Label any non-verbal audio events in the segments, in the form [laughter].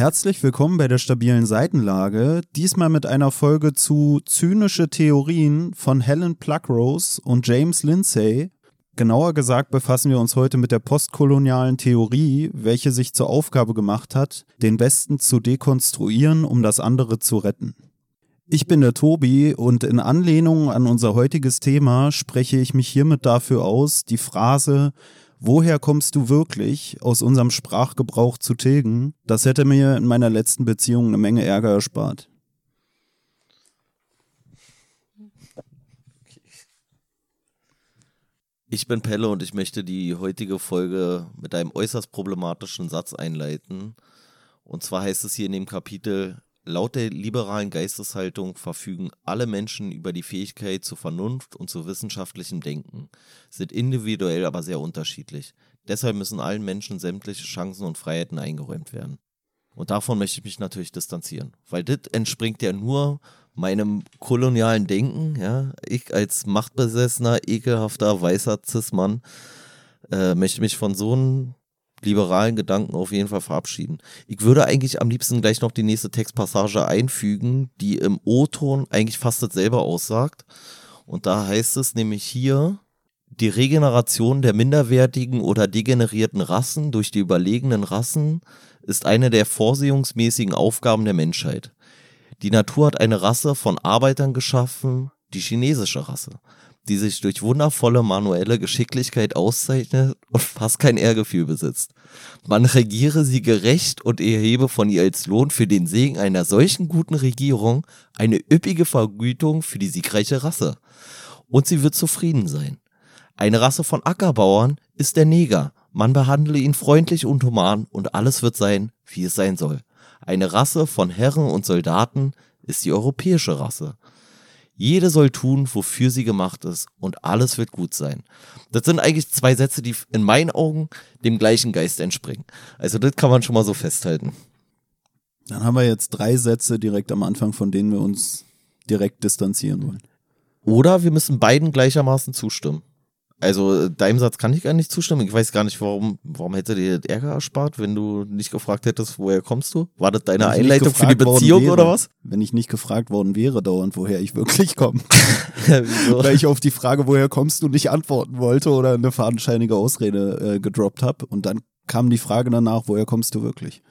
Herzlich willkommen bei der stabilen Seitenlage, diesmal mit einer Folge zu zynische Theorien von Helen Pluckrose und James Lindsay. Genauer gesagt befassen wir uns heute mit der postkolonialen Theorie, welche sich zur Aufgabe gemacht hat, den Westen zu dekonstruieren, um das andere zu retten. Ich bin der Tobi und in Anlehnung an unser heutiges Thema spreche ich mich hiermit dafür aus, die Phrase Woher kommst du wirklich aus unserem Sprachgebrauch zu tilgen? Das hätte mir in meiner letzten Beziehung eine Menge Ärger erspart. Ich bin Pelle und ich möchte die heutige Folge mit einem äußerst problematischen Satz einleiten. Und zwar heißt es hier in dem Kapitel, Laut der liberalen Geisteshaltung verfügen alle Menschen über die Fähigkeit zur Vernunft und zu wissenschaftlichem Denken, sind individuell aber sehr unterschiedlich. Deshalb müssen allen Menschen sämtliche Chancen und Freiheiten eingeräumt werden. Und davon möchte ich mich natürlich distanzieren, weil das entspringt ja nur meinem kolonialen Denken. Ja? Ich als machtbesessener, ekelhafter, weißer Cis-Mann äh, möchte mich von so einem liberalen Gedanken auf jeden Fall verabschieden. Ich würde eigentlich am liebsten gleich noch die nächste Textpassage einfügen, die im O-Ton eigentlich fast dasselbe aussagt. Und da heißt es nämlich hier, die Regeneration der minderwertigen oder degenerierten Rassen durch die überlegenen Rassen ist eine der vorsehungsmäßigen Aufgaben der Menschheit. Die Natur hat eine Rasse von Arbeitern geschaffen, die chinesische Rasse die sich durch wundervolle manuelle Geschicklichkeit auszeichnet und fast kein Ehrgefühl besitzt. Man regiere sie gerecht und erhebe von ihr als Lohn für den Segen einer solchen guten Regierung eine üppige Vergütung für die siegreiche Rasse. Und sie wird zufrieden sein. Eine Rasse von Ackerbauern ist der Neger. Man behandle ihn freundlich und human und alles wird sein, wie es sein soll. Eine Rasse von Herren und Soldaten ist die europäische Rasse. Jede soll tun, wofür sie gemacht ist und alles wird gut sein. Das sind eigentlich zwei Sätze, die in meinen Augen dem gleichen Geist entspringen. Also das kann man schon mal so festhalten. Dann haben wir jetzt drei Sätze direkt am Anfang, von denen wir uns direkt distanzieren wollen. Oder wir müssen beiden gleichermaßen zustimmen. Also deinem Satz kann ich gar nicht zustimmen. Ich weiß gar nicht, warum, warum hätte dir das Ärger erspart, wenn du nicht gefragt hättest, woher kommst du? War das deine Einleitung für die Beziehung wäre, oder was? Wenn ich nicht gefragt worden wäre dauernd, woher ich wirklich komme. [laughs] Weil ich auf die Frage, woher kommst du, nicht antworten wollte oder eine fadenscheinige Ausrede äh, gedroppt habe. Und dann kam die Frage danach, woher kommst du wirklich?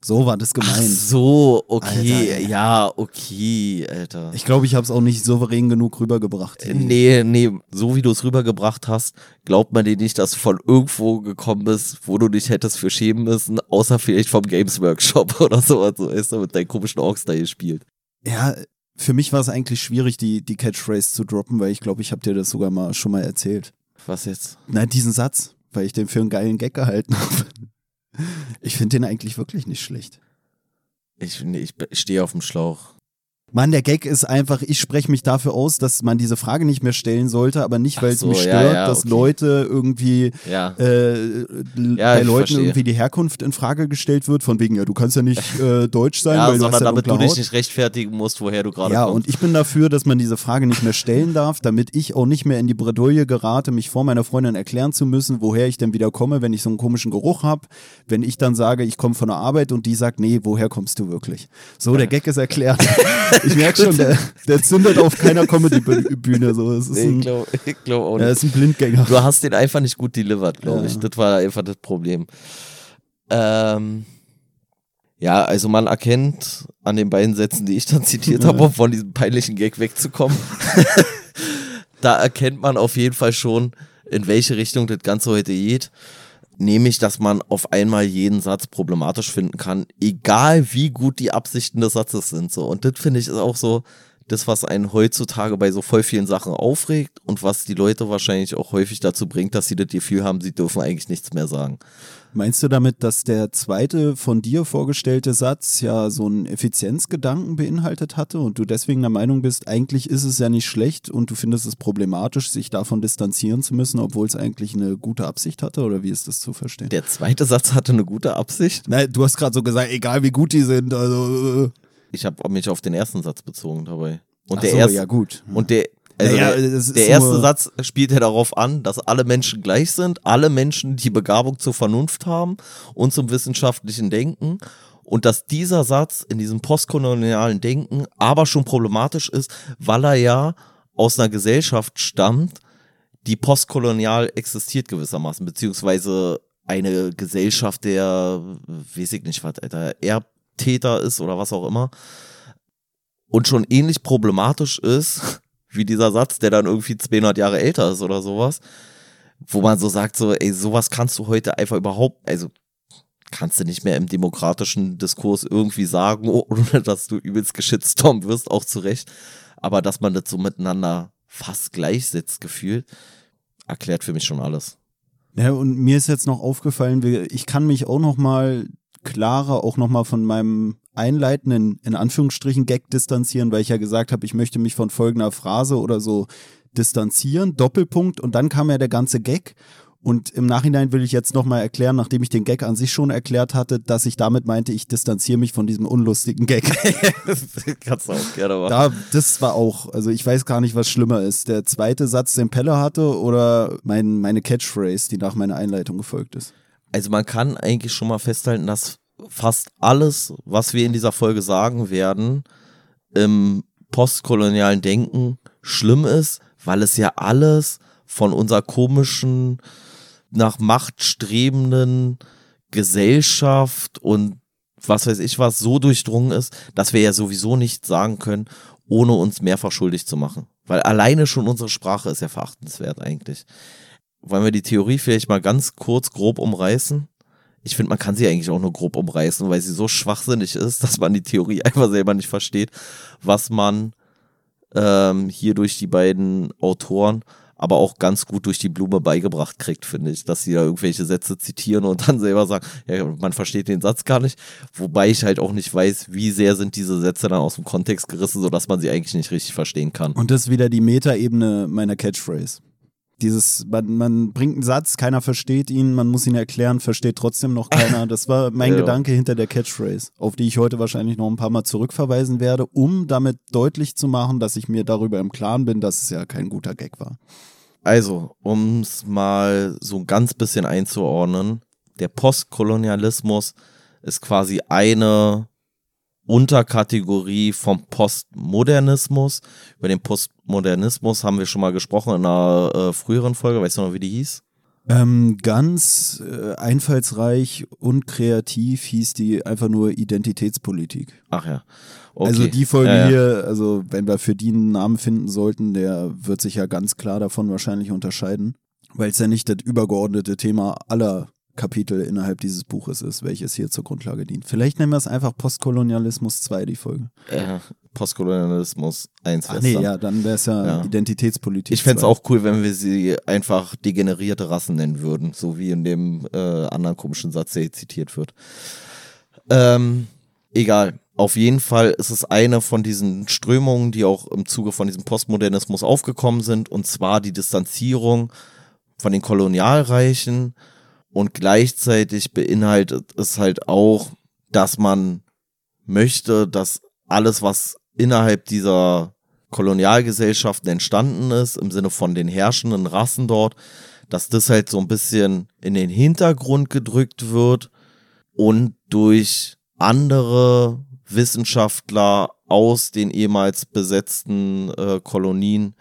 So war das gemeint. Ach so, okay, Alter, ja, okay, Alter. Ich glaube, ich habe es auch nicht souverän genug rübergebracht. Äh, nee, nee, so wie du es rübergebracht hast, glaubt man dir nicht, dass du von irgendwo gekommen bist, wo du dich hättest für schämen müssen, außer vielleicht vom Games Workshop [laughs] oder so, also ist mit deinem komischen Orks da gespielt. Ja, für mich war es eigentlich schwierig, die, die Catchphrase zu droppen, weil ich glaube, ich habe dir das sogar mal schon mal erzählt. Was jetzt? Nein, diesen Satz, weil ich den für einen geilen Gag gehalten [laughs] habe. Ich finde den eigentlich wirklich nicht schlecht. Ich, ich stehe auf dem Schlauch. Mann, der Gag ist einfach, ich spreche mich dafür aus, dass man diese Frage nicht mehr stellen sollte, aber nicht, weil so, es mich stört, ja, ja, dass okay. Leute irgendwie ja. äh, bei Leuten verstehe. irgendwie die Herkunft in Frage gestellt wird, von wegen, ja, du kannst ja nicht [laughs] äh, deutsch sein, weil sondern du damit du dich nicht rechtfertigen musst, woher du gerade kommst. Ja, und ich bin dafür, dass man diese Frage nicht mehr stellen darf, damit ich auch nicht mehr in die Bredouille gerate, mich vor meiner Freundin erklären zu müssen, woher ich denn wieder komme, wenn ich so einen komischen Geruch habe, wenn ich dann sage, ich komme von der Arbeit und die sagt, nee, woher kommst du wirklich? So, der Gag ist erklärt. [laughs] ich merke schon, der, der zündet auf keiner Comedy-Bühne. So. Das ist nee, ich glaube glaub auch nicht. Er ist ein Blindgänger. Du hast den einfach nicht gut delivered, glaube ja. ich. Das war einfach das Problem. Ähm, ja, also man erkennt an den beiden Sätzen, die ich dann zitiert ja. habe, um von diesem peinlichen Gag wegzukommen. [laughs] da erkennt man auf jeden Fall schon, in welche Richtung das Ganze heute geht nämlich, dass man auf einmal jeden Satz problematisch finden kann, egal wie gut die Absichten des Satzes sind. So. Und das finde ich ist auch so das, was einen heutzutage bei so voll vielen Sachen aufregt und was die Leute wahrscheinlich auch häufig dazu bringt, dass sie das Gefühl haben, sie dürfen eigentlich nichts mehr sagen. Meinst du damit, dass der zweite von dir vorgestellte Satz ja so einen Effizienzgedanken beinhaltet hatte und du deswegen der Meinung bist, eigentlich ist es ja nicht schlecht und du findest es problematisch, sich davon distanzieren zu müssen, obwohl es eigentlich eine gute Absicht hatte? Oder wie ist das zu verstehen? Der zweite Satz hatte eine gute Absicht? Nein, du hast gerade so gesagt, egal wie gut die sind. Also, äh. ich habe mich auf den ersten Satz bezogen dabei. Und Ach der so, erste, ja gut. Und der also naja, der, der erste Satz spielt ja darauf an, dass alle Menschen gleich sind, alle Menschen die Begabung zur Vernunft haben und zum wissenschaftlichen Denken. Und dass dieser Satz in diesem postkolonialen Denken aber schon problematisch ist, weil er ja aus einer Gesellschaft stammt, die postkolonial existiert gewissermaßen, beziehungsweise eine Gesellschaft, der, weiß ich nicht, was, Alter, Erbtäter ist oder was auch immer. Und schon ähnlich problematisch ist, wie dieser Satz, der dann irgendwie 200 Jahre älter ist oder sowas, wo man so sagt, so, ey, sowas kannst du heute einfach überhaupt, also kannst du nicht mehr im demokratischen Diskurs irgendwie sagen, [laughs] ohne dass du übelst geschitstormt wirst, auch zu Recht. Aber dass man das so miteinander fast gleichsetzt, gefühlt, erklärt für mich schon alles. Ja, und mir ist jetzt noch aufgefallen, ich kann mich auch noch mal klarer auch noch mal von meinem einleitenden, in Anführungsstrichen, Gag distanzieren, weil ich ja gesagt habe, ich möchte mich von folgender Phrase oder so distanzieren, Doppelpunkt, und dann kam ja der ganze Gag. Und im Nachhinein will ich jetzt nochmal erklären, nachdem ich den Gag an sich schon erklärt hatte, dass ich damit meinte, ich distanziere mich von diesem unlustigen Gag. [laughs] Kannst du auch gerne machen. Da, das war auch, also ich weiß gar nicht, was schlimmer ist. Der zweite Satz, den Pelle hatte, oder mein, meine Catchphrase, die nach meiner Einleitung gefolgt ist. Also man kann eigentlich schon mal festhalten, dass fast alles, was wir in dieser Folge sagen werden, im postkolonialen Denken schlimm ist, weil es ja alles von unserer komischen nach Macht strebenden Gesellschaft und was weiß ich was so durchdrungen ist, dass wir ja sowieso nicht sagen können, ohne uns mehrfach schuldig zu machen. Weil alleine schon unsere Sprache ist ja verachtenswert eigentlich. Wollen wir die Theorie vielleicht mal ganz kurz grob umreißen? Ich finde, man kann sie eigentlich auch nur grob umreißen, weil sie so schwachsinnig ist, [laughs] dass man die Theorie einfach selber nicht versteht, was man ähm, hier durch die beiden Autoren aber auch ganz gut durch die Blume beigebracht kriegt, finde ich, dass sie da irgendwelche Sätze zitieren und dann selber sagen, ja, man versteht den Satz gar nicht, wobei ich halt auch nicht weiß, wie sehr sind diese Sätze dann aus dem Kontext gerissen, sodass man sie eigentlich nicht richtig verstehen kann. Und das ist wieder die Metaebene meiner Catchphrase. Dieses, man, man bringt einen Satz, keiner versteht ihn, man muss ihn erklären, versteht trotzdem noch keiner. Das war mein [laughs] ja. Gedanke hinter der Catchphrase, auf die ich heute wahrscheinlich noch ein paar Mal zurückverweisen werde, um damit deutlich zu machen, dass ich mir darüber im Klaren bin, dass es ja kein guter Gag war. Also, um es mal so ein ganz bisschen einzuordnen, der Postkolonialismus ist quasi eine Unterkategorie vom Postmodernismus. Über den Postmodernismus haben wir schon mal gesprochen in einer äh, früheren Folge. Weißt du noch, wie die hieß? Ähm, ganz äh, einfallsreich und kreativ hieß die einfach nur Identitätspolitik. Ach ja. Okay. Also die Folge ja, ja. hier, also wenn wir für die einen Namen finden sollten, der wird sich ja ganz klar davon wahrscheinlich unterscheiden, weil es ja nicht das übergeordnete Thema aller Kapitel innerhalb dieses Buches ist, welches hier zur Grundlage dient. Vielleicht nennen wir es einfach Postkolonialismus 2, die Folge. Äh, Postkolonialismus 1 Ach nee, ja, dann wäre es ja, ja, Identitätspolitik. Ich fände es auch cool, wenn wir sie einfach degenerierte Rassen nennen würden, so wie in dem äh, anderen komischen Satz, der zitiert wird. Ähm, egal. Auf jeden Fall ist es eine von diesen Strömungen, die auch im Zuge von diesem Postmodernismus aufgekommen sind, und zwar die Distanzierung von den Kolonialreichen und gleichzeitig beinhaltet es halt auch, dass man möchte, dass alles, was innerhalb dieser Kolonialgesellschaften entstanden ist, im Sinne von den herrschenden Rassen dort, dass das halt so ein bisschen in den Hintergrund gedrückt wird und durch andere Wissenschaftler aus den ehemals besetzten äh, Kolonien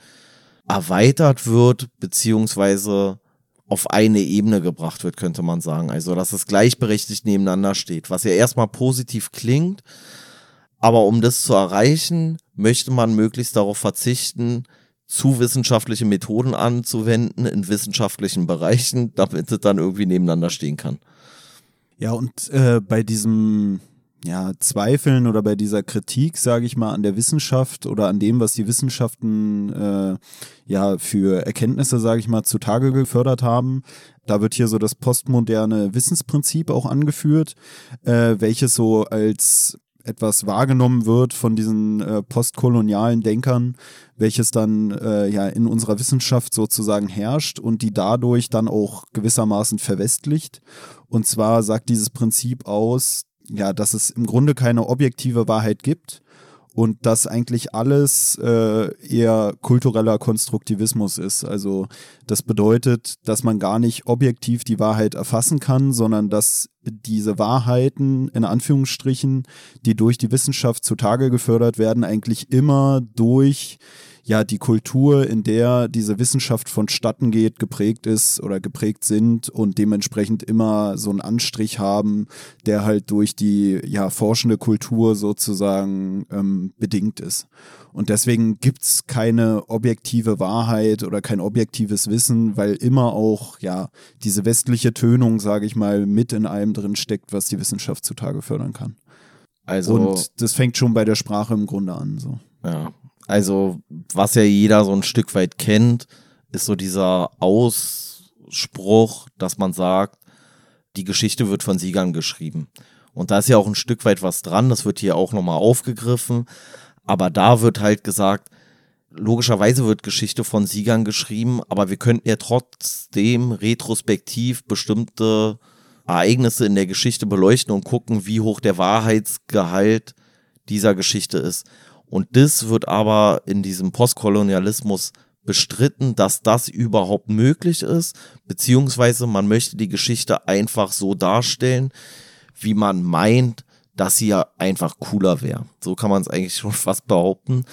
erweitert wird, beziehungsweise auf eine Ebene gebracht wird, könnte man sagen. Also, dass es gleichberechtigt nebeneinander steht, was ja erstmal positiv klingt, aber um das zu erreichen, möchte man möglichst darauf verzichten, zu wissenschaftliche Methoden anzuwenden in wissenschaftlichen Bereichen, [laughs] damit es dann irgendwie nebeneinander stehen kann. Ja, und äh, bei diesem ja, Zweifeln oder bei dieser Kritik, sage ich mal, an der Wissenschaft oder an dem, was die Wissenschaften äh, ja für Erkenntnisse, sage ich mal, zutage gefördert haben. Da wird hier so das postmoderne Wissensprinzip auch angeführt, äh, welches so als etwas wahrgenommen wird von diesen äh, postkolonialen Denkern, welches dann äh, ja in unserer Wissenschaft sozusagen herrscht und die dadurch dann auch gewissermaßen verwestlicht. Und zwar sagt dieses Prinzip aus, ja, dass es im Grunde keine objektive Wahrheit gibt und dass eigentlich alles äh, eher kultureller Konstruktivismus ist. Also das bedeutet, dass man gar nicht objektiv die Wahrheit erfassen kann, sondern dass diese Wahrheiten in Anführungsstrichen, die durch die Wissenschaft zutage gefördert werden, eigentlich immer durch ja die Kultur, in der diese Wissenschaft vonstatten geht, geprägt ist oder geprägt sind und dementsprechend immer so einen Anstrich haben, der halt durch die ja forschende Kultur sozusagen ähm, bedingt ist. Und deswegen gibt's keine objektive Wahrheit oder kein objektives Wissen, weil immer auch ja diese westliche Tönung, sage ich mal, mit in allem drin steckt, was die Wissenschaft zutage fördern kann. Also, und das fängt schon bei der Sprache im Grunde an. So. Ja, also, was ja jeder so ein Stück weit kennt, ist so dieser Ausspruch, dass man sagt, die Geschichte wird von Siegern geschrieben. Und da ist ja auch ein Stück weit was dran, das wird hier auch nochmal aufgegriffen. Aber da wird halt gesagt, logischerweise wird Geschichte von Siegern geschrieben, aber wir könnten ja trotzdem retrospektiv bestimmte Ereignisse in der Geschichte beleuchten und gucken, wie hoch der Wahrheitsgehalt dieser Geschichte ist. Und das wird aber in diesem Postkolonialismus bestritten, dass das überhaupt möglich ist, beziehungsweise man möchte die Geschichte einfach so darstellen, wie man meint, dass sie ja einfach cooler wäre. So kann man es eigentlich [laughs] schon fast behaupten.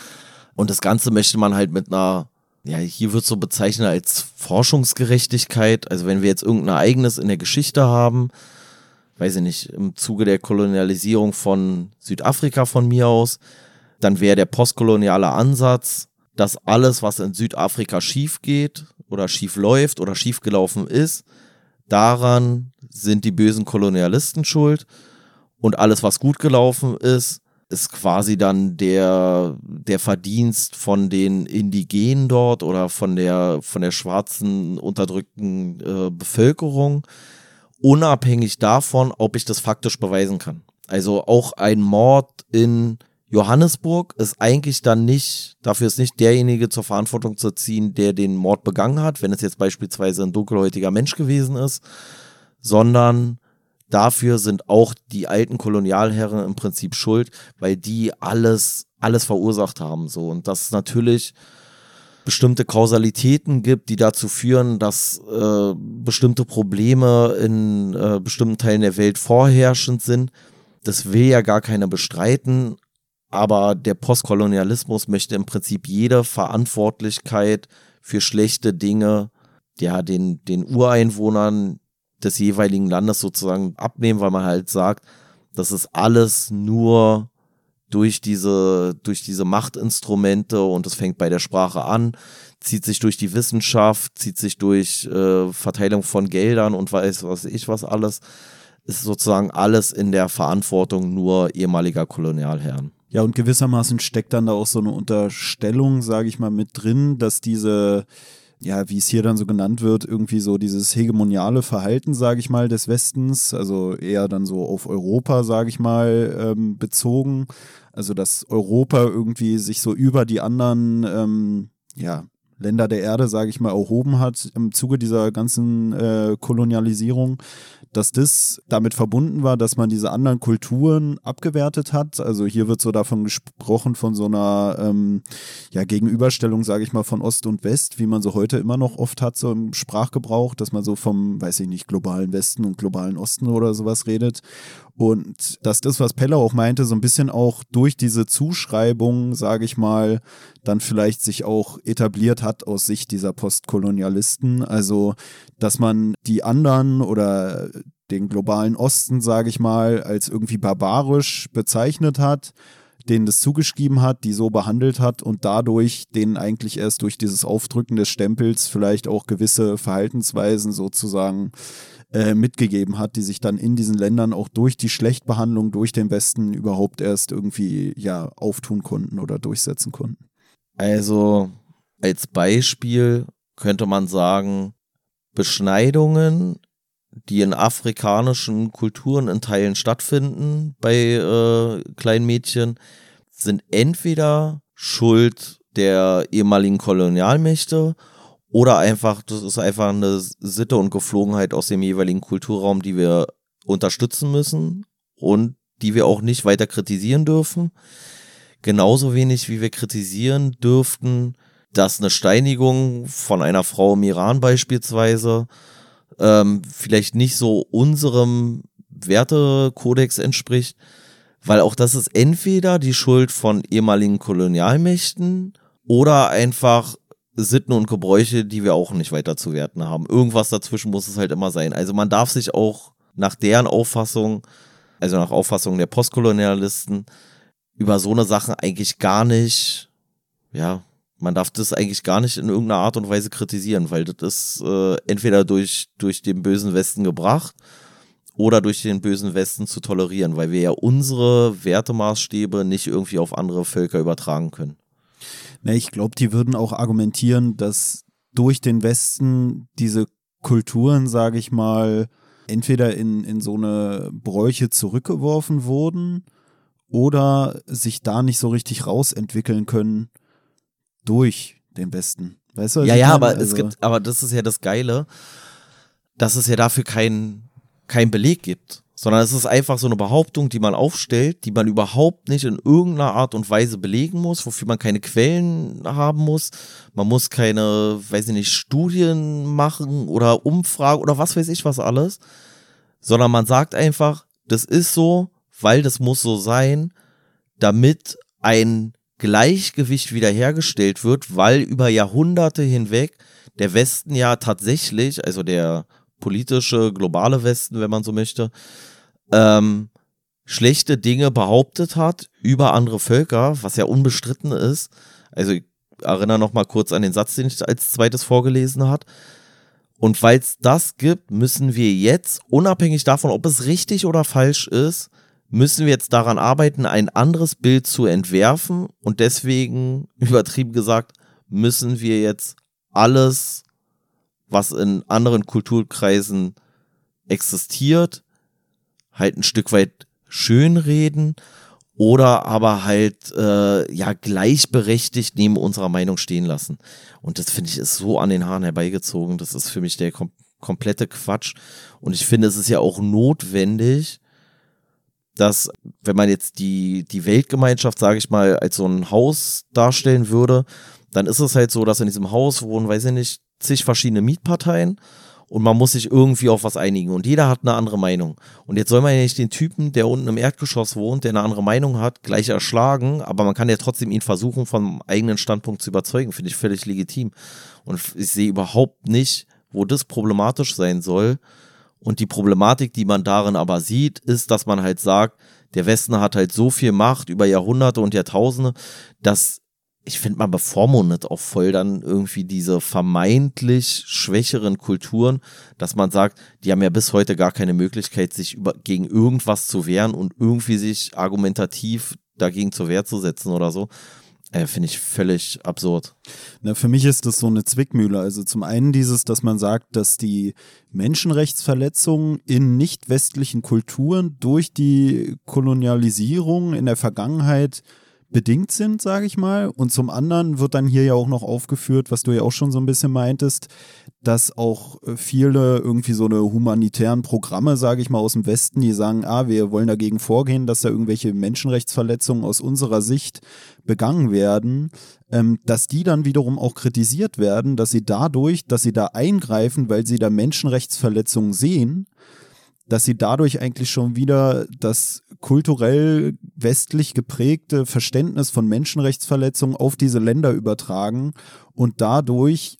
Und das Ganze möchte man halt mit einer, ja, hier wird so bezeichnet als Forschungsgerechtigkeit. Also wenn wir jetzt irgendein Ereignis in der Geschichte haben, weiß ich nicht, im Zuge der Kolonialisierung von Südafrika von mir aus, dann wäre der postkoloniale Ansatz, dass alles, was in Südafrika schief geht oder schief läuft oder schief gelaufen ist, daran sind die bösen Kolonialisten schuld und alles, was gut gelaufen ist, ist quasi dann der, der Verdienst von den Indigenen dort oder von der, von der schwarzen unterdrückten äh, Bevölkerung, unabhängig davon, ob ich das faktisch beweisen kann. Also auch ein Mord in Johannesburg ist eigentlich dann nicht, dafür ist nicht derjenige zur Verantwortung zu ziehen, der den Mord begangen hat, wenn es jetzt beispielsweise ein dunkelhäutiger Mensch gewesen ist, sondern dafür sind auch die alten Kolonialherren im Prinzip schuld, weil die alles, alles verursacht haben, so. Und das natürlich bestimmte Kausalitäten gibt, die dazu führen, dass äh, bestimmte Probleme in äh, bestimmten Teilen der Welt vorherrschend sind. Das will ja gar keiner bestreiten, aber der Postkolonialismus möchte im Prinzip jede Verantwortlichkeit für schlechte Dinge ja, den, den Ureinwohnern des jeweiligen Landes sozusagen abnehmen, weil man halt sagt, das ist alles nur durch diese, durch diese Machtinstrumente und es fängt bei der Sprache an, zieht sich durch die Wissenschaft, zieht sich durch äh, Verteilung von Geldern und weiß was ich was alles, ist sozusagen alles in der Verantwortung nur ehemaliger Kolonialherren. Ja, und gewissermaßen steckt dann da auch so eine Unterstellung, sage ich mal, mit drin, dass diese, ja, wie es hier dann so genannt wird, irgendwie so dieses hegemoniale Verhalten, sage ich mal, des Westens, also eher dann so auf Europa, sage ich mal, ähm, bezogen. Also dass Europa irgendwie sich so über die anderen, ähm, ja, Länder der Erde, sage ich mal, erhoben hat im Zuge dieser ganzen äh, Kolonialisierung, dass das damit verbunden war, dass man diese anderen Kulturen abgewertet hat. Also hier wird so davon gesprochen, von so einer ähm, ja, Gegenüberstellung, sage ich mal, von Ost und West, wie man so heute immer noch oft hat, so im Sprachgebrauch, dass man so vom, weiß ich nicht, globalen Westen und globalen Osten oder sowas redet. Und dass das, was Pelle auch meinte, so ein bisschen auch durch diese Zuschreibung, sage ich mal, dann vielleicht sich auch etabliert hat aus Sicht dieser Postkolonialisten. Also, dass man die anderen oder den globalen Osten, sage ich mal, als irgendwie barbarisch bezeichnet hat denen das zugeschrieben hat, die so behandelt hat und dadurch denen eigentlich erst durch dieses Aufdrücken des Stempels vielleicht auch gewisse Verhaltensweisen sozusagen äh, mitgegeben hat, die sich dann in diesen Ländern auch durch die Schlechtbehandlung durch den Westen überhaupt erst irgendwie ja auftun konnten oder durchsetzen konnten. Also als Beispiel könnte man sagen, Beschneidungen, die in afrikanischen Kulturen in Teilen stattfinden bei äh, kleinen Mädchen, sind entweder Schuld der ehemaligen Kolonialmächte oder einfach, das ist einfach eine Sitte und Geflogenheit aus dem jeweiligen Kulturraum, die wir unterstützen müssen und die wir auch nicht weiter kritisieren dürfen. Genauso wenig wie wir kritisieren dürften, dass eine Steinigung von einer Frau im Iran beispielsweise ähm, vielleicht nicht so unserem Wertekodex entspricht, weil auch das ist entweder die Schuld von ehemaligen Kolonialmächten oder einfach Sitten und Gebräuche, die wir auch nicht weiter zu werten haben. Irgendwas dazwischen muss es halt immer sein. Also man darf sich auch nach deren Auffassung, also nach Auffassung der Postkolonialisten, über so eine Sache eigentlich gar nicht, ja, man darf das eigentlich gar nicht in irgendeiner Art und Weise kritisieren, weil das ist äh, entweder durch, durch den bösen Westen gebracht oder durch den bösen Westen zu tolerieren, weil wir ja unsere Wertemaßstäbe nicht irgendwie auf andere Völker übertragen können. Ne, ich glaube, die würden auch argumentieren, dass durch den Westen diese Kulturen, sage ich mal, entweder in, in so eine Bräuche zurückgeworfen wurden oder sich da nicht so richtig rausentwickeln können durch den Westen. Weißt du, ja, ja, aber also es gibt, aber das ist ja das Geile, dass es ja dafür keinen kein Beleg gibt sondern es ist einfach so eine Behauptung, die man aufstellt, die man überhaupt nicht in irgendeiner Art und Weise belegen muss, wofür man keine Quellen haben muss. Man muss keine, weiß ich nicht, Studien machen oder Umfragen oder was weiß ich was alles, sondern man sagt einfach, das ist so, weil das muss so sein, damit ein Gleichgewicht wiederhergestellt wird, weil über Jahrhunderte hinweg der Westen ja tatsächlich, also der politische, globale Westen, wenn man so möchte, ähm, schlechte Dinge behauptet hat über andere Völker, was ja unbestritten ist. Also ich erinnere noch mal kurz an den Satz, den ich als zweites vorgelesen hat. Und weil es das gibt, müssen wir jetzt, unabhängig davon, ob es richtig oder falsch ist, müssen wir jetzt daran arbeiten, ein anderes Bild zu entwerfen. Und deswegen, [laughs] übertrieben gesagt, müssen wir jetzt alles was in anderen Kulturkreisen existiert, halt ein Stück weit schönreden oder aber halt äh, ja gleichberechtigt neben unserer Meinung stehen lassen. Und das finde ich ist so an den Haaren herbeigezogen. Das ist für mich der kom komplette Quatsch. Und ich finde, es ist ja auch notwendig, dass wenn man jetzt die, die Weltgemeinschaft, sage ich mal, als so ein Haus darstellen würde, dann ist es halt so, dass in diesem Haus wohnen, weiß ich nicht, zig verschiedene Mietparteien und man muss sich irgendwie auf was einigen und jeder hat eine andere Meinung. Und jetzt soll man ja nicht den Typen, der unten im Erdgeschoss wohnt, der eine andere Meinung hat, gleich erschlagen, aber man kann ja trotzdem ihn versuchen, vom eigenen Standpunkt zu überzeugen, finde ich völlig legitim. Und ich sehe überhaupt nicht, wo das problematisch sein soll. Und die Problematik, die man darin aber sieht, ist, dass man halt sagt, der Westen hat halt so viel Macht über Jahrhunderte und Jahrtausende, dass ich finde, man bevormundet auch voll dann irgendwie diese vermeintlich schwächeren Kulturen, dass man sagt, die haben ja bis heute gar keine Möglichkeit, sich über, gegen irgendwas zu wehren und irgendwie sich argumentativ dagegen zur Wehr zu setzen oder so. Äh, finde ich völlig absurd. Na, für mich ist das so eine Zwickmühle. Also zum einen dieses, dass man sagt, dass die Menschenrechtsverletzungen in nicht westlichen Kulturen durch die Kolonialisierung in der Vergangenheit bedingt sind, sage ich mal. Und zum anderen wird dann hier ja auch noch aufgeführt, was du ja auch schon so ein bisschen meintest, dass auch äh, viele irgendwie so eine humanitären Programme, sage ich mal, aus dem Westen, die sagen, ah, wir wollen dagegen vorgehen, dass da irgendwelche Menschenrechtsverletzungen aus unserer Sicht begangen werden, ähm, dass die dann wiederum auch kritisiert werden, dass sie dadurch, dass sie da eingreifen, weil sie da Menschenrechtsverletzungen sehen, dass sie dadurch eigentlich schon wieder das kulturell westlich geprägte Verständnis von Menschenrechtsverletzungen auf diese Länder übertragen und dadurch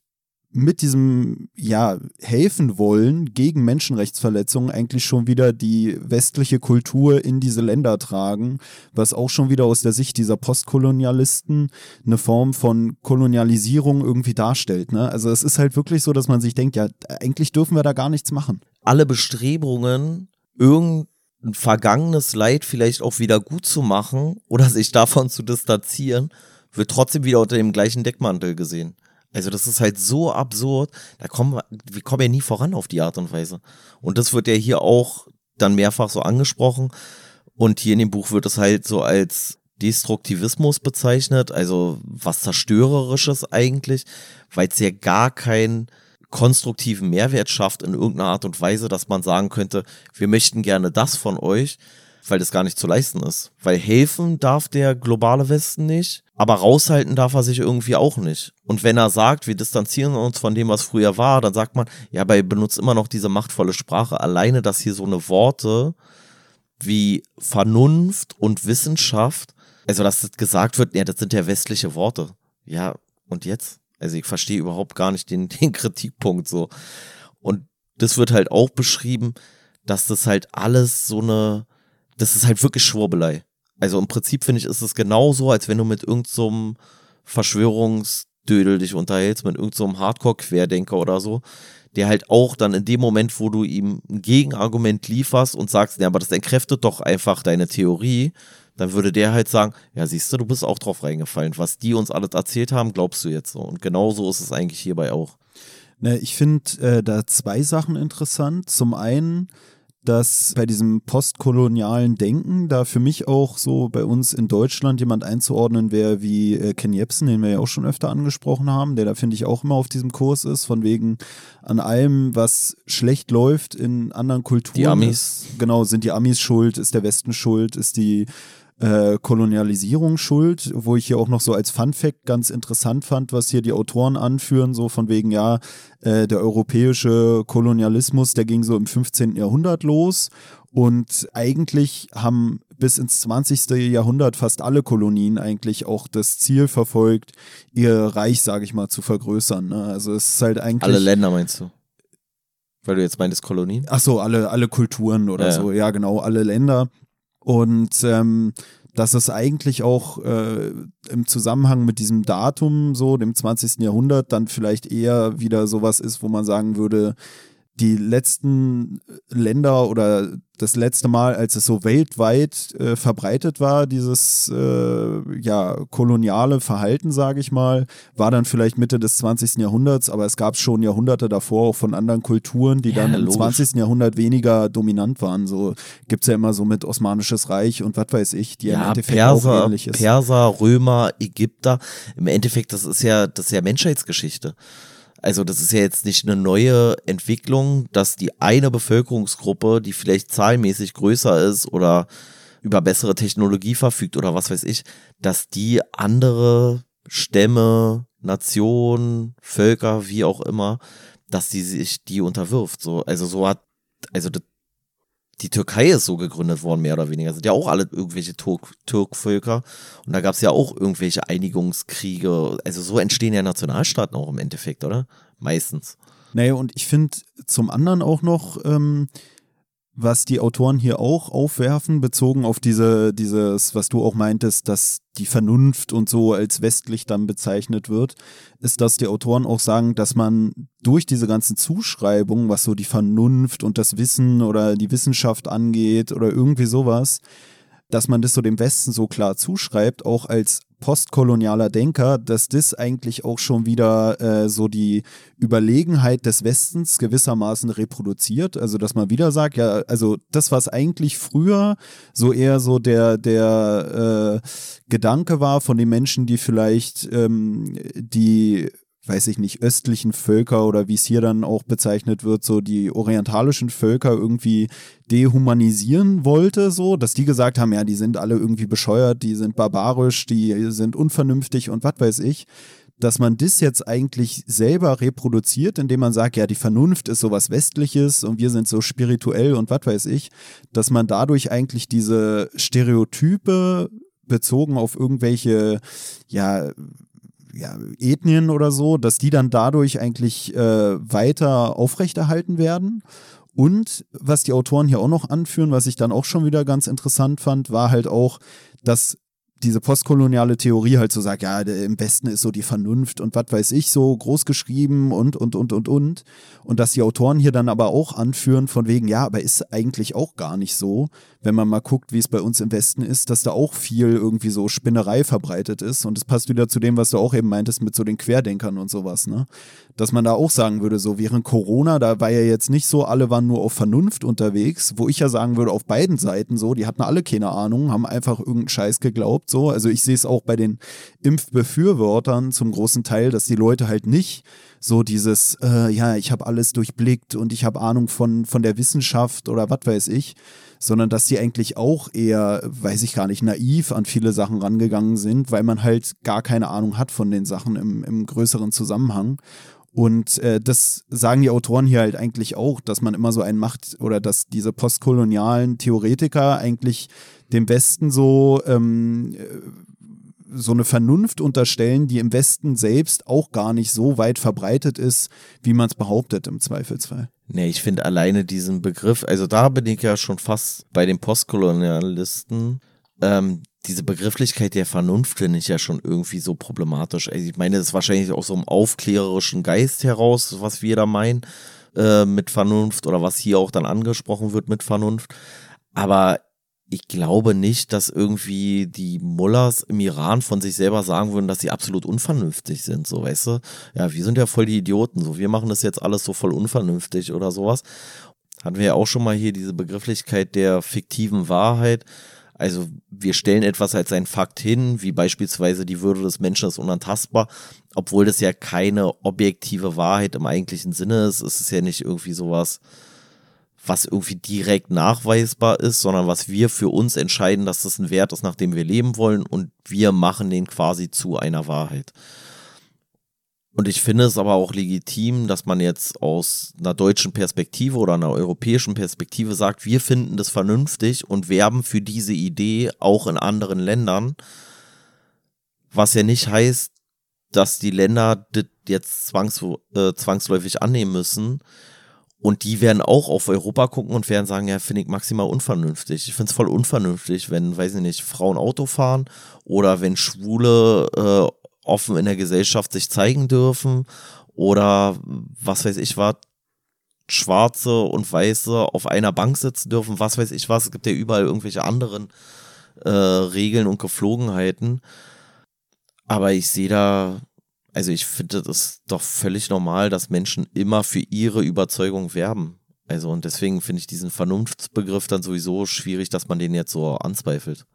mit diesem, ja, helfen wollen gegen Menschenrechtsverletzungen eigentlich schon wieder die westliche Kultur in diese Länder tragen, was auch schon wieder aus der Sicht dieser Postkolonialisten eine Form von Kolonialisierung irgendwie darstellt. Ne? Also es ist halt wirklich so, dass man sich denkt, ja, eigentlich dürfen wir da gar nichts machen. Alle Bestrebungen, irgendein vergangenes Leid vielleicht auch wieder gut zu machen oder sich davon zu distanzieren, wird trotzdem wieder unter dem gleichen Deckmantel gesehen. Also das ist halt so absurd. Da kommen wir, wir kommen ja nie voran auf die Art und Weise. Und das wird ja hier auch dann mehrfach so angesprochen. Und hier in dem Buch wird es halt so als Destruktivismus bezeichnet, also was zerstörerisches eigentlich, weil es ja gar keinen konstruktiven Mehrwert schafft in irgendeiner Art und Weise, dass man sagen könnte, wir möchten gerne das von euch, weil das gar nicht zu leisten ist. Weil helfen darf der globale Westen nicht, aber raushalten darf er sich irgendwie auch nicht. Und wenn er sagt, wir distanzieren uns von dem, was früher war, dann sagt man, ja, aber ihr benutzt immer noch diese machtvolle Sprache. Alleine, dass hier so eine Worte wie Vernunft und Wissenschaft, also dass das gesagt wird, ja, das sind ja westliche Worte. Ja, und jetzt? Also ich verstehe überhaupt gar nicht den, [laughs] den Kritikpunkt so. Und das wird halt auch beschrieben, dass das halt alles so eine, das ist halt wirklich Schwurbelei. Also im Prinzip finde ich, ist es genauso, als wenn du mit irgendeinem so Verschwörungsdödel dich unterhältst, mit irgendeinem so Hardcore-Querdenker oder so, der halt auch dann in dem Moment, wo du ihm ein Gegenargument lieferst und sagst, ja, aber das entkräftet doch einfach deine Theorie, dann würde der halt sagen, ja, siehst du, du bist auch drauf reingefallen. Was die uns alles erzählt haben, glaubst du jetzt so. Und genauso ist es eigentlich hierbei auch. Ne, ich finde äh, da zwei Sachen interessant. Zum einen, dass bei diesem postkolonialen Denken da für mich auch so bei uns in Deutschland jemand einzuordnen wäre wie äh, Ken Jebsen, den wir ja auch schon öfter angesprochen haben, der da finde ich auch immer auf diesem Kurs ist, von wegen an allem, was schlecht läuft in anderen Kulturen. Die Amis. Ist, genau, sind die Amis schuld, ist der Westen schuld, ist die äh, Kolonialisierung schuld, wo ich hier auch noch so als Fun Fact ganz interessant fand, was hier die Autoren anführen, so von wegen, ja, äh, der europäische Kolonialismus, der ging so im 15. Jahrhundert los und eigentlich haben bis ins 20. Jahrhundert fast alle Kolonien eigentlich auch das Ziel verfolgt, ihr Reich, sage ich mal, zu vergrößern. Ne? Also es ist halt eigentlich. Alle Länder meinst du? Weil du jetzt meintest Kolonien? Ach so, alle, alle Kulturen oder ja. so, ja genau, alle Länder. Und ähm, dass es eigentlich auch äh, im Zusammenhang mit diesem Datum, so dem 20. Jahrhundert, dann vielleicht eher wieder sowas ist, wo man sagen würde, die letzten Länder oder das letzte Mal, als es so weltweit äh, verbreitet war, dieses äh, ja, koloniale Verhalten, sage ich mal, war dann vielleicht Mitte des 20. Jahrhunderts, aber es gab schon Jahrhunderte davor auch von anderen Kulturen, die ja, dann im 20. Jahrhundert weniger dominant waren. So gibt es ja immer so mit Osmanisches Reich und was weiß ich, die ja, im Endeffekt Perser, auch ähnlich ist. Perser, Römer, Ägypter, im Endeffekt, das ist ja, das ist ja Menschheitsgeschichte. Also das ist ja jetzt nicht eine neue Entwicklung, dass die eine Bevölkerungsgruppe, die vielleicht zahlenmäßig größer ist oder über bessere Technologie verfügt oder was weiß ich, dass die andere Stämme, Nationen, Völker, wie auch immer, dass die sich die unterwirft. So, also so hat, also das die Türkei ist so gegründet worden, mehr oder weniger. Sind ja auch alle irgendwelche Turk Türkvölker. Und da gab es ja auch irgendwelche Einigungskriege. Also so entstehen ja Nationalstaaten auch im Endeffekt, oder? Meistens. Naja, und ich finde zum anderen auch noch, ähm, was die Autoren hier auch aufwerfen, bezogen auf diese, dieses, was du auch meintest, dass die Vernunft und so als westlich dann bezeichnet wird, ist, dass die Autoren auch sagen, dass man durch diese ganzen Zuschreibungen, was so die Vernunft und das Wissen oder die Wissenschaft angeht oder irgendwie sowas, dass man das so dem Westen so klar zuschreibt, auch als postkolonialer Denker, dass das eigentlich auch schon wieder äh, so die Überlegenheit des Westens gewissermaßen reproduziert. Also, dass man wieder sagt, ja, also das, was eigentlich früher so eher so der, der äh, Gedanke war von den Menschen, die vielleicht ähm, die weiß ich nicht, östlichen Völker oder wie es hier dann auch bezeichnet wird, so die orientalischen Völker irgendwie dehumanisieren wollte, so, dass die gesagt haben, ja, die sind alle irgendwie bescheuert, die sind barbarisch, die sind unvernünftig und was weiß ich, dass man das jetzt eigentlich selber reproduziert, indem man sagt, ja, die Vernunft ist sowas Westliches und wir sind so spirituell und was weiß ich, dass man dadurch eigentlich diese Stereotype bezogen auf irgendwelche, ja, ja, Ethnien oder so, dass die dann dadurch eigentlich äh, weiter aufrechterhalten werden. Und was die Autoren hier auch noch anführen, was ich dann auch schon wieder ganz interessant fand, war halt auch, dass diese postkoloniale Theorie halt so sagt, ja, im Westen ist so die Vernunft und was weiß ich, so groß geschrieben und, und, und, und, und. Und dass die Autoren hier dann aber auch anführen von wegen, ja, aber ist eigentlich auch gar nicht so, wenn man mal guckt, wie es bei uns im Westen ist, dass da auch viel irgendwie so Spinnerei verbreitet ist. Und es passt wieder zu dem, was du auch eben meintest mit so den Querdenkern und sowas, ne? Dass man da auch sagen würde, so während Corona, da war ja jetzt nicht so, alle waren nur auf Vernunft unterwegs, wo ich ja sagen würde, auf beiden Seiten so, die hatten alle keine Ahnung, haben einfach irgendeinen Scheiß geglaubt so. Also ich sehe es auch bei den Impfbefürwortern zum großen Teil, dass die Leute halt nicht so dieses, äh, ja, ich habe alles durchblickt und ich habe Ahnung von, von der Wissenschaft oder was weiß ich, sondern dass die eigentlich auch eher, weiß ich gar nicht, naiv an viele Sachen rangegangen sind, weil man halt gar keine Ahnung hat von den Sachen im, im größeren Zusammenhang. Und äh, das sagen die Autoren hier halt eigentlich auch, dass man immer so einen macht oder dass diese postkolonialen Theoretiker eigentlich dem Westen so ähm, äh, so eine Vernunft unterstellen, die im Westen selbst auch gar nicht so weit verbreitet ist, wie man es behauptet im Zweifelsfall. Nee, ich finde alleine diesen Begriff, also da bin ich ja schon fast bei den Postkolonialisten, ähm, diese Begrifflichkeit der Vernunft finde ich ja schon irgendwie so problematisch. Also ich meine, das ist wahrscheinlich auch so im aufklärerischen Geist heraus, was wir da meinen äh, mit Vernunft oder was hier auch dann angesprochen wird mit Vernunft. Aber ich glaube nicht, dass irgendwie die Mullahs im Iran von sich selber sagen würden, dass sie absolut unvernünftig sind, so weißt du. Ja, wir sind ja voll die Idioten, so wir machen das jetzt alles so voll unvernünftig oder sowas. Hatten wir ja auch schon mal hier diese Begrifflichkeit der fiktiven Wahrheit. Also wir stellen etwas als ein Fakt hin, wie beispielsweise die Würde des Menschen ist unantastbar, obwohl das ja keine objektive Wahrheit im eigentlichen Sinne ist. Es ist ja nicht irgendwie sowas, was irgendwie direkt nachweisbar ist, sondern was wir für uns entscheiden, dass das ein Wert ist, nach dem wir leben wollen und wir machen den quasi zu einer Wahrheit. Und ich finde es aber auch legitim, dass man jetzt aus einer deutschen Perspektive oder einer europäischen Perspektive sagt, wir finden das vernünftig und werben für diese Idee auch in anderen Ländern. Was ja nicht heißt, dass die Länder das jetzt zwangs, äh, zwangsläufig annehmen müssen. Und die werden auch auf Europa gucken und werden sagen, ja, finde ich maximal unvernünftig. Ich finde es voll unvernünftig, wenn, weiß ich nicht, Frauen Auto fahren oder wenn Schwule äh, offen in der Gesellschaft sich zeigen dürfen oder was weiß ich was, Schwarze und Weiße auf einer Bank sitzen dürfen, was weiß ich was. Es gibt ja überall irgendwelche anderen äh, Regeln und Geflogenheiten. Aber ich sehe da, also ich finde das doch völlig normal, dass Menschen immer für ihre Überzeugung werben. Also und deswegen finde ich diesen Vernunftsbegriff dann sowieso schwierig, dass man den jetzt so anzweifelt.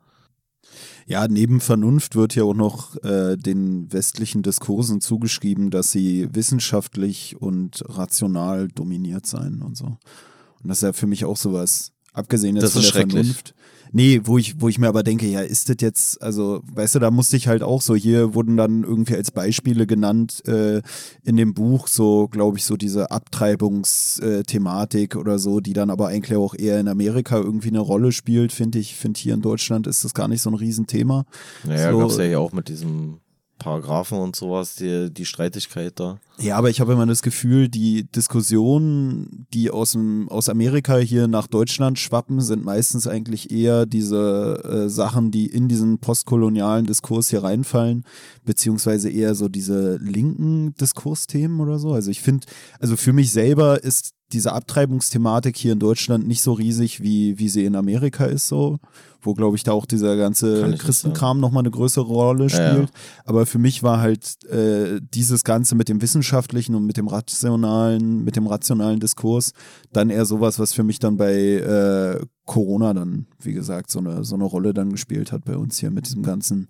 Ja, neben Vernunft wird ja auch noch äh, den westlichen Diskursen zugeschrieben, dass sie wissenschaftlich und rational dominiert seien und so. Und das ist ja für mich auch sowas, abgesehen jetzt das von der Vernunft, Nee, wo ich, wo ich mir aber denke, ja, ist das jetzt, also, weißt du, da musste ich halt auch so, hier wurden dann irgendwie als Beispiele genannt äh, in dem Buch, so, glaube ich, so diese Abtreibungsthematik oder so, die dann aber eigentlich auch eher in Amerika irgendwie eine Rolle spielt, finde ich. Finde hier in Deutschland ist das gar nicht so ein Riesenthema. Naja, so, gab es ja hier auch mit diesem Paragraphen und sowas, die, die Streitigkeit da. Ja, aber ich habe immer das Gefühl, die Diskussionen, die aus, dem, aus Amerika hier nach Deutschland schwappen, sind meistens eigentlich eher diese äh, Sachen, die in diesen postkolonialen Diskurs hier reinfallen, beziehungsweise eher so diese linken Diskursthemen oder so. Also ich finde, also für mich selber ist diese Abtreibungsthematik hier in Deutschland nicht so riesig, wie, wie sie in Amerika ist, so, wo, glaube ich, da auch dieser ganze Christenkram nochmal eine größere Rolle spielt. Ja, ja. Aber für mich war halt äh, dieses Ganze mit dem wissenschaftlichen und mit dem rationalen, mit dem rationalen Diskurs dann eher sowas, was für mich dann bei äh, Corona dann, wie gesagt, so eine, so eine Rolle dann gespielt hat bei uns hier mit diesem ganzen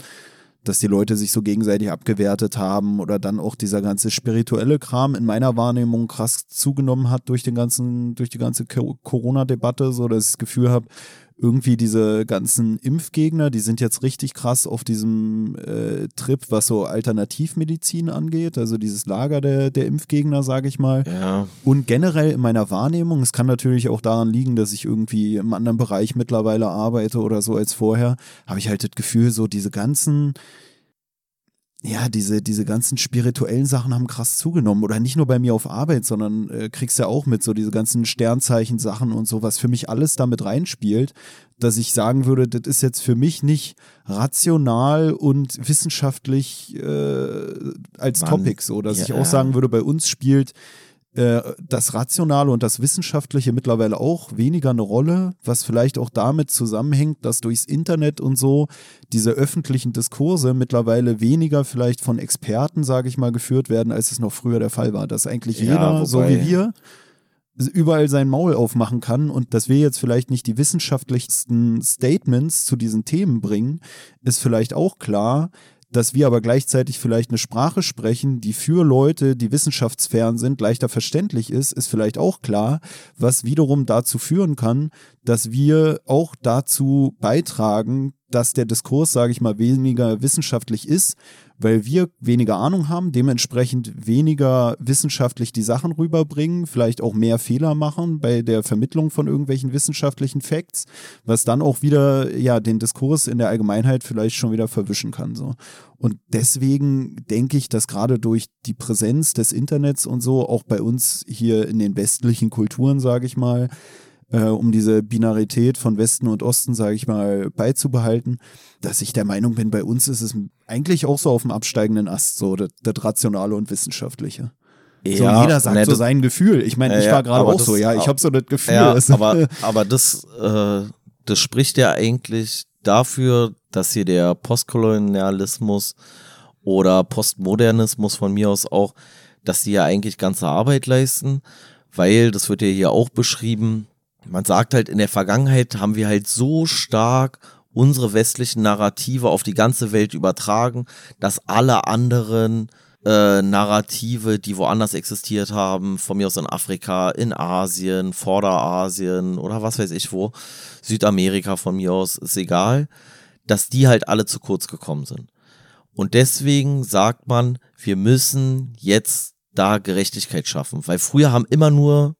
dass die Leute sich so gegenseitig abgewertet haben oder dann auch dieser ganze spirituelle Kram in meiner Wahrnehmung krass zugenommen hat durch den ganzen, durch die ganze Corona-Debatte, so dass ich das Gefühl habe, irgendwie diese ganzen Impfgegner, die sind jetzt richtig krass auf diesem äh, Trip, was so Alternativmedizin angeht, also dieses Lager der, der Impfgegner, sage ich mal. Ja. Und generell in meiner Wahrnehmung, es kann natürlich auch daran liegen, dass ich irgendwie im anderen Bereich mittlerweile arbeite oder so als vorher, habe ich halt das Gefühl, so diese ganzen ja, diese, diese ganzen spirituellen Sachen haben krass zugenommen. Oder nicht nur bei mir auf Arbeit, sondern äh, kriegst ja auch mit so diese ganzen Sternzeichen-Sachen und so, was für mich alles damit reinspielt, dass ich sagen würde, das ist jetzt für mich nicht rational und wissenschaftlich äh, als Mann, Topic so, dass ja, ich auch sagen würde, bei uns spielt äh, das Rationale und das Wissenschaftliche mittlerweile auch weniger eine Rolle, was vielleicht auch damit zusammenhängt, dass durchs Internet und so diese öffentlichen Diskurse mittlerweile weniger vielleicht von Experten, sage ich mal, geführt werden, als es noch früher der Fall war. Dass eigentlich ja, jeder, so wie wir, überall sein Maul aufmachen kann und dass wir jetzt vielleicht nicht die wissenschaftlichsten Statements zu diesen Themen bringen, ist vielleicht auch klar dass wir aber gleichzeitig vielleicht eine Sprache sprechen, die für Leute, die wissenschaftsfern sind, leichter verständlich ist, ist vielleicht auch klar, was wiederum dazu führen kann, dass wir auch dazu beitragen, dass der Diskurs, sage ich mal, weniger wissenschaftlich ist, weil wir weniger Ahnung haben, dementsprechend weniger wissenschaftlich die Sachen rüberbringen, vielleicht auch mehr Fehler machen bei der Vermittlung von irgendwelchen wissenschaftlichen Facts, was dann auch wieder ja den Diskurs in der Allgemeinheit vielleicht schon wieder verwischen kann so. Und deswegen denke ich, dass gerade durch die Präsenz des Internets und so auch bei uns hier in den westlichen Kulturen, sage ich mal, äh, um diese Binarität von Westen und Osten, sage ich mal, beizubehalten, dass ich der Meinung bin, bei uns ist es eigentlich auch so auf dem absteigenden Ast, so das, das Rationale und Wissenschaftliche. Ja, so, jeder sagt ne, so sein Gefühl. Ich meine, ich war gerade auch das, so, ja, ich habe so das Gefühl. Ja, [laughs] aber, aber das, äh, das spricht ja eigentlich dafür, dass hier der Postkolonialismus oder Postmodernismus von mir aus auch, dass die ja eigentlich ganze Arbeit leisten, weil, das wird ja hier auch beschrieben, man sagt halt, in der Vergangenheit haben wir halt so stark unsere westlichen Narrative auf die ganze Welt übertragen, dass alle anderen äh, Narrative, die woanders existiert haben, von mir aus in Afrika, in Asien, Vorderasien oder was weiß ich wo, Südamerika von mir aus, ist egal, dass die halt alle zu kurz gekommen sind. Und deswegen sagt man, wir müssen jetzt da Gerechtigkeit schaffen, weil früher haben immer nur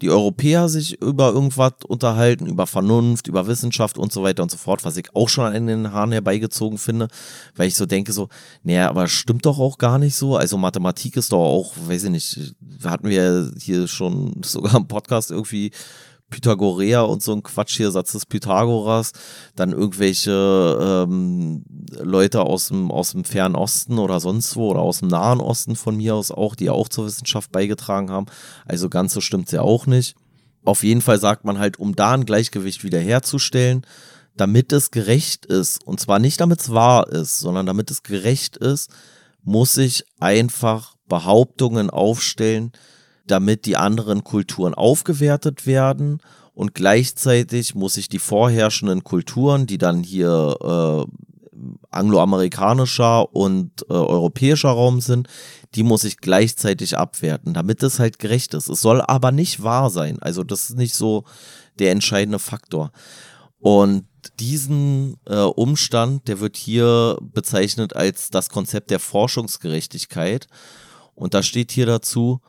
die Europäer sich über irgendwas unterhalten, über Vernunft, über Wissenschaft und so weiter und so fort, was ich auch schon in den Haaren herbeigezogen finde, weil ich so denke so, naja, aber stimmt doch auch gar nicht so. Also Mathematik ist doch auch, weiß ich nicht, hatten wir hier schon sogar im Podcast irgendwie Pythagorea und so ein Quatsch hier, Satz des Pythagoras, dann irgendwelche ähm, Leute aus dem, aus dem Fernen Osten oder sonst wo oder aus dem Nahen Osten von mir aus auch, die auch zur Wissenschaft beigetragen haben. Also ganz so stimmt es ja auch nicht. Auf jeden Fall sagt man halt, um da ein Gleichgewicht wiederherzustellen, damit es gerecht ist, und zwar nicht damit es wahr ist, sondern damit es gerecht ist, muss ich einfach Behauptungen aufstellen, damit die anderen Kulturen aufgewertet werden und gleichzeitig muss ich die vorherrschenden Kulturen, die dann hier äh, angloamerikanischer und äh, europäischer Raum sind, die muss ich gleichzeitig abwerten, damit es halt gerecht ist. Es soll aber nicht wahr sein. Also das ist nicht so der entscheidende Faktor. Und diesen äh, Umstand, der wird hier bezeichnet als das Konzept der Forschungsgerechtigkeit. Und da steht hier dazu,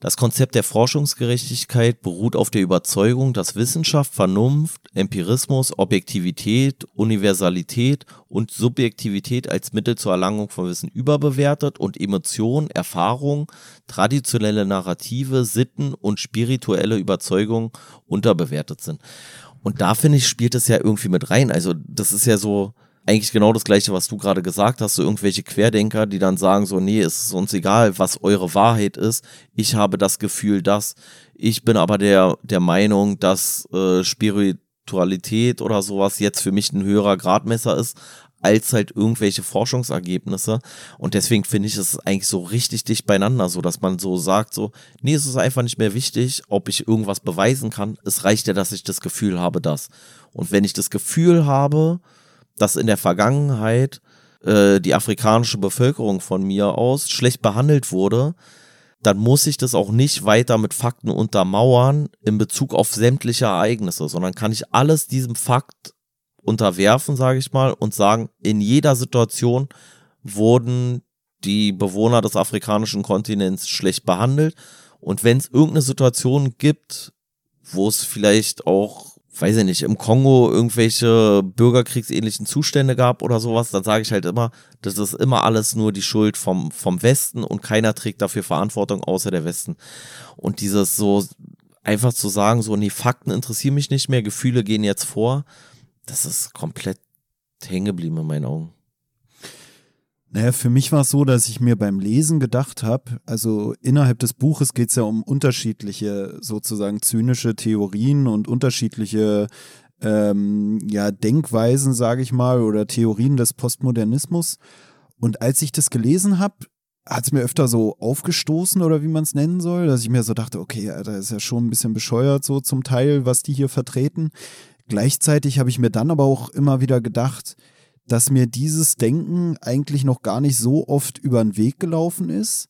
das Konzept der Forschungsgerechtigkeit beruht auf der Überzeugung, dass Wissenschaft, Vernunft, Empirismus, Objektivität, Universalität und Subjektivität als Mittel zur Erlangung von Wissen überbewertet und Emotionen, Erfahrung, traditionelle Narrative, Sitten und spirituelle Überzeugungen unterbewertet sind. Und da finde ich, spielt es ja irgendwie mit rein. Also, das ist ja so, eigentlich genau das gleiche, was du gerade gesagt hast, so irgendwelche Querdenker, die dann sagen so, nee, es ist uns egal, was eure Wahrheit ist. Ich habe das Gefühl, dass ich bin aber der der Meinung, dass äh, Spiritualität oder sowas jetzt für mich ein höherer Gradmesser ist als halt irgendwelche Forschungsergebnisse. Und deswegen finde ich es eigentlich so richtig dicht beieinander, so dass man so sagt, so, nee, es ist einfach nicht mehr wichtig, ob ich irgendwas beweisen kann. Es reicht ja, dass ich das Gefühl habe, dass. Und wenn ich das Gefühl habe, dass in der Vergangenheit äh, die afrikanische Bevölkerung von mir aus schlecht behandelt wurde, dann muss ich das auch nicht weiter mit Fakten untermauern in Bezug auf sämtliche Ereignisse, sondern kann ich alles diesem Fakt unterwerfen, sage ich mal, und sagen, in jeder Situation wurden die Bewohner des afrikanischen Kontinents schlecht behandelt. Und wenn es irgendeine Situation gibt, wo es vielleicht auch weiß ich nicht, im Kongo irgendwelche bürgerkriegsähnlichen Zustände gab oder sowas, dann sage ich halt immer, das ist immer alles nur die Schuld vom, vom Westen und keiner trägt dafür Verantwortung außer der Westen. Und dieses so einfach zu sagen, so, nee, Fakten interessieren mich nicht mehr, Gefühle gehen jetzt vor, das ist komplett hängen geblieben in meinen Augen. Naja, für mich war es so, dass ich mir beim Lesen gedacht habe, also innerhalb des Buches geht es ja um unterschiedliche sozusagen zynische Theorien und unterschiedliche ähm, ja, Denkweisen, sage ich mal, oder Theorien des Postmodernismus. Und als ich das gelesen habe, hat es mir öfter so aufgestoßen oder wie man es nennen soll, dass ich mir so dachte, okay, Alter, ist ja schon ein bisschen bescheuert so zum Teil, was die hier vertreten. Gleichzeitig habe ich mir dann aber auch immer wieder gedacht, dass mir dieses Denken eigentlich noch gar nicht so oft über den Weg gelaufen ist,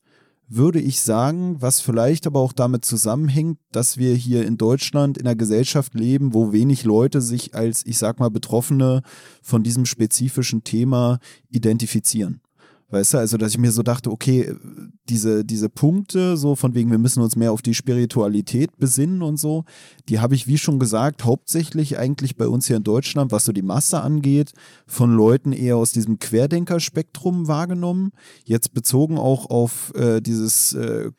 würde ich sagen, was vielleicht aber auch damit zusammenhängt, dass wir hier in Deutschland in einer Gesellschaft leben, wo wenig Leute sich als, ich sag mal, Betroffene von diesem spezifischen Thema identifizieren. Weißt du, also dass ich mir so dachte, okay, diese, diese Punkte, so von wegen, wir müssen uns mehr auf die Spiritualität besinnen und so, die habe ich, wie schon gesagt, hauptsächlich eigentlich bei uns hier in Deutschland, was so die Masse angeht, von Leuten eher aus diesem Querdenkerspektrum wahrgenommen. Jetzt bezogen auch auf äh, dieses äh,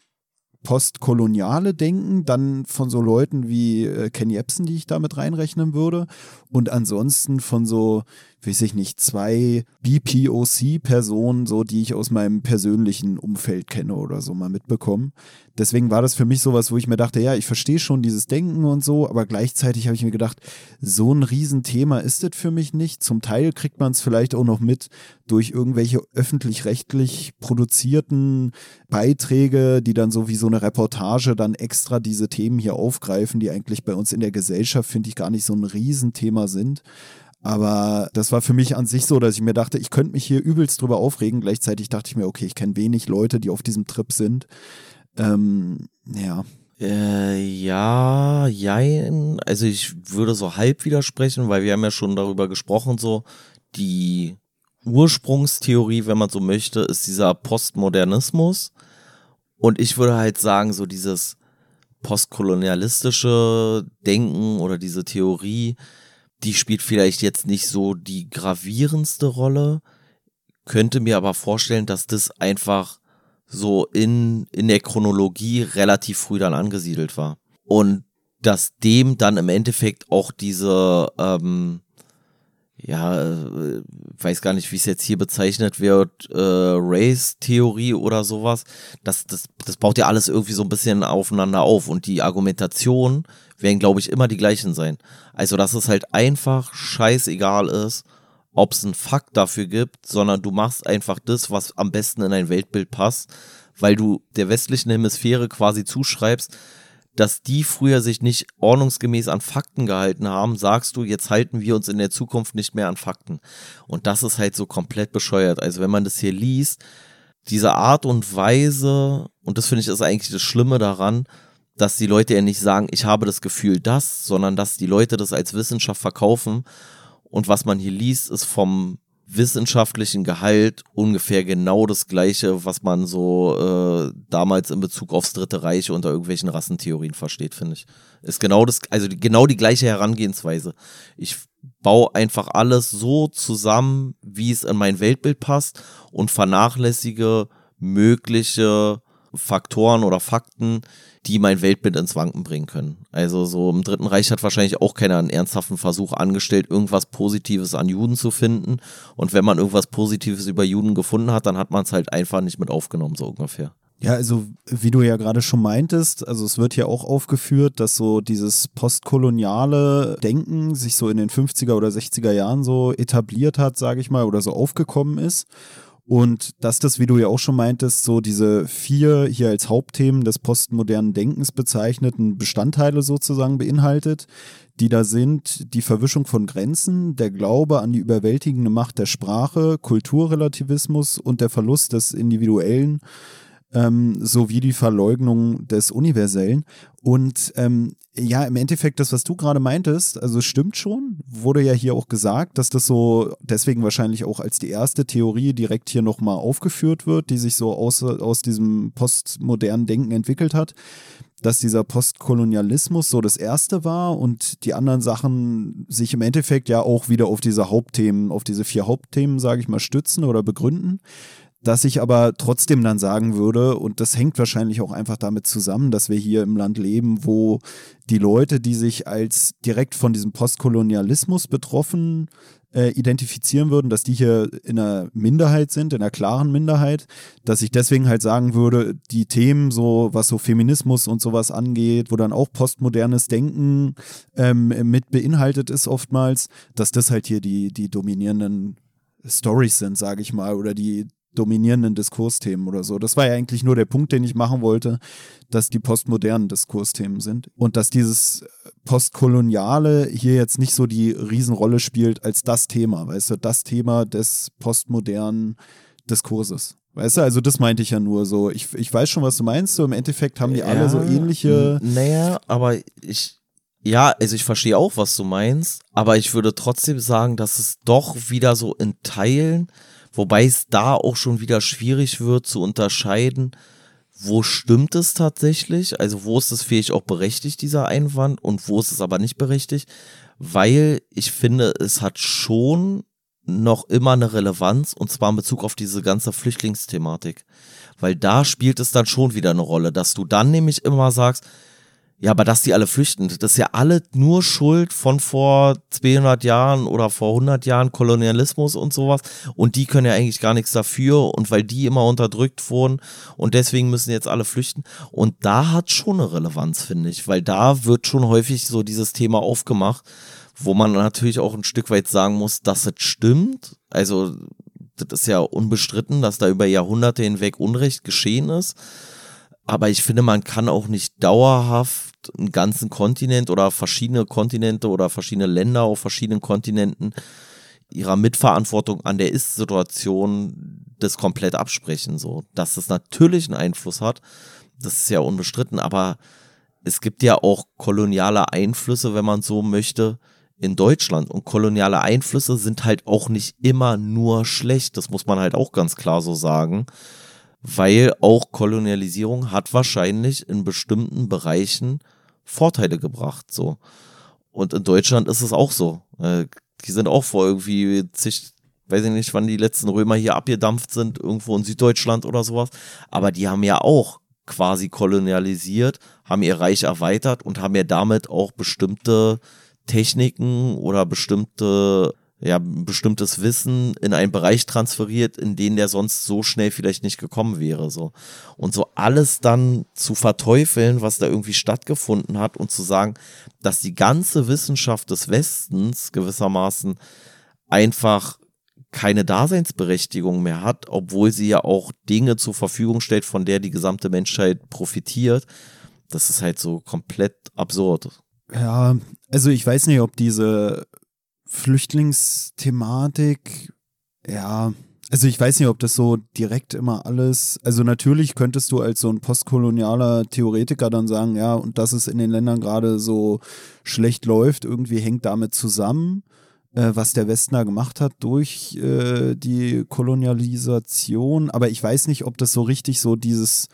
postkoloniale Denken, dann von so Leuten wie äh, Ken Jebsen, die ich da mit reinrechnen würde. Und ansonsten von so, weiß ich nicht, zwei BPOC-Personen, so die ich aus meinem persönlichen Umfeld kenne oder so mal mitbekommen. Deswegen war das für mich sowas, wo ich mir dachte, ja, ich verstehe schon dieses Denken und so, aber gleichzeitig habe ich mir gedacht, so ein Riesenthema ist das für mich nicht. Zum Teil kriegt man es vielleicht auch noch mit durch irgendwelche öffentlich-rechtlich produzierten Beiträge, die dann so wie so eine Reportage dann extra diese Themen hier aufgreifen, die eigentlich bei uns in der Gesellschaft, finde ich, gar nicht so ein Riesenthema sind. Aber das war für mich an sich so, dass ich mir dachte, ich könnte mich hier übelst drüber aufregen. Gleichzeitig dachte ich mir, okay, ich kenne wenig Leute, die auf diesem Trip sind. Ähm, ja. Äh, ja, jein. Also ich würde so halb widersprechen, weil wir haben ja schon darüber gesprochen, so die Ursprungstheorie, wenn man so möchte, ist dieser Postmodernismus. Und ich würde halt sagen, so dieses postkolonialistische Denken oder diese Theorie, die spielt vielleicht jetzt nicht so die gravierendste Rolle, könnte mir aber vorstellen, dass das einfach so in, in der Chronologie relativ früh dann angesiedelt war. Und dass dem dann im Endeffekt auch diese, ähm, ja, äh, weiß gar nicht, wie es jetzt hier bezeichnet wird, äh, Race-Theorie oder sowas, das, das, das baut ja alles irgendwie so ein bisschen aufeinander auf und die Argumentation werden, glaube ich, immer die gleichen sein. Also, dass es halt einfach scheißegal ist, ob es einen Fakt dafür gibt, sondern du machst einfach das, was am besten in dein Weltbild passt, weil du der westlichen Hemisphäre quasi zuschreibst, dass die früher sich nicht ordnungsgemäß an Fakten gehalten haben, sagst du, jetzt halten wir uns in der Zukunft nicht mehr an Fakten. Und das ist halt so komplett bescheuert. Also wenn man das hier liest, diese Art und Weise, und das finde ich ist eigentlich das Schlimme daran, dass die Leute ja nicht sagen, ich habe das Gefühl das, sondern dass die Leute das als Wissenschaft verkaufen. Und was man hier liest, ist vom wissenschaftlichen Gehalt ungefähr genau das gleiche, was man so äh, damals in Bezug aufs Dritte Reich unter irgendwelchen Rassentheorien versteht, finde ich. Ist genau das, also die, genau die gleiche Herangehensweise. Ich baue einfach alles so zusammen, wie es in mein Weltbild passt und vernachlässige mögliche Faktoren oder Fakten, die mein Weltbild ins Wanken bringen können. Also so im Dritten Reich hat wahrscheinlich auch keiner einen ernsthaften Versuch angestellt, irgendwas Positives an Juden zu finden. Und wenn man irgendwas Positives über Juden gefunden hat, dann hat man es halt einfach nicht mit aufgenommen, so ungefähr. Ja, also wie du ja gerade schon meintest, also es wird hier auch aufgeführt, dass so dieses postkoloniale Denken sich so in den 50er oder 60er Jahren so etabliert hat, sage ich mal, oder so aufgekommen ist. Und dass das, wie du ja auch schon meintest, so diese vier hier als Hauptthemen des postmodernen Denkens bezeichneten Bestandteile sozusagen beinhaltet, die da sind die Verwischung von Grenzen, der Glaube an die überwältigende Macht der Sprache, Kulturrelativismus und der Verlust des Individuellen ähm, sowie die Verleugnung des Universellen. Und ähm, ja, im Endeffekt, das, was du gerade meintest, also stimmt schon, wurde ja hier auch gesagt, dass das so deswegen wahrscheinlich auch als die erste Theorie direkt hier nochmal aufgeführt wird, die sich so aus, aus diesem postmodernen Denken entwickelt hat dass dieser Postkolonialismus so das erste war und die anderen Sachen sich im Endeffekt ja auch wieder auf diese Hauptthemen, auf diese vier Hauptthemen, sage ich mal, stützen oder begründen dass ich aber trotzdem dann sagen würde, und das hängt wahrscheinlich auch einfach damit zusammen, dass wir hier im Land leben, wo die Leute, die sich als direkt von diesem Postkolonialismus betroffen äh, identifizieren würden, dass die hier in einer Minderheit sind, in einer klaren Minderheit, dass ich deswegen halt sagen würde, die Themen, so was so Feminismus und sowas angeht, wo dann auch postmodernes Denken ähm, mit beinhaltet ist oftmals, dass das halt hier die, die dominierenden Stories sind, sage ich mal, oder die dominierenden Diskursthemen oder so. Das war ja eigentlich nur der Punkt, den ich machen wollte, dass die postmodernen Diskursthemen sind und dass dieses Postkoloniale hier jetzt nicht so die Riesenrolle spielt als das Thema, weißt du, das Thema des postmodernen Diskurses. Weißt du, also das meinte ich ja nur so. Ich, ich weiß schon, was du meinst. So im Endeffekt haben die ja, alle so ähnliche. Naja, aber ich, ja, also ich verstehe auch, was du meinst, aber ich würde trotzdem sagen, dass es doch wieder so in Teilen Wobei es da auch schon wieder schwierig wird zu unterscheiden, wo stimmt es tatsächlich, also wo ist es vielleicht auch berechtigt, dieser Einwand, und wo ist es aber nicht berechtigt, weil ich finde, es hat schon noch immer eine Relevanz, und zwar in Bezug auf diese ganze Flüchtlingsthematik. Weil da spielt es dann schon wieder eine Rolle, dass du dann nämlich immer sagst, ja, aber dass die alle flüchten, das ist ja alle nur Schuld von vor 200 Jahren oder vor 100 Jahren Kolonialismus und sowas. Und die können ja eigentlich gar nichts dafür und weil die immer unterdrückt wurden und deswegen müssen jetzt alle flüchten. Und da hat schon eine Relevanz, finde ich, weil da wird schon häufig so dieses Thema aufgemacht, wo man natürlich auch ein Stück weit sagen muss, dass es stimmt. Also, das ist ja unbestritten, dass da über Jahrhunderte hinweg Unrecht geschehen ist. Aber ich finde, man kann auch nicht dauerhaft einen ganzen Kontinent oder verschiedene Kontinente oder verschiedene Länder auf verschiedenen Kontinenten ihrer Mitverantwortung an der Ist-Situation das komplett absprechen. So, dass das natürlich einen Einfluss hat, das ist ja unbestritten, aber es gibt ja auch koloniale Einflüsse, wenn man so möchte, in Deutschland. Und koloniale Einflüsse sind halt auch nicht immer nur schlecht. Das muss man halt auch ganz klar so sagen weil auch Kolonialisierung hat wahrscheinlich in bestimmten Bereichen Vorteile gebracht. So. Und in Deutschland ist es auch so. Äh, die sind auch vor irgendwie zig, weiß ich nicht, wann die letzten Römer hier abgedampft sind, irgendwo in Süddeutschland oder sowas. Aber die haben ja auch quasi kolonialisiert, haben ihr Reich erweitert und haben ja damit auch bestimmte Techniken oder bestimmte ja, bestimmtes Wissen in einen Bereich transferiert, in den der sonst so schnell vielleicht nicht gekommen wäre. So. Und so alles dann zu verteufeln, was da irgendwie stattgefunden hat und zu sagen, dass die ganze Wissenschaft des Westens gewissermaßen einfach keine Daseinsberechtigung mehr hat, obwohl sie ja auch Dinge zur Verfügung stellt, von der die gesamte Menschheit profitiert. Das ist halt so komplett absurd. Ja, also ich weiß nicht, ob diese Flüchtlingsthematik, ja, also ich weiß nicht, ob das so direkt immer alles, also natürlich könntest du als so ein postkolonialer Theoretiker dann sagen, ja, und dass es in den Ländern gerade so schlecht läuft, irgendwie hängt damit zusammen, äh, was der Westen da gemacht hat durch äh, die Kolonialisation, aber ich weiß nicht, ob das so richtig so dieses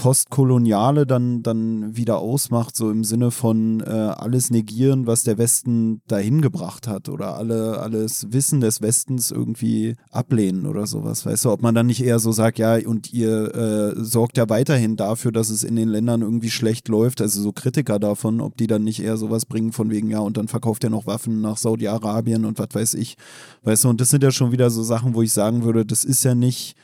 Postkoloniale dann, dann wieder ausmacht, so im Sinne von äh, alles negieren, was der Westen dahin gebracht hat oder alle, alles Wissen des Westens irgendwie ablehnen oder sowas. Weißt du, ob man dann nicht eher so sagt, ja, und ihr äh, sorgt ja weiterhin dafür, dass es in den Ländern irgendwie schlecht läuft, also so Kritiker davon, ob die dann nicht eher sowas bringen von wegen, ja, und dann verkauft er noch Waffen nach Saudi-Arabien und was weiß ich. Weißt du, und das sind ja schon wieder so Sachen, wo ich sagen würde, das ist ja nicht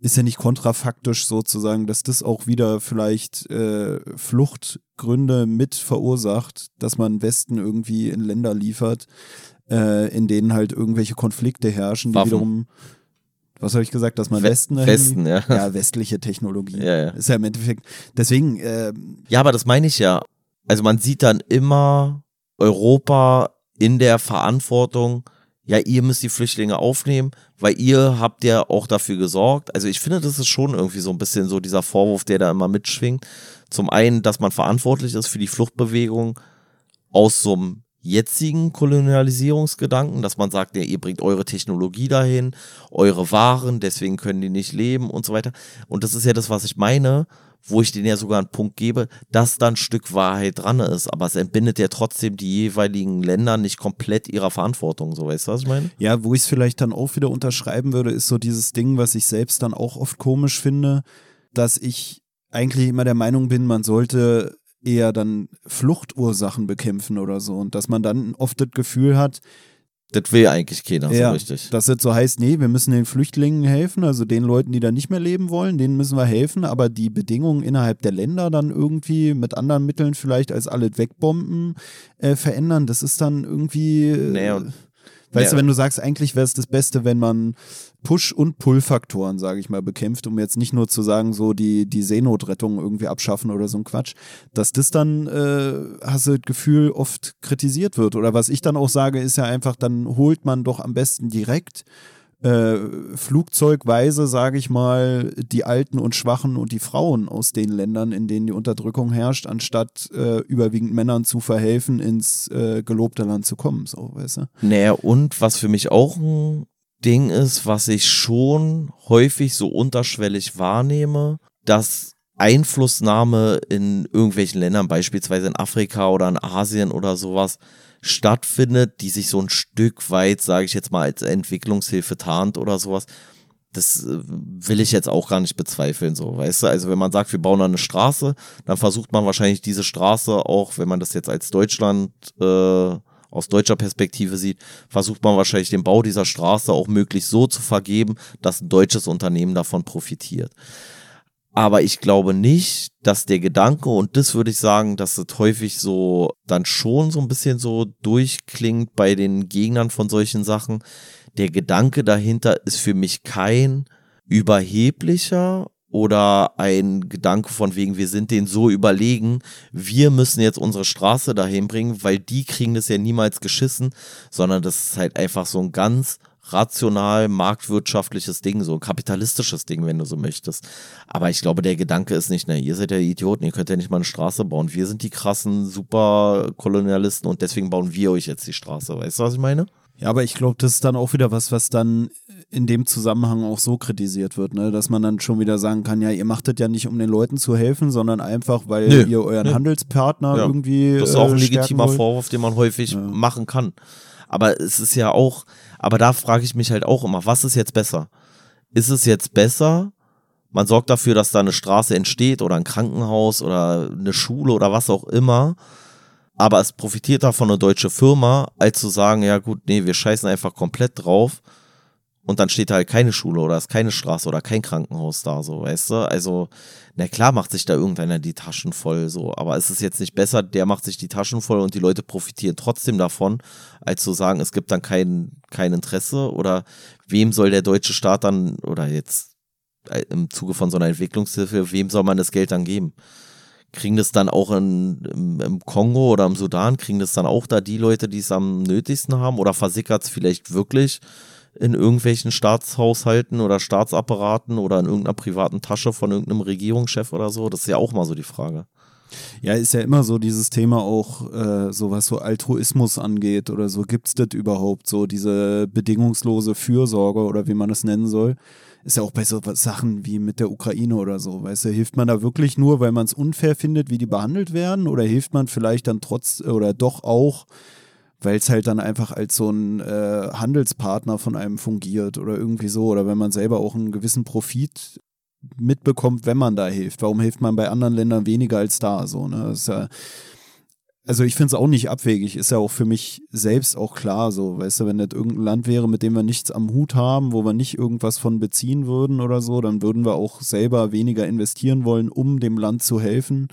ist ja nicht kontrafaktisch sozusagen, dass das auch wieder vielleicht äh, Fluchtgründe mit verursacht, dass man Westen irgendwie in Länder liefert, äh, in denen halt irgendwelche Konflikte herrschen, die Waffen. wiederum was habe ich gesagt, dass man We Westen Westen, ja. ja, westliche Technologie. Ja, ja. Ist ja im Endeffekt. Deswegen. Äh, ja, aber das meine ich ja. Also man sieht dann immer Europa in der Verantwortung, ja, ihr müsst die Flüchtlinge aufnehmen, weil ihr habt ja auch dafür gesorgt. Also ich finde, das ist schon irgendwie so ein bisschen so dieser Vorwurf, der da immer mitschwingt. Zum einen, dass man verantwortlich ist für die Fluchtbewegung aus so einem jetzigen Kolonialisierungsgedanken, dass man sagt, ja, ihr bringt eure Technologie dahin, eure Waren, deswegen können die nicht leben und so weiter. Und das ist ja das, was ich meine wo ich denen ja sogar einen Punkt gebe, dass da ein Stück Wahrheit dran ist. Aber es entbindet ja trotzdem die jeweiligen Länder nicht komplett ihrer Verantwortung. So weißt du, was ich meine? Ja, wo ich es vielleicht dann auch wieder unterschreiben würde, ist so dieses Ding, was ich selbst dann auch oft komisch finde, dass ich eigentlich immer der Meinung bin, man sollte eher dann Fluchtursachen bekämpfen oder so. Und dass man dann oft das Gefühl hat, das will eigentlich keiner ja, so richtig. Dass es so heißt, nee, wir müssen den Flüchtlingen helfen, also den Leuten, die da nicht mehr leben wollen, denen müssen wir helfen, aber die Bedingungen innerhalb der Länder dann irgendwie mit anderen Mitteln vielleicht als alle wegbomben äh, verändern, das ist dann irgendwie. Äh, nee, Weißt Ja. du, wenn du sagst, eigentlich wäre es das Beste, wenn man Push- und Pull-Faktoren, sage ich mal, bekämpft, um jetzt nicht nur zu sagen, so die, die Seenotrettung irgendwie abschaffen oder so ein Quatsch, dass das dann, äh, hast du das Gefühl, oft kritisiert wird. Oder was ich dann auch sage, ist ja einfach, dann holt man doch am besten direkt äh, flugzeugweise, sage ich mal, die Alten und Schwachen und die Frauen aus den Ländern, in denen die Unterdrückung herrscht, anstatt äh, überwiegend Männern zu verhelfen, ins äh, gelobte Land zu kommen, so, weißt du? Naja, und was für mich auch ein Ding ist, was ich schon häufig so unterschwellig wahrnehme, dass Einflussnahme in irgendwelchen Ländern, beispielsweise in Afrika oder in Asien oder sowas, stattfindet, die sich so ein Stück weit, sage ich jetzt mal, als Entwicklungshilfe tarnt oder sowas. Das äh, will ich jetzt auch gar nicht bezweifeln, so, weißt du? Also, wenn man sagt, wir bauen eine Straße, dann versucht man wahrscheinlich diese Straße auch, wenn man das jetzt als Deutschland äh, aus deutscher Perspektive sieht, versucht man wahrscheinlich den Bau dieser Straße auch möglichst so zu vergeben, dass ein deutsches Unternehmen davon profitiert. Aber ich glaube nicht, dass der Gedanke, und das würde ich sagen, dass es häufig so dann schon so ein bisschen so durchklingt bei den Gegnern von solchen Sachen. Der Gedanke dahinter ist für mich kein überheblicher oder ein Gedanke von wegen, wir sind denen so überlegen, wir müssen jetzt unsere Straße dahin bringen, weil die kriegen das ja niemals geschissen, sondern das ist halt einfach so ein ganz rational marktwirtschaftliches Ding, so ein kapitalistisches Ding, wenn du so möchtest. Aber ich glaube, der Gedanke ist nicht, na, ihr seid ja Idioten, ihr könnt ja nicht mal eine Straße bauen. Wir sind die krassen Superkolonialisten und deswegen bauen wir euch jetzt die Straße. Weißt du, was ich meine? Ja, aber ich glaube, das ist dann auch wieder was, was dann in dem Zusammenhang auch so kritisiert wird, ne? dass man dann schon wieder sagen kann, ja, ihr macht das ja nicht, um den Leuten zu helfen, sondern einfach, weil Nö, ihr euren nö. Handelspartner Ja, irgendwie. Das ist auch ein äh, legitimer. Vorwurf, den man häufig Ja. machen kann. Aber es ist ja auch, aber da frage ich mich halt auch immer, was ist jetzt besser? Ist es jetzt besser, man sorgt dafür, dass da eine Straße entsteht oder ein Krankenhaus oder eine Schule oder was auch immer, aber es profitiert davon eine deutsche Firma, als zu sagen, ja gut, nee, wir scheißen einfach komplett drauf und dann steht halt keine Schule oder ist keine Straße oder kein Krankenhaus da, so, weißt du? Also, na klar macht sich da irgendeiner die Taschen voll, so, aber es ist jetzt nicht besser, der macht sich die Taschen voll und die Leute profitieren trotzdem davon, als zu sagen, es gibt dann kein, kein Interesse. Oder wem soll der deutsche Staat dann, oder jetzt äh, im Zuge von so einer Entwicklungshilfe, wem soll man das Geld dann geben? Kriegen das dann auch in, im, im Kongo oder im Sudan, kriegen das dann auch da die Leute, die es am nötigsten haben? Oder versickert es vielleicht wirklich in irgendwelchen Staatshaushalten oder Staatsapparaten oder in irgendeiner privaten Tasche von irgendeinem Regierungschef oder so? Das ist ja auch mal so die Frage. Ja, ist ja immer so dieses Thema auch, äh, so was so Altruismus angeht oder so. Gibt es das überhaupt so, diese bedingungslose Fürsorge oder wie man das nennen soll? Ist ja auch bei so Sachen wie mit der Ukraine oder so, weißt du, hilft man da wirklich nur, weil man es unfair findet, wie die behandelt werden? Oder hilft man vielleicht dann trotz oder doch auch, weil es halt dann einfach als so ein äh, Handelspartner von einem fungiert oder irgendwie so? Oder wenn man selber auch einen gewissen Profit mitbekommt, wenn man da hilft. Warum hilft man bei anderen Ländern weniger als da? So, ne? Ja, also ich finde es auch nicht abwegig, ist ja auch für mich selbst auch klar, so, weißt du, wenn das irgendein Land wäre, mit dem wir nichts am Hut haben, wo wir nicht irgendwas von beziehen würden oder so, dann würden wir auch selber weniger investieren wollen, um dem Land zu helfen.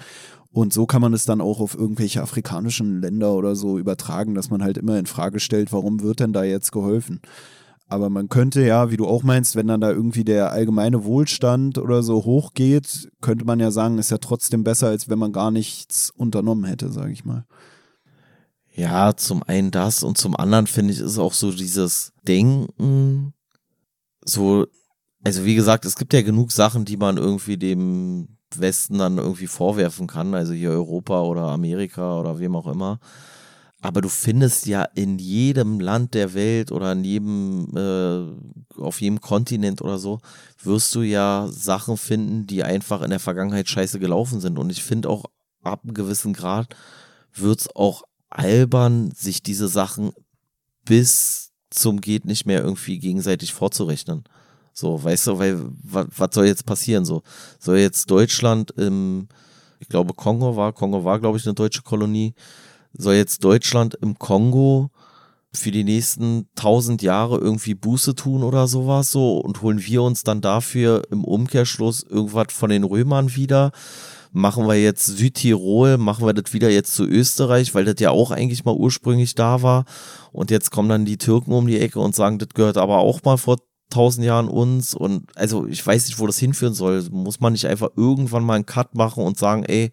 Und so kann man es dann auch auf irgendwelche afrikanischen Länder oder so übertragen, dass man halt immer in Frage stellt, warum wird denn da jetzt geholfen? Aber man könnte ja, wie du auch meinst, wenn dann da irgendwie der allgemeine Wohlstand oder so hochgeht, könnte man ja sagen, ist ja trotzdem besser, als wenn man gar nichts unternommen hätte, sage ich mal. Ja, zum einen das und zum anderen finde ich, ist auch so dieses Denken, so, also wie gesagt, es gibt ja genug Sachen, die man irgendwie dem Westen dann irgendwie vorwerfen kann, also hier Europa oder Amerika oder wem auch immer. Aber du findest ja in jedem Land der Welt oder in jedem, äh, auf jedem Kontinent oder so, wirst du ja Sachen finden, die einfach in der Vergangenheit scheiße gelaufen sind. Und ich finde auch ab einem gewissen Grad wird es auch albern, sich diese Sachen bis zum geht nicht mehr irgendwie gegenseitig vorzurechnen. So, weißt du, weil was soll jetzt passieren? So, soll jetzt Deutschland im, ich glaube, Kongo war, Kongo war, glaube ich, eine deutsche Kolonie, soll jetzt Deutschland im Kongo für die nächsten tausend Jahre irgendwie Buße tun oder sowas so und holen wir uns dann dafür im Umkehrschluss irgendwas von den Römern wieder, machen wir jetzt Südtirol, machen wir das wieder jetzt zu Österreich, weil das ja auch eigentlich mal ursprünglich da war. Und jetzt kommen dann die Türken um die Ecke und sagen, das gehört aber auch mal vor tausend Jahren uns. Und also ich weiß nicht, wo das hinführen soll. Muss man nicht einfach irgendwann mal einen Cut machen und sagen, ey,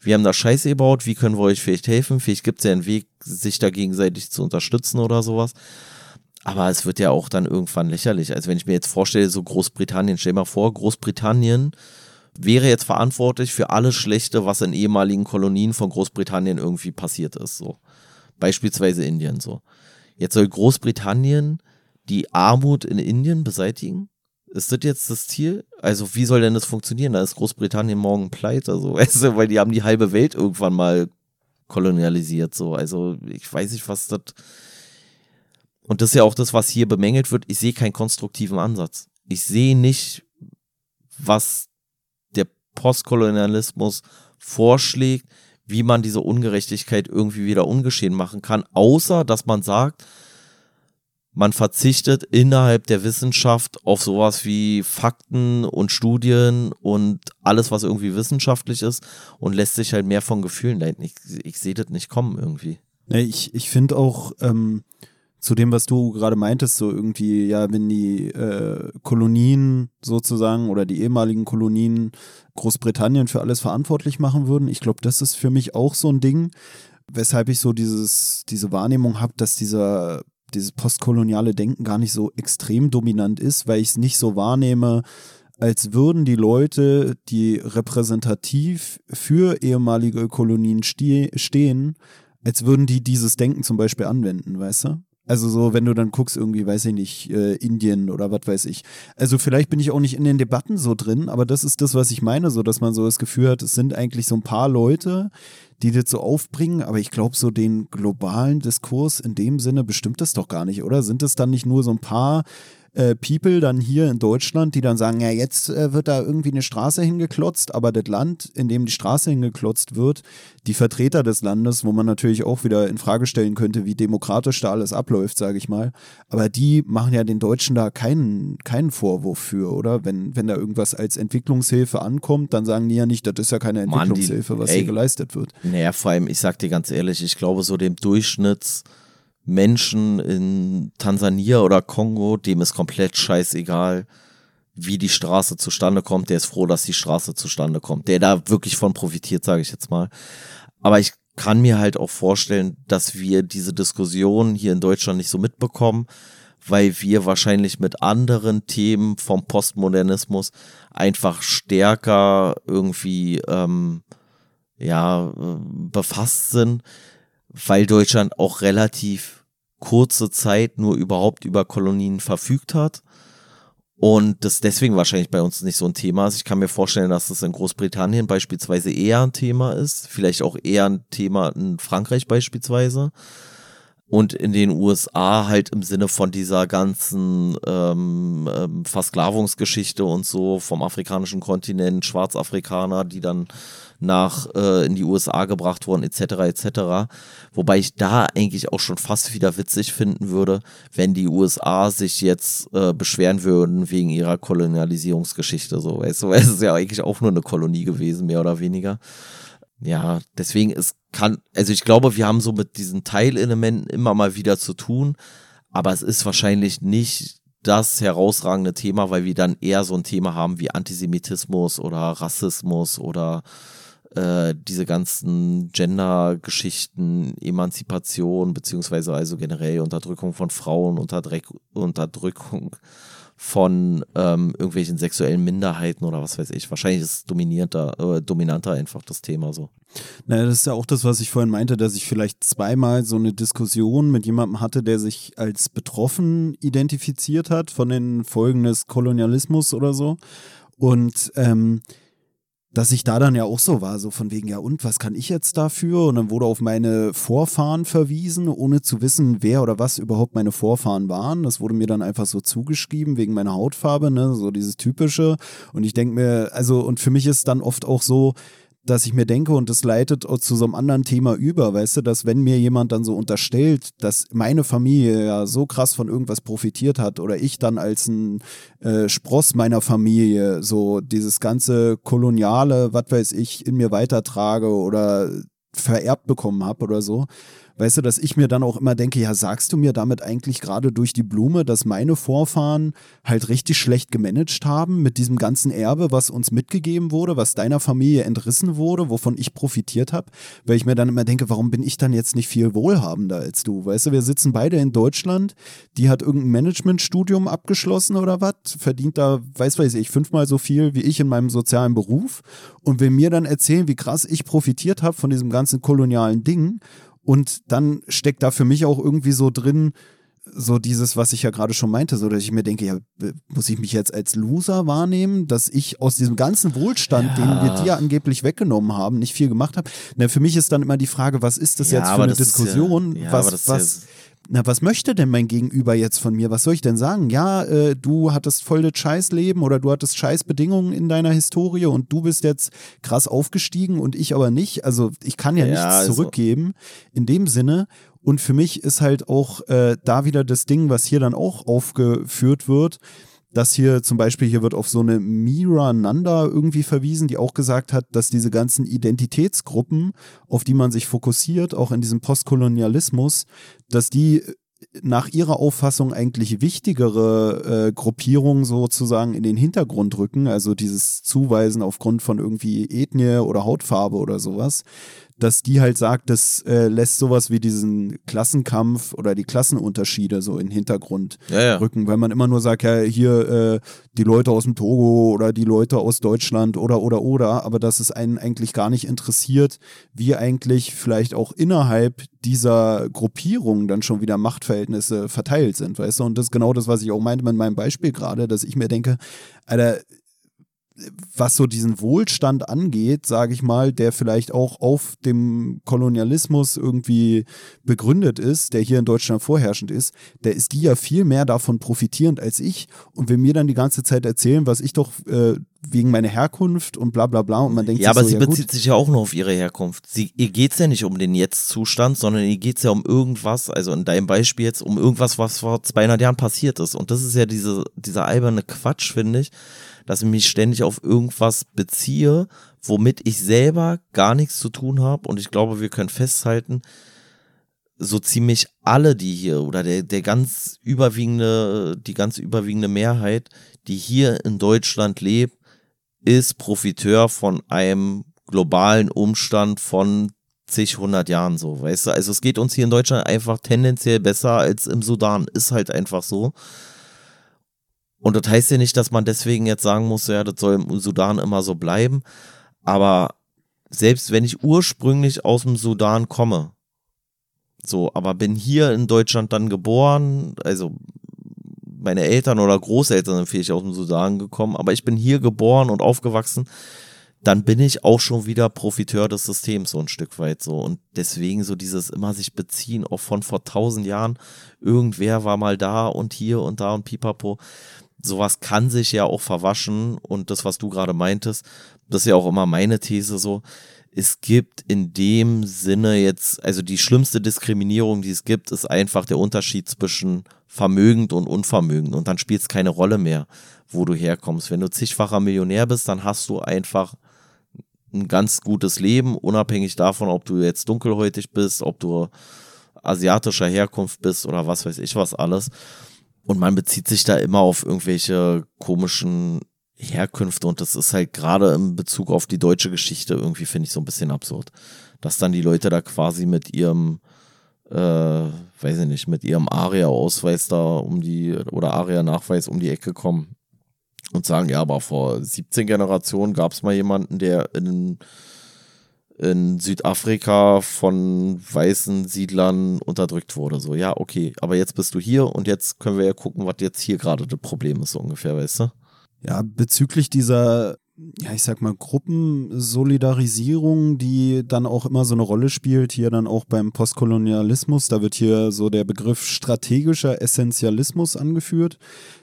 wir haben da Scheiße gebaut, wie können wir euch vielleicht helfen? Vielleicht gibt es ja einen Weg, sich da gegenseitig zu unterstützen oder sowas. Aber es wird ja auch dann irgendwann lächerlich. Also wenn ich mir jetzt vorstelle, so Großbritannien, stell dir mal vor, Großbritannien wäre jetzt verantwortlich für alles Schlechte, was in ehemaligen Kolonien von Großbritannien irgendwie passiert ist. So. Beispielsweise Indien. So. Jetzt soll Großbritannien die Armut in Indien beseitigen? Ist das jetzt das Ziel? Also, wie soll denn das funktionieren? Da ist Großbritannien morgen pleite, so, [laughs] weißt du, weil die haben die halbe Welt irgendwann mal kolonialisiert, so. Also, ich weiß nicht, was das. Und das ist ja auch das, was hier bemängelt wird. Ich sehe keinen konstruktiven Ansatz. Ich sehe nicht, was Postkolonialismus vorschlägt, wie man diese Ungerechtigkeit irgendwie wieder ungeschehen machen kann, außer dass man sagt, man verzichtet innerhalb der Wissenschaft auf sowas wie Fakten und Studien und alles, was irgendwie wissenschaftlich ist und lässt sich halt mehr von Gefühlen leiten. Ich, ich sehe das nicht kommen irgendwie. Ich, ich finde auch, ähm, zu dem, was du gerade meintest, so irgendwie, ja, wenn die äh, Kolonien sozusagen oder die ehemaligen Kolonien Großbritannien für alles verantwortlich machen würden, ich glaube, das ist für mich auch so ein Ding, weshalb ich so dieses, diese Wahrnehmung habe, dass dieser, dieses postkoloniale Denken gar nicht so extrem dominant ist, weil ich es nicht so wahrnehme, als würden die Leute, die repräsentativ für ehemalige Kolonien ste stehen, als würden die dieses Denken zum Beispiel anwenden, weißt du? Also so, wenn du dann guckst, irgendwie, weiß ich nicht, äh, Indien oder was weiß ich. Also vielleicht bin ich auch nicht in den Debatten so drin, aber das ist das, was ich meine, so dass man so das Gefühl hat, es sind eigentlich so ein paar Leute, die das so aufbringen, aber ich glaube, so den globalen Diskurs in dem Sinne bestimmt das doch gar nicht, oder? Sind es dann nicht nur so ein paar äh, People dann hier in Deutschland, die dann sagen, ja, jetzt äh, wird da irgendwie eine Straße hingeklotzt, aber das Land, in dem die Straße hingeklotzt wird, die Vertreter des Landes, wo man natürlich auch wieder in Frage stellen könnte, wie demokratisch da alles abläuft, sage ich mal, aber die machen ja den Deutschen da keinen, keinen Vorwurf für, oder? Wenn, wenn da irgendwas als Entwicklungshilfe ankommt, dann sagen die ja nicht, das ist ja keine Entwicklungshilfe, Mann, die, was ey, hier geleistet wird. Naja, vor allem, ich sag dir ganz ehrlich, ich glaube, so dem Durchschnitts Menschen in Tansania oder Kongo, dem ist komplett scheißegal, wie die Straße zustande kommt. Der ist froh, dass die Straße zustande kommt. Der da wirklich von profitiert, sage ich jetzt mal. Aber ich kann mir halt auch vorstellen, dass wir diese Diskussion hier in Deutschland nicht so mitbekommen, weil wir wahrscheinlich mit anderen Themen vom Postmodernismus einfach stärker irgendwie ähm, ja befasst sind weil Deutschland auch relativ kurze Zeit nur überhaupt über Kolonien verfügt hat und das deswegen wahrscheinlich bei uns nicht so ein Thema ist. Ich kann mir vorstellen, dass das in Großbritannien beispielsweise eher ein Thema ist, vielleicht auch eher ein Thema in Frankreich beispielsweise und in den USA halt im Sinne von dieser ganzen ähm, ähm, Versklavungsgeschichte und so vom afrikanischen Kontinent, Schwarzafrikaner, die dann nach äh, in die USA gebracht wurden, etc. etc. Wobei ich da eigentlich auch schon fast wieder witzig finden würde, wenn die USA sich jetzt äh, beschweren würden wegen ihrer Kolonialisierungsgeschichte. So, weißt du, es ist ja eigentlich auch nur eine Kolonie gewesen, mehr oder weniger. Ja, deswegen es kann, also ich glaube, wir haben so mit diesen Teilelementen immer mal wieder zu tun, aber es ist wahrscheinlich nicht das herausragende Thema, weil wir dann eher so ein Thema haben wie Antisemitismus oder Rassismus oder äh, diese ganzen Gender-Geschichten, Emanzipation, beziehungsweise also generell Unterdrückung von Frauen, Unterdreck, Unterdrückung von ähm, irgendwelchen sexuellen Minderheiten oder was weiß ich. Wahrscheinlich ist dominierter, äh, dominanter einfach das Thema so. Naja, das ist ja auch das, was ich vorhin meinte, dass ich vielleicht zweimal so eine Diskussion mit jemandem hatte, der sich als betroffen identifiziert hat von den Folgen des Kolonialismus oder so. Und ähm, dass ich da dann ja auch so war, so von wegen, ja und, was kann ich jetzt dafür? Und dann wurde auf meine Vorfahren verwiesen, ohne zu wissen, wer oder was überhaupt meine Vorfahren waren. Das wurde mir dann einfach so zugeschrieben, wegen meiner Hautfarbe, ne, so dieses typische. Und ich denke mir, also, und für mich ist dann oft auch so, dass ich mir denke, und das leitet zu so einem anderen Thema über, weißt du, dass wenn mir jemand dann so unterstellt, dass meine Familie ja so krass von irgendwas profitiert hat oder ich dann als ein äh, Spross meiner Familie so dieses ganze koloniale, was weiß ich, in mir weitertrage oder vererbt bekommen habe oder so, Weißt du, dass ich mir dann auch immer denke, ja, sagst du mir damit eigentlich gerade durch die Blume, dass meine Vorfahren halt richtig schlecht gemanagt haben mit diesem ganzen Erbe, was uns mitgegeben wurde, was deiner Familie entrissen wurde, wovon ich profitiert habe? Weil ich mir dann immer denke, warum bin ich dann jetzt nicht viel wohlhabender als du? Weißt du, wir sitzen beide in Deutschland, die hat irgendein Managementstudium abgeschlossen oder was, verdient da, weiß weiß ich, fünfmal so viel wie ich in meinem sozialen Beruf und will mir dann erzählen, wie krass ich profitiert habe von diesem ganzen kolonialen Ding und dann steckt da für mich auch irgendwie so drin, so dieses, was ich ja gerade schon meinte, so dass ich mir denke, ja, muss ich mich jetzt als Loser wahrnehmen, dass ich aus diesem ganzen Wohlstand, ja. den wir dir angeblich weggenommen haben, nicht viel gemacht habe. Na, für mich ist dann immer die Frage, was ist das ja, jetzt für eine Diskussion? Was, was, na, was möchte denn mein Gegenüber jetzt von mir? Was soll ich denn sagen? Ja, äh, du hattest voll das Scheißleben oder du hattest Scheißbedingungen in deiner Historie und du bist jetzt krass aufgestiegen und ich aber nicht. Also ich kann ja, ja nichts also. zurückgeben in dem Sinne. Und für mich ist halt auch äh, da wieder das Ding, was hier dann auch aufgeführt wird dass hier zum Beispiel, hier wird auf so eine Mira Nanda irgendwie verwiesen, die auch gesagt hat, dass diese ganzen Identitätsgruppen, auf die man sich fokussiert, auch in diesem Postkolonialismus, dass die nach ihrer Auffassung eigentlich wichtigere äh, Gruppierungen sozusagen in den Hintergrund rücken, also dieses Zuweisen aufgrund von irgendwie Ethnie oder Hautfarbe oder sowas, dass die halt sagt, das äh, lässt sowas wie diesen Klassenkampf oder die Klassenunterschiede so in den Hintergrund ja, ja. rücken, weil man immer nur sagt, ja, hier äh, die Leute aus dem Togo oder die Leute aus Deutschland oder oder oder, aber dass es einen eigentlich gar nicht interessiert, wie eigentlich vielleicht auch innerhalb dieser Gruppierung dann schon wieder Machtverhältnisse verteilt sind, weißt du? Und das ist genau das, was ich auch meinte mit meinem Beispiel gerade, dass ich mir denke, Alter, was so diesen Wohlstand angeht, sage ich mal, der vielleicht auch auf dem Kolonialismus irgendwie begründet ist, der hier in Deutschland vorherrschend ist, der ist die ja viel mehr davon profitierend als ich und will mir dann die ganze Zeit erzählen, was ich doch äh, wegen meiner Herkunft und bla bla bla und man denkt ja, aber so, sie ja, bezieht gut. sich ja auch nur auf ihre Herkunft. Sie, ihr geht es ja nicht um den Jetzt-Zustand, sondern ihr geht es ja um irgendwas, also in deinem Beispiel jetzt um irgendwas, was vor 200 Jahren passiert ist und das ist ja diese, dieser alberne Quatsch, finde ich, dass ich mich ständig auf irgendwas beziehe, womit ich selber gar nichts zu tun habe. Und ich glaube, wir können festhalten, so ziemlich alle, die hier oder der, der ganz überwiegende, die ganz überwiegende Mehrheit, die hier in Deutschland lebt, ist Profiteur von einem globalen Umstand von zig, hundert Jahren so, weißt du? Also es geht uns hier in Deutschland einfach tendenziell besser als im Sudan, ist halt einfach so. Und das heißt ja nicht, dass man deswegen jetzt sagen muss, ja, das soll im Sudan immer so bleiben. Aber selbst wenn ich ursprünglich aus dem Sudan komme, so, aber bin hier in Deutschland dann geboren, also meine Eltern oder Großeltern sind vielleicht aus dem Sudan gekommen, aber ich bin hier geboren und aufgewachsen, dann bin ich auch schon wieder Profiteur des Systems so ein Stück weit so. Und deswegen so dieses immer sich beziehen, auch von vor tausend Jahren, irgendwer war mal da und hier und da und pipapo sowas kann sich ja auch verwaschen und das, was du gerade meintest, das ist ja auch immer meine These so. Es gibt in dem Sinne jetzt, also die schlimmste Diskriminierung, die es gibt, ist einfach der Unterschied zwischen vermögend und unvermögend. Und dann spielt es keine Rolle mehr, wo du herkommst. Wenn du zigfacher Millionär bist, dann hast du einfach ein ganz gutes Leben, unabhängig davon, ob du jetzt dunkelhäutig bist, ob du asiatischer Herkunft bist oder was weiß ich was alles. Und man bezieht sich da immer auf irgendwelche komischen Herkünfte und das ist halt gerade in Bezug auf die deutsche Geschichte irgendwie, finde ich, so ein bisschen absurd. Dass dann die Leute da quasi mit ihrem, äh, weiß ich nicht, mit ihrem ARIA-Ausweis da um die, oder ARIA-Nachweis um die Ecke kommen und sagen, ja, aber vor 17 Generationen gab es mal jemanden, der in in Südafrika von weißen Siedlern unterdrückt wurde. So, ja, okay, aber jetzt bist du hier und jetzt können wir ja gucken, was jetzt hier gerade das Problem ist, so ungefähr, weißt du? Ja, bezüglich dieser, ja, ich sag mal, Gruppensolidarisierung, die dann auch immer so eine Rolle spielt, hier dann auch beim Postkolonialismus, da wird hier so der Begriff strategischer Essentialismus angeführt,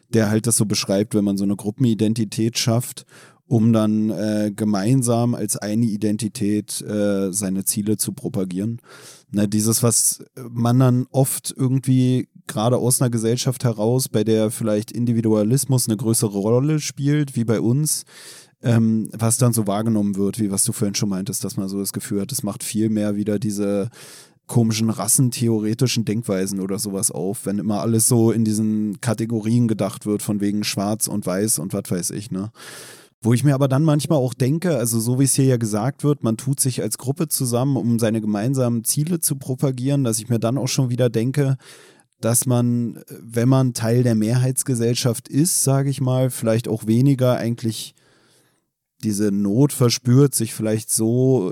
der halt das so beschreibt, wenn man so eine Gruppenidentität schafft um dann äh, gemeinsam als eine Identität äh, seine Ziele zu propagieren. Na, dieses, was man dann oft irgendwie gerade aus einer Gesellschaft heraus, bei der vielleicht Individualismus eine größere Rolle spielt, wie bei uns, ähm, was dann so wahrgenommen wird, wie was du vorhin schon meintest, dass man so das Gefühl hat, es macht viel mehr wieder diese komischen rassentheoretischen Denkweisen oder sowas auf, wenn immer alles so in diesen Kategorien gedacht wird, von wegen schwarz und weiß und was weiß ich, ne? Wo ich mir aber dann manchmal auch denke, also so wie es hier ja gesagt wird, man tut sich als Gruppe zusammen, um seine gemeinsamen Ziele zu propagieren, dass ich mir dann auch schon wieder denke, dass man, wenn man Teil der Mehrheitsgesellschaft ist, sage ich mal, vielleicht auch weniger eigentlich diese Not verspürt, sich vielleicht so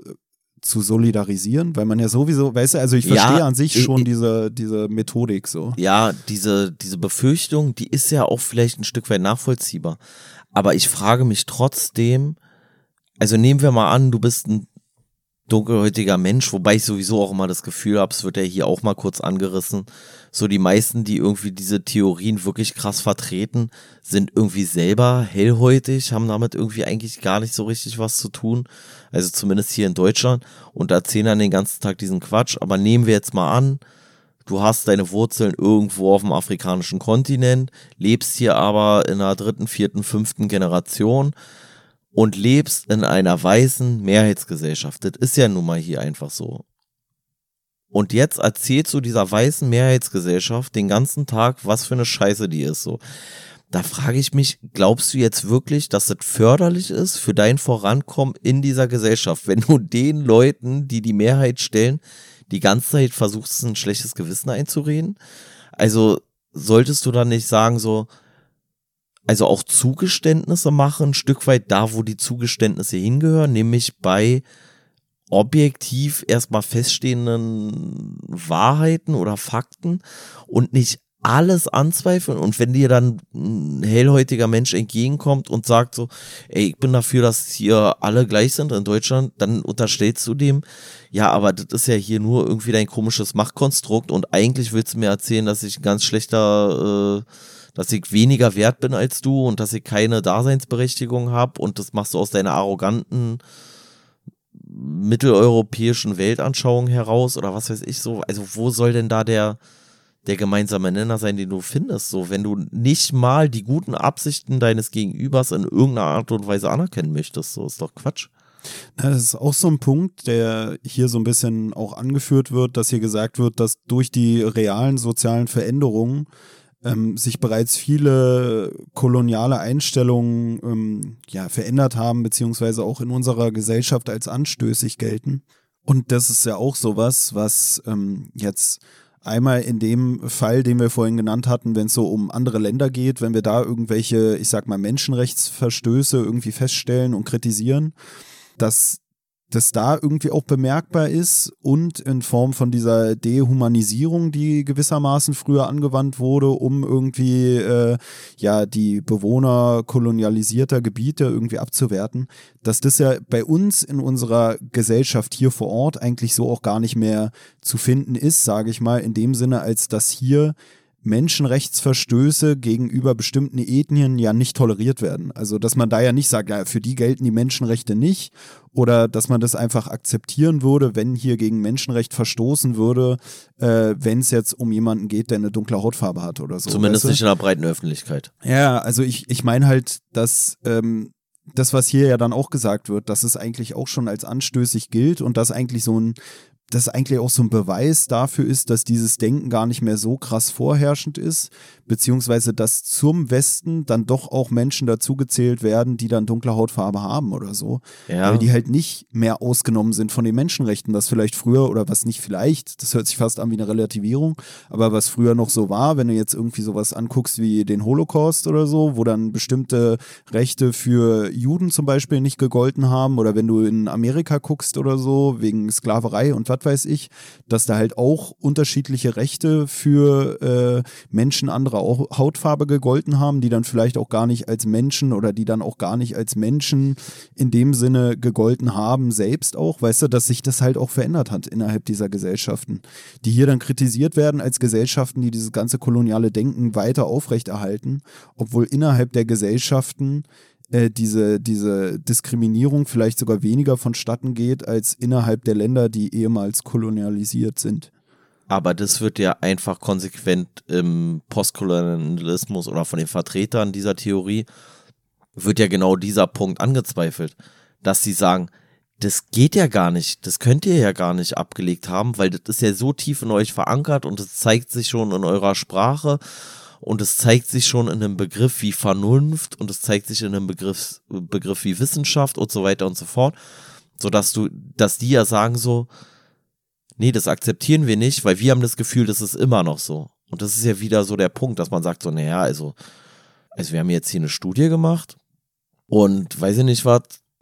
zu solidarisieren, weil man ja sowieso, weißt du, also ich verstehe ja, an sich schon ich, diese, diese Methodik so. Ja, diese, diese Befürchtung, die ist ja auch vielleicht ein Stück weit nachvollziehbar. Aber ich frage mich trotzdem, also nehmen wir mal an, du bist ein dunkelhäutiger Mensch, wobei ich sowieso auch immer das Gefühl habe, es wird ja hier auch mal kurz angerissen, so die meisten, die irgendwie diese Theorien wirklich krass vertreten, sind irgendwie selber hellhäutig, haben damit irgendwie eigentlich gar nicht so richtig was zu tun, also zumindest hier in Deutschland. Und erzählen dann den ganzen Tag diesen Quatsch, aber nehmen wir jetzt mal an, du hast deine Wurzeln irgendwo auf dem afrikanischen Kontinent, lebst hier aber in der dritten, vierten, fünften Generation, und lebst in einer weißen Mehrheitsgesellschaft. Das ist ja nun mal hier einfach so. Und jetzt erzählst du dieser weißen Mehrheitsgesellschaft den ganzen Tag, was für eine Scheiße die ist so. Da frage ich mich, glaubst du jetzt wirklich, dass das förderlich ist für dein Vorankommen in dieser Gesellschaft, wenn du den Leuten, die die Mehrheit stellen, die ganze Zeit versuchst, ein schlechtes Gewissen einzureden? Also solltest du dann nicht sagen so, also auch Zugeständnisse machen, ein Stück weit da, wo die Zugeständnisse hingehören, nämlich bei objektiv erstmal feststehenden Wahrheiten oder Fakten und nicht alles anzweifeln und wenn dir dann ein hellhäutiger Mensch entgegenkommt und sagt so, ey, ich bin dafür, dass hier alle gleich sind in Deutschland, dann unterstellst du dem, ja, aber das ist ja hier nur irgendwie dein komisches Machtkonstrukt und eigentlich willst du mir erzählen, dass ich ein ganz schlechter äh, dass ich weniger wert bin als du und dass ich keine Daseinsberechtigung habe und das machst du aus deiner arroganten mitteleuropäischen Weltanschauung heraus oder was weiß ich so. Also wo soll denn da der, der gemeinsame Nenner sein, den du findest? So, wenn du nicht mal die guten Absichten deines Gegenübers in irgendeiner Art und Weise anerkennen möchtest, so ist doch Quatsch. Das ist auch so ein Punkt, der hier so ein bisschen auch angeführt wird, dass hier gesagt wird, dass durch die realen sozialen Veränderungen ähm, sich bereits viele koloniale Einstellungen ähm, ja, verändert haben, beziehungsweise auch in unserer Gesellschaft als anstößig gelten. Und das ist ja auch sowas, was ähm, jetzt einmal in dem Fall, den wir vorhin genannt hatten, wenn es so um andere Länder geht, wenn wir da irgendwelche, ich sag mal, Menschenrechtsverstöße irgendwie feststellen und kritisieren, dass das da irgendwie auch bemerkbar ist und in Form von dieser Dehumanisierung, die gewissermaßen früher angewandt wurde, um irgendwie äh, ja die Bewohner kolonialisierter Gebiete irgendwie abzuwerten, dass das ja bei uns in unserer Gesellschaft hier vor Ort eigentlich so auch gar nicht mehr zu finden ist, sage ich mal, in dem Sinne, als dass hier Menschenrechtsverstöße gegenüber bestimmten Ethnien ja nicht toleriert werden. Also, dass man da ja nicht sagt, ja, für die gelten die Menschenrechte nicht oder dass man das einfach akzeptieren würde, wenn hier gegen Menschenrecht verstoßen würde, äh, wenn es jetzt um jemanden geht, der eine dunkle Hautfarbe hat oder so. Zumindest weißt du? nicht in der breiten Öffentlichkeit. Ja, also ich, ich meine halt, dass ähm, das, was hier ja dann auch gesagt wird, dass es eigentlich auch schon als anstößig gilt und dass eigentlich so ein das eigentlich auch so ein Beweis dafür ist, dass dieses Denken gar nicht mehr so krass vorherrschend ist, beziehungsweise dass zum Westen dann doch auch Menschen dazugezählt werden, die dann dunkle Hautfarbe haben oder so. Ja. Weil die halt nicht mehr ausgenommen sind von den Menschenrechten, was vielleicht früher oder was nicht vielleicht, das hört sich fast an wie eine Relativierung, aber was früher noch so war, wenn du jetzt irgendwie sowas anguckst wie den Holocaust oder so, wo dann bestimmte Rechte für Juden zum Beispiel nicht gegolten haben oder wenn du in Amerika guckst oder so, wegen Sklaverei und was weiß ich, dass da halt auch unterschiedliche Rechte für äh, Menschen anderer Hautfarbe gegolten haben, die dann vielleicht auch gar nicht als Menschen oder die dann auch gar nicht als Menschen in dem Sinne gegolten haben, selbst auch, weißt du, dass sich das halt auch verändert hat innerhalb dieser Gesellschaften, die hier dann kritisiert werden als Gesellschaften, die dieses ganze koloniale Denken weiter aufrechterhalten, obwohl innerhalb der Gesellschaften äh, diese, diese Diskriminierung vielleicht sogar weniger vonstatten geht als innerhalb der Länder, die ehemals kolonialisiert sind. Aber das wird ja einfach konsequent im Postkolonialismus oder von den Vertretern dieser Theorie, wird ja genau dieser Punkt angezweifelt, dass sie sagen, das geht ja gar nicht, das könnt ihr ja gar nicht abgelegt haben, weil das ist ja so tief in euch verankert und es zeigt sich schon in eurer Sprache und es zeigt sich schon in einem Begriff wie Vernunft und es zeigt sich in einem Begriff, Begriff wie Wissenschaft und so weiter und so fort, sodass du, dass die ja sagen so, nee, das akzeptieren wir nicht, weil wir haben das Gefühl, das ist immer noch so. Und das ist ja wieder so der Punkt, dass man sagt so, naja, also, also wir haben jetzt hier eine Studie gemacht und weiß ich nicht was,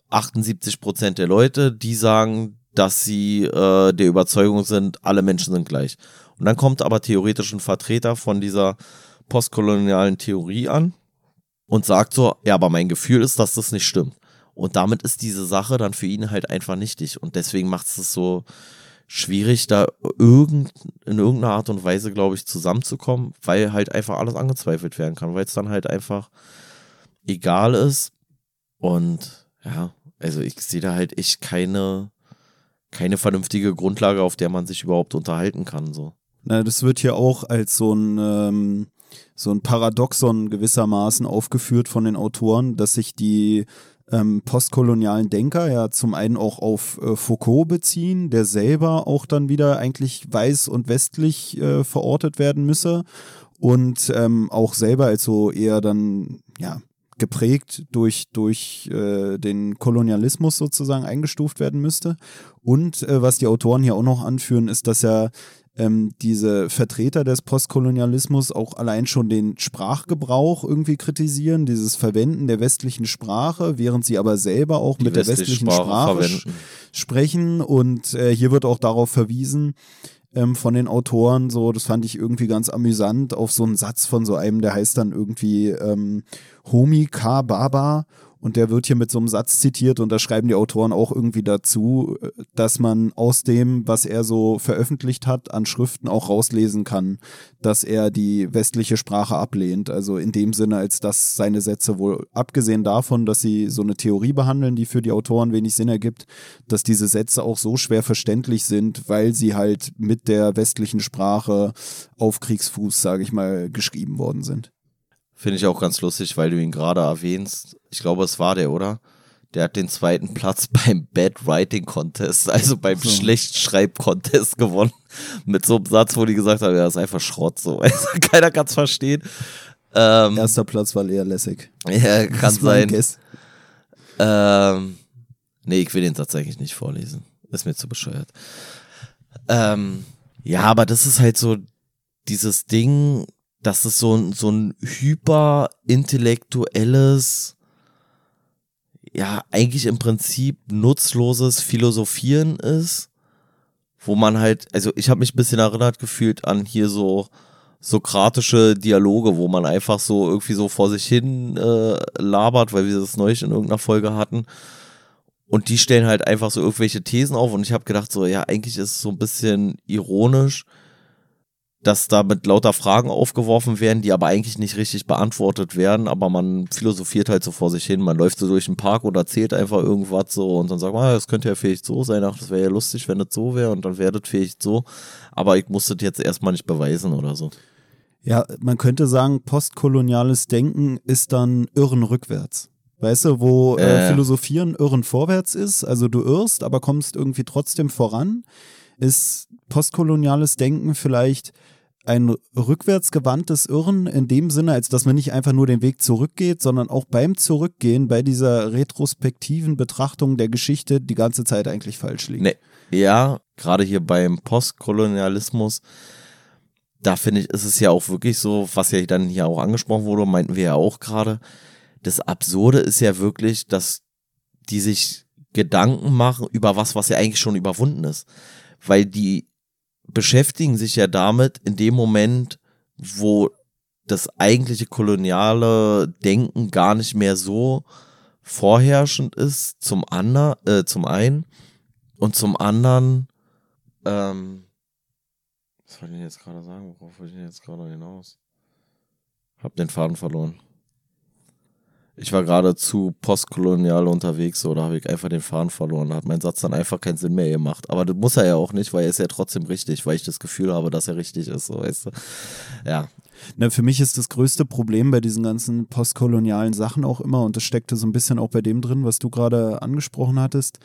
78 Prozent der Leute, die sagen, dass sie äh, der Überzeugung sind, alle Menschen sind gleich. Und dann kommt aber theoretisch ein Vertreter von dieser postkolonialen Theorie an und sagt so, ja, aber mein Gefühl ist, dass das nicht stimmt. Und damit ist diese Sache dann für ihn halt einfach nichtig. Und deswegen macht es so schwierig, da irgend, in irgendeiner Art und Weise, glaube ich, zusammenzukommen, weil halt einfach alles angezweifelt werden kann, weil es dann halt einfach egal ist. Und ja, also ich sehe da halt echt keine, keine vernünftige Grundlage, auf der man sich überhaupt unterhalten kann. So. Na, das wird hier auch als so ein, ähm, so ein Paradoxon gewissermaßen aufgeführt von den Autoren, dass sich die ähm, postkolonialen Denker ja zum einen auch auf äh, Foucault beziehen, der selber auch dann wieder eigentlich weiß und westlich äh, verortet werden müsse und ähm, auch selber als so eher dann ja geprägt durch, durch äh, den Kolonialismus sozusagen eingestuft werden müsste. Und äh, was die Autoren hier auch noch anführen, ist, dass ja ähm, diese Vertreter des Postkolonialismus auch allein schon den Sprachgebrauch irgendwie kritisieren, dieses Verwenden der westlichen Sprache, während sie aber selber auch die mit der westlichen Sprache, Sprache sprechen. Und äh, hier wird auch darauf verwiesen, ähm, von den Autoren, so, das fand ich irgendwie ganz amüsant, auf so einen Satz von so einem, der heißt dann irgendwie ähm, Homi K. Baba und der wird hier mit so einem Satz zitiert und da schreiben die Autoren auch irgendwie dazu, dass man aus dem, was er so veröffentlicht hat, an Schriften auch rauslesen kann, dass er die westliche Sprache ablehnt. Also in dem Sinne, als dass seine Sätze wohl, abgesehen davon, dass sie so eine Theorie behandeln, die für die Autoren wenig Sinn ergibt, dass diese Sätze auch so schwer verständlich sind, weil sie halt mit der westlichen Sprache auf Kriegsfuß, sage ich mal, geschrieben worden sind. Finde ich auch ganz lustig, weil du ihn gerade erwähnst. Ich glaube, es war der, oder? Der hat den zweiten Platz [laughs] beim Bad Writing Contest, also beim so. Schlechtschreib-Contest gewonnen. Mit so einem Satz, wo die gesagt haben, ja, das ist einfach Schrott, so. [laughs] Also, keiner kann es verstehen. Ähm, Erster Platz war eher lässig. Ja, kann sein. Ähm, nee, ich will den tatsächlich nicht vorlesen. Ist mir zu bescheuert. Ähm, ja, aber das ist halt so dieses Ding, dass es so ein, so ein hyperintellektuelles, ja, eigentlich im Prinzip nutzloses Philosophieren ist, wo man halt, also ich habe mich ein bisschen erinnert gefühlt an hier so sokratische Dialoge, wo man einfach so irgendwie so vor sich hin äh, labert, weil wir das neulich in irgendeiner Folge hatten. Und die stellen halt einfach so irgendwelche Thesen auf und ich habe gedacht so, ja, eigentlich ist es so ein bisschen ironisch, dass da mit lauter Fragen aufgeworfen werden, die aber eigentlich nicht richtig beantwortet werden, aber man philosophiert halt so vor sich hin. Man läuft so durch den Park oder erzählt einfach irgendwas so und dann sagt man, ah, das könnte ja vielleicht so sein, ach, das wäre ja lustig, wenn das so wäre und dann wäre das vielleicht so, aber ich muss das jetzt erstmal nicht beweisen oder so. Ja, man könnte sagen, postkoloniales Denken ist dann Irren rückwärts. Weißt du, wo äh. Äh, Philosophieren Irren vorwärts ist, also du irrst, aber kommst irgendwie trotzdem voran, ist postkoloniales Denken vielleicht ein rückwärtsgewandtes Irren in dem Sinne, als dass man nicht einfach nur den Weg zurückgeht, sondern auch beim Zurückgehen, bei dieser retrospektiven Betrachtung der Geschichte die ganze Zeit eigentlich falsch liegt. Nee. Ja, gerade hier beim Postkolonialismus, da finde ich, ist es ja auch wirklich so, was ja dann hier auch angesprochen wurde, meinten wir ja auch gerade, das Absurde ist ja wirklich, dass die sich Gedanken machen über was, was ja eigentlich schon überwunden ist. Weil die beschäftigen sich ja damit in dem Moment, wo das eigentliche koloniale Denken gar nicht mehr so vorherrschend ist, zum, ander, äh, zum einen und zum anderen, ähm, was wollte ich jetzt gerade sagen? Worauf wollte ich jetzt gerade hinaus? Hab den Faden verloren. Ich war gerade zu postkolonial unterwegs, so, da habe ich einfach den Faden verloren. Hat mein Satz dann einfach keinen Sinn mehr gemacht. Aber das muss er ja auch nicht, weil er ist ja trotzdem richtig, weil ich das Gefühl habe, dass er richtig ist, so, weißt du. Ja. Na, für mich ist das größte Problem bei diesen ganzen postkolonialen Sachen auch immer, und das steckte so ein bisschen auch bei dem drin, was du gerade angesprochen hattest,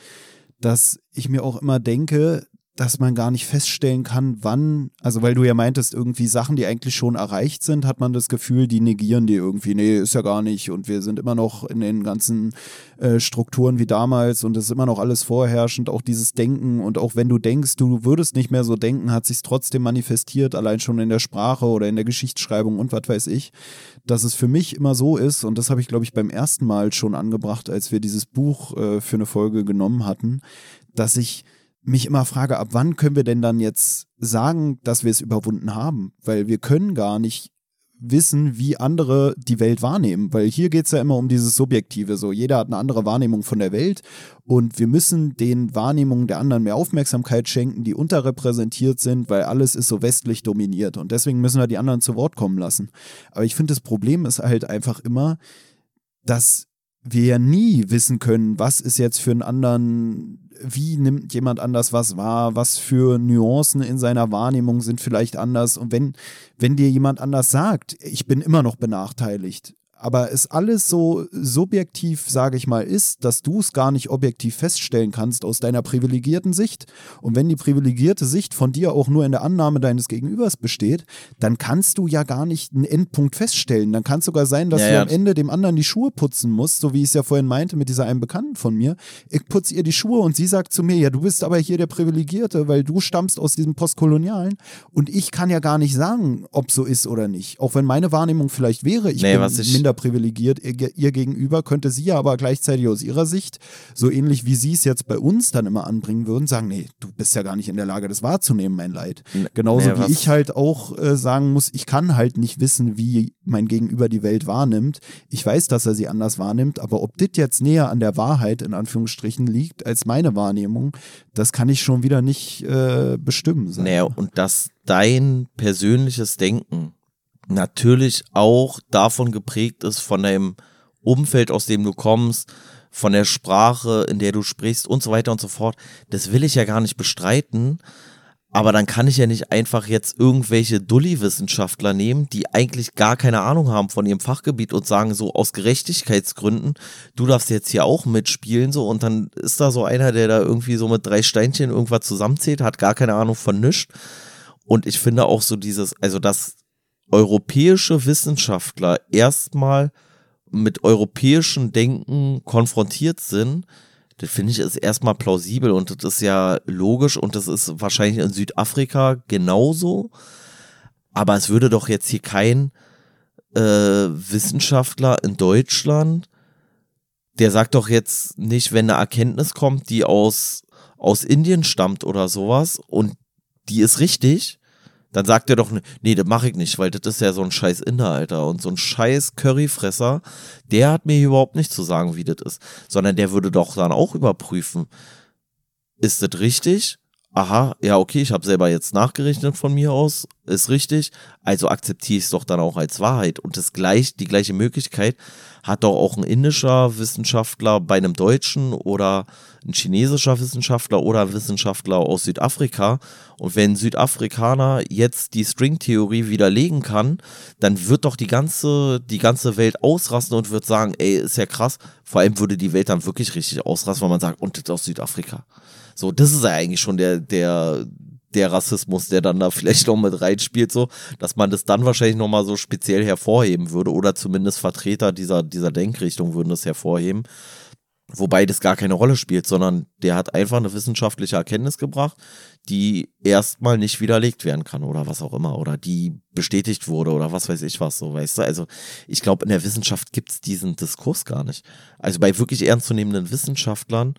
dass ich mir auch immer denke, dass man gar nicht feststellen kann, wann, also weil du ja meintest, irgendwie Sachen, die eigentlich schon erreicht sind, hat man das Gefühl, die negieren die irgendwie. Nee, ist ja gar nicht. Und wir sind immer noch in den ganzen äh, Strukturen wie damals und es ist immer noch alles vorherrschend, auch dieses Denken. Und auch wenn du denkst, du würdest nicht mehr so denken, hat sich trotzdem manifestiert, allein schon in der Sprache oder in der Geschichtsschreibung und was weiß ich, dass es für mich immer so ist, und das habe ich, glaube ich, beim ersten Mal schon angebracht, als wir dieses Buch äh, für eine Folge genommen hatten, dass ich mich immer frage, ab wann können wir denn dann jetzt sagen, dass wir es überwunden haben? Weil wir können gar nicht wissen, wie andere die Welt wahrnehmen, weil hier geht es ja immer um dieses Subjektive, so jeder hat eine andere Wahrnehmung von der Welt und wir müssen den Wahrnehmungen der anderen mehr Aufmerksamkeit schenken, die unterrepräsentiert sind, weil alles ist so westlich dominiert und deswegen müssen wir die anderen zu Wort kommen lassen. Aber ich finde, das Problem ist halt einfach immer, dass wir ja nie wissen können, was ist jetzt für einen anderen, wie nimmt jemand anders was wahr, was für Nuancen in seiner Wahrnehmung sind vielleicht anders. Und wenn, wenn dir jemand anders sagt, ich bin immer noch benachteiligt, aber es alles so subjektiv, sage ich mal, ist, dass du es gar nicht objektiv feststellen kannst aus deiner privilegierten Sicht. Und wenn die privilegierte Sicht von dir auch nur in der Annahme deines Gegenübers besteht, dann kannst du ja gar nicht einen Endpunkt feststellen. Dann kann es sogar sein, dass ja, du ja. am Ende dem anderen die Schuhe putzen musst, so wie ich es ja vorhin meinte mit dieser einen Bekannten von mir. Ich putze ihr die Schuhe und sie sagt zu mir, ja, du bist aber hier der Privilegierte, weil du stammst aus diesem Postkolonialen und ich kann ja gar nicht sagen, ob so ist oder nicht. Auch wenn meine Wahrnehmung vielleicht wäre, ich nee, bin ich minder privilegiert ihr, ihr gegenüber, könnte sie ja aber gleichzeitig aus ihrer Sicht, so ähnlich wie sie es jetzt bei uns dann immer anbringen würden, sagen, nee, du bist ja gar nicht in der Lage, das wahrzunehmen, mein Leid. Genauso nee, wie ich halt auch äh, sagen muss, ich kann halt nicht wissen, wie mein Gegenüber die Welt wahrnimmt. Ich weiß, dass er sie anders wahrnimmt, aber ob das jetzt näher an der Wahrheit in Anführungsstrichen liegt als meine Wahrnehmung, das kann ich schon wieder nicht äh, bestimmen. Naja, und dass dein persönliches Denken natürlich auch davon geprägt ist, von deinem Umfeld, aus dem du kommst, von der Sprache, in der du sprichst und so weiter und so fort. Das will ich ja gar nicht bestreiten. Aber dann kann ich ja nicht einfach jetzt irgendwelche Dulli-Wissenschaftler nehmen, die eigentlich gar keine Ahnung haben von ihrem Fachgebiet und sagen so aus Gerechtigkeitsgründen, du darfst jetzt hier auch mitspielen so und dann ist da so einer, der da irgendwie so mit drei Steinchen irgendwas zusammenzählt, hat gar keine Ahnung von nichts. Und ich finde auch so dieses, also das europäische Wissenschaftler erstmal mit europäischem Denken konfrontiert sind, das finde ich ist erstmal plausibel und das ist ja logisch und das ist wahrscheinlich in Südafrika genauso. Aber es würde doch jetzt hier kein äh, Wissenschaftler in Deutschland, der sagt doch jetzt nicht, wenn eine Erkenntnis kommt, die aus, aus Indien stammt oder sowas und die ist richtig, dann sagt er doch, nee, das mache ich nicht, weil das ist ja so ein scheiß Inder, Alter. Und so ein scheiß Curryfresser, der hat mir überhaupt nicht zu sagen, wie das ist. Sondern der würde doch dann auch überprüfen, ist das richtig? Aha, ja, okay, ich habe selber jetzt nachgerechnet von mir aus, ist richtig, also akzeptiere ich es doch dann auch als Wahrheit. Und das gleich, die gleiche Möglichkeit hat doch auch ein indischer Wissenschaftler bei einem Deutschen oder ein chinesischer Wissenschaftler oder Wissenschaftler aus Südafrika. Und wenn Südafrikaner jetzt die Stringtheorie widerlegen kann, dann wird doch die ganze, die ganze Welt ausrasten und wird sagen, ey, ist ja krass. Vor allem würde die Welt dann wirklich richtig ausrasten, weil man sagt, und das ist aus Südafrika. So, das ist ja eigentlich schon der, der, der Rassismus, der dann da [laughs] vielleicht noch mit reinspielt, so, dass man das dann wahrscheinlich nochmal so speziell hervorheben würde oder zumindest Vertreter dieser, dieser Denkrichtung würden das hervorheben. Wobei das gar keine Rolle spielt, sondern der hat einfach eine wissenschaftliche Erkenntnis gebracht, die erstmal nicht widerlegt werden kann oder was auch immer oder die bestätigt wurde oder was weiß ich was, so weißt du. Also ich glaube, in der Wissenschaft gibt es diesen Diskurs gar nicht. Also bei wirklich ernstzunehmenden Wissenschaftlern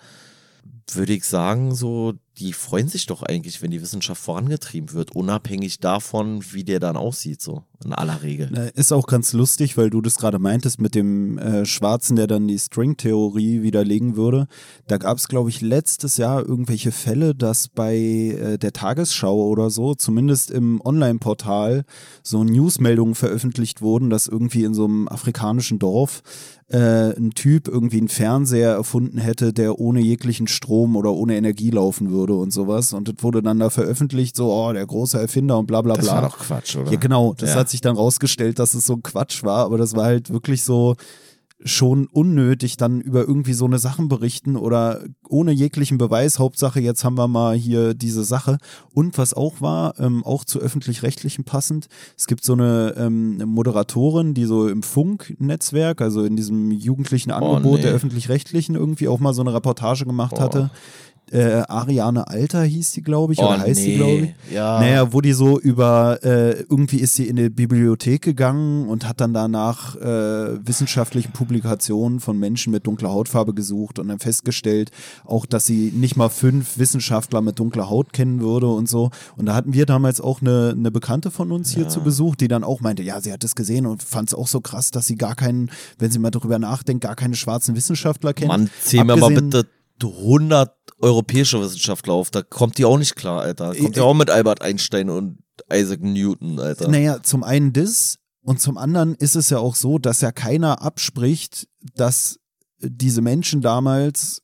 würde ich sagen, so die freuen sich doch eigentlich, wenn die Wissenschaft vorangetrieben wird, unabhängig davon, wie der dann aussieht, so in aller Regel. Ist auch ganz lustig, weil du das gerade meintest mit dem äh, Schwarzen, der dann die String-Theorie widerlegen würde. Da gab es, glaube ich, letztes Jahr irgendwelche Fälle, dass bei äh, der Tagesschau oder so, zumindest im Online-Portal, so Newsmeldungen veröffentlicht wurden, dass irgendwie in so einem afrikanischen Dorf äh, ein Typ irgendwie einen Fernseher erfunden hätte, der ohne jeglichen Strom oder ohne Energie laufen würde und sowas. Und das wurde dann da veröffentlicht, so, oh, der große Erfinder und bla bla bla. Das war doch Quatsch, oder? Ja, genau. Das Ja. hat sich dann rausgestellt, dass es so ein Quatsch war, aber das war halt wirklich so schon unnötig, dann über irgendwie so eine Sachen berichten oder ohne jeglichen Beweis. Hauptsache, jetzt haben wir mal hier diese Sache. Und was auch war, ähm, auch zu öffentlich-rechtlichen passend, es gibt so eine ähm, Moderatorin, die so im Funknetzwerk, also in diesem jugendlichen Angebot nee. der öffentlich-rechtlichen irgendwie auch mal so eine Reportage gemacht Oh. hatte. Äh, Ariane Alter hieß die, glaube ich, oder heißt die, glaube ich. Oh, Ja. Naja, wo die so über, äh, irgendwie ist sie in die Bibliothek gegangen und hat dann danach äh, wissenschaftlichen Publikationen von Menschen mit dunkler Hautfarbe gesucht und dann festgestellt, auch, dass sie nicht mal fünf Wissenschaftler mit dunkler Haut kennen würde und so. Und da hatten wir damals auch eine, eine Bekannte von uns hier Ja. zu Besuch, die dann auch meinte, ja, sie hat es gesehen und fand es auch so krass, dass sie gar keinen, wenn sie mal darüber nachdenkt, gar keine schwarzen Wissenschaftler kennt. Mann, zähl mir mal bitte 100 europäische Wissenschaftler auf. Da kommt die auch nicht klar, Alter. Kommt Äh, ja auch mit Albert Einstein und Isaac Newton, Alter. Naja, zum einen das und zum anderen ist es ja auch so, dass ja keiner abspricht, dass diese Menschen damals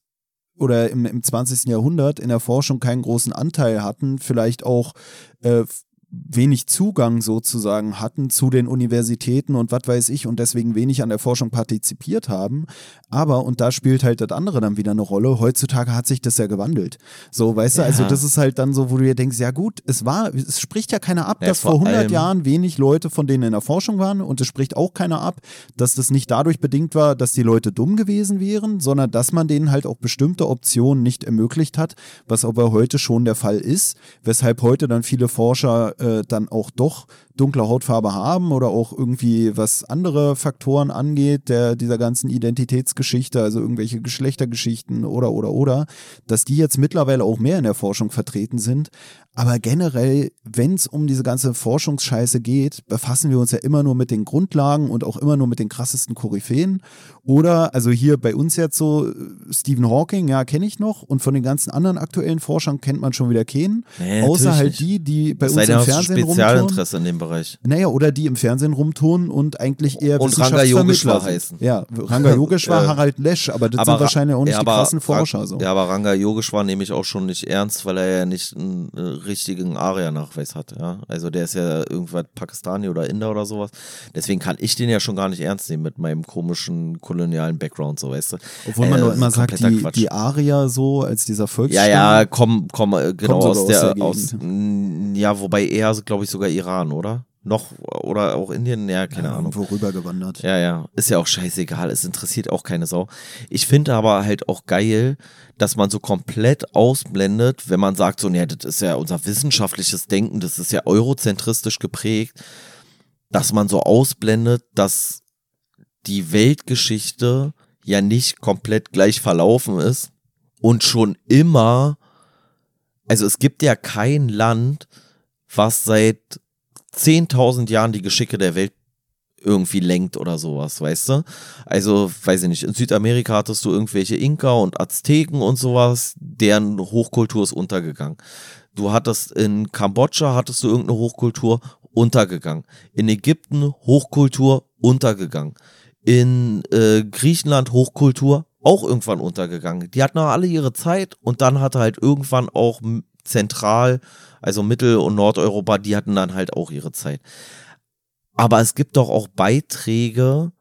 oder im, im 20. Jahrhundert in der Forschung keinen großen Anteil hatten, vielleicht auch äh, wenig Zugang sozusagen hatten zu den Universitäten und was weiß ich und deswegen wenig an der Forschung partizipiert haben. Aber, und da spielt halt das andere dann wieder eine Rolle, heutzutage hat sich das ja gewandelt. So, weißt du, also Ja. das ist halt dann so, wo du dir denkst, ja gut, es war, es spricht ja keiner ab, Ja, dass vor vor 100 allem- Jahren wenig Leute von denen in der Forschung waren und es spricht auch keiner ab, dass das nicht dadurch bedingt war, dass die Leute dumm gewesen wären, sondern dass man denen halt auch bestimmte Optionen nicht ermöglicht hat, was aber heute schon der Fall ist, weshalb heute dann viele Forscher äh, dann auch doch dunkle Hautfarbe haben oder auch irgendwie was andere Faktoren angeht, der dieser ganzen Identitätsgeschichte, also irgendwelche Geschlechtergeschichten oder oder oder, dass die jetzt mittlerweile auch mehr in der Forschung vertreten sind. Aber generell, wenn es um diese ganze Forschungsscheiße geht, befassen wir uns ja immer nur mit den Grundlagen und auch immer nur mit den krassesten Koryphäen. Oder, also hier bei uns jetzt so, äh, Stephen Hawking, ja, kenne ich noch. Und von den ganzen anderen aktuellen Forschern kennt man schon wieder keinen. Nee, außer halt nicht. die, die bei Es uns im Fernsehen rumtouren. Spezialinteresse in dem Bereich. Naja, oder die im Fernsehen rumtun und eigentlich eher Und Ranga Yogeshwar heißen. Ja, Ranga Yogeshwar, [laughs] Äh, Harald Lesch, aber das aber sind wahrscheinlich auch nicht ja, die krassen Forscher. So. Ja, aber Ranga Yogeshwar nehme ich auch schon nicht ernst, weil er ja nicht einen äh, richtigen Aria-Nachweis hat. Ja? Also der ist ja irgendwas Pakistani oder Inder oder sowas. Deswegen kann ich den ja schon gar nicht ernst nehmen mit meinem komischen kolonialen Background, so weißt du. Obwohl man Äh, nur immer sagt, die, Quatsch. die Arier so als dieser Ja, Volksstamm. ja, komm, komm, äh, genau aus aus der, aus, ja, wobei eher, glaube ich, sogar Iran, oder? Noch, oder auch Indien, ja, keine ja, Ahnung. irgendwo rübergewandert. Ja, ja, ist ja auch scheißegal, es interessiert auch keine Sau. Ich finde aber halt auch geil, dass man so komplett ausblendet, wenn man sagt, so, nee, das ist ja unser wissenschaftliches Denken, das ist ja eurozentristisch geprägt, dass man so ausblendet, dass die Weltgeschichte ja nicht komplett gleich verlaufen ist und schon immer, also es gibt ja kein Land, was seit 10.000 Jahren die Geschicke der Welt irgendwie lenkt oder sowas, weißt du? Also, weiß ich nicht, in Südamerika hattest du irgendwelche Inka und Azteken und sowas, deren Hochkultur ist untergegangen. Du hattest in Kambodscha, hattest du irgendeine Hochkultur untergegangen. In Ägypten Hochkultur untergegangen. In äh, Griechenland Hochkultur auch irgendwann untergegangen. Die hatten auch alle ihre Zeit und dann hatte halt irgendwann auch zentral, also Mittel- und Nordeuropa, die hatten dann halt auch ihre Zeit. Aber es gibt doch auch Beiträge,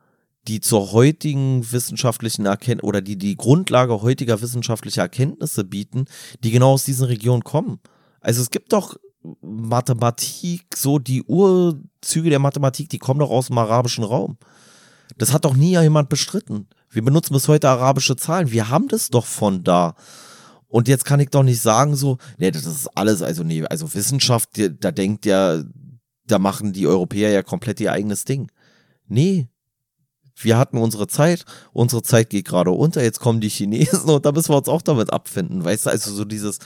die zur heutigen wissenschaftlichen Erkenntnis oder die die Grundlage heutiger wissenschaftlicher Erkenntnisse bieten, die genau aus diesen Regionen kommen. Also es gibt doch Mathematik, so die Urzüge der Mathematik, die kommen doch aus dem arabischen Raum. Das hat doch nie jemand bestritten. Wir benutzen bis heute arabische Zahlen. Wir haben das doch von da. Und jetzt kann ich doch nicht sagen so, nee, das ist alles, also nee, also Wissenschaft, da denkt ja, da machen die Europäer ja komplett ihr eigenes Ding. Nee. Wir hatten unsere Zeit, unsere Zeit geht gerade unter, jetzt kommen die Chinesen [laughs] und da müssen wir uns auch damit abfinden, weißt du, also so dieses,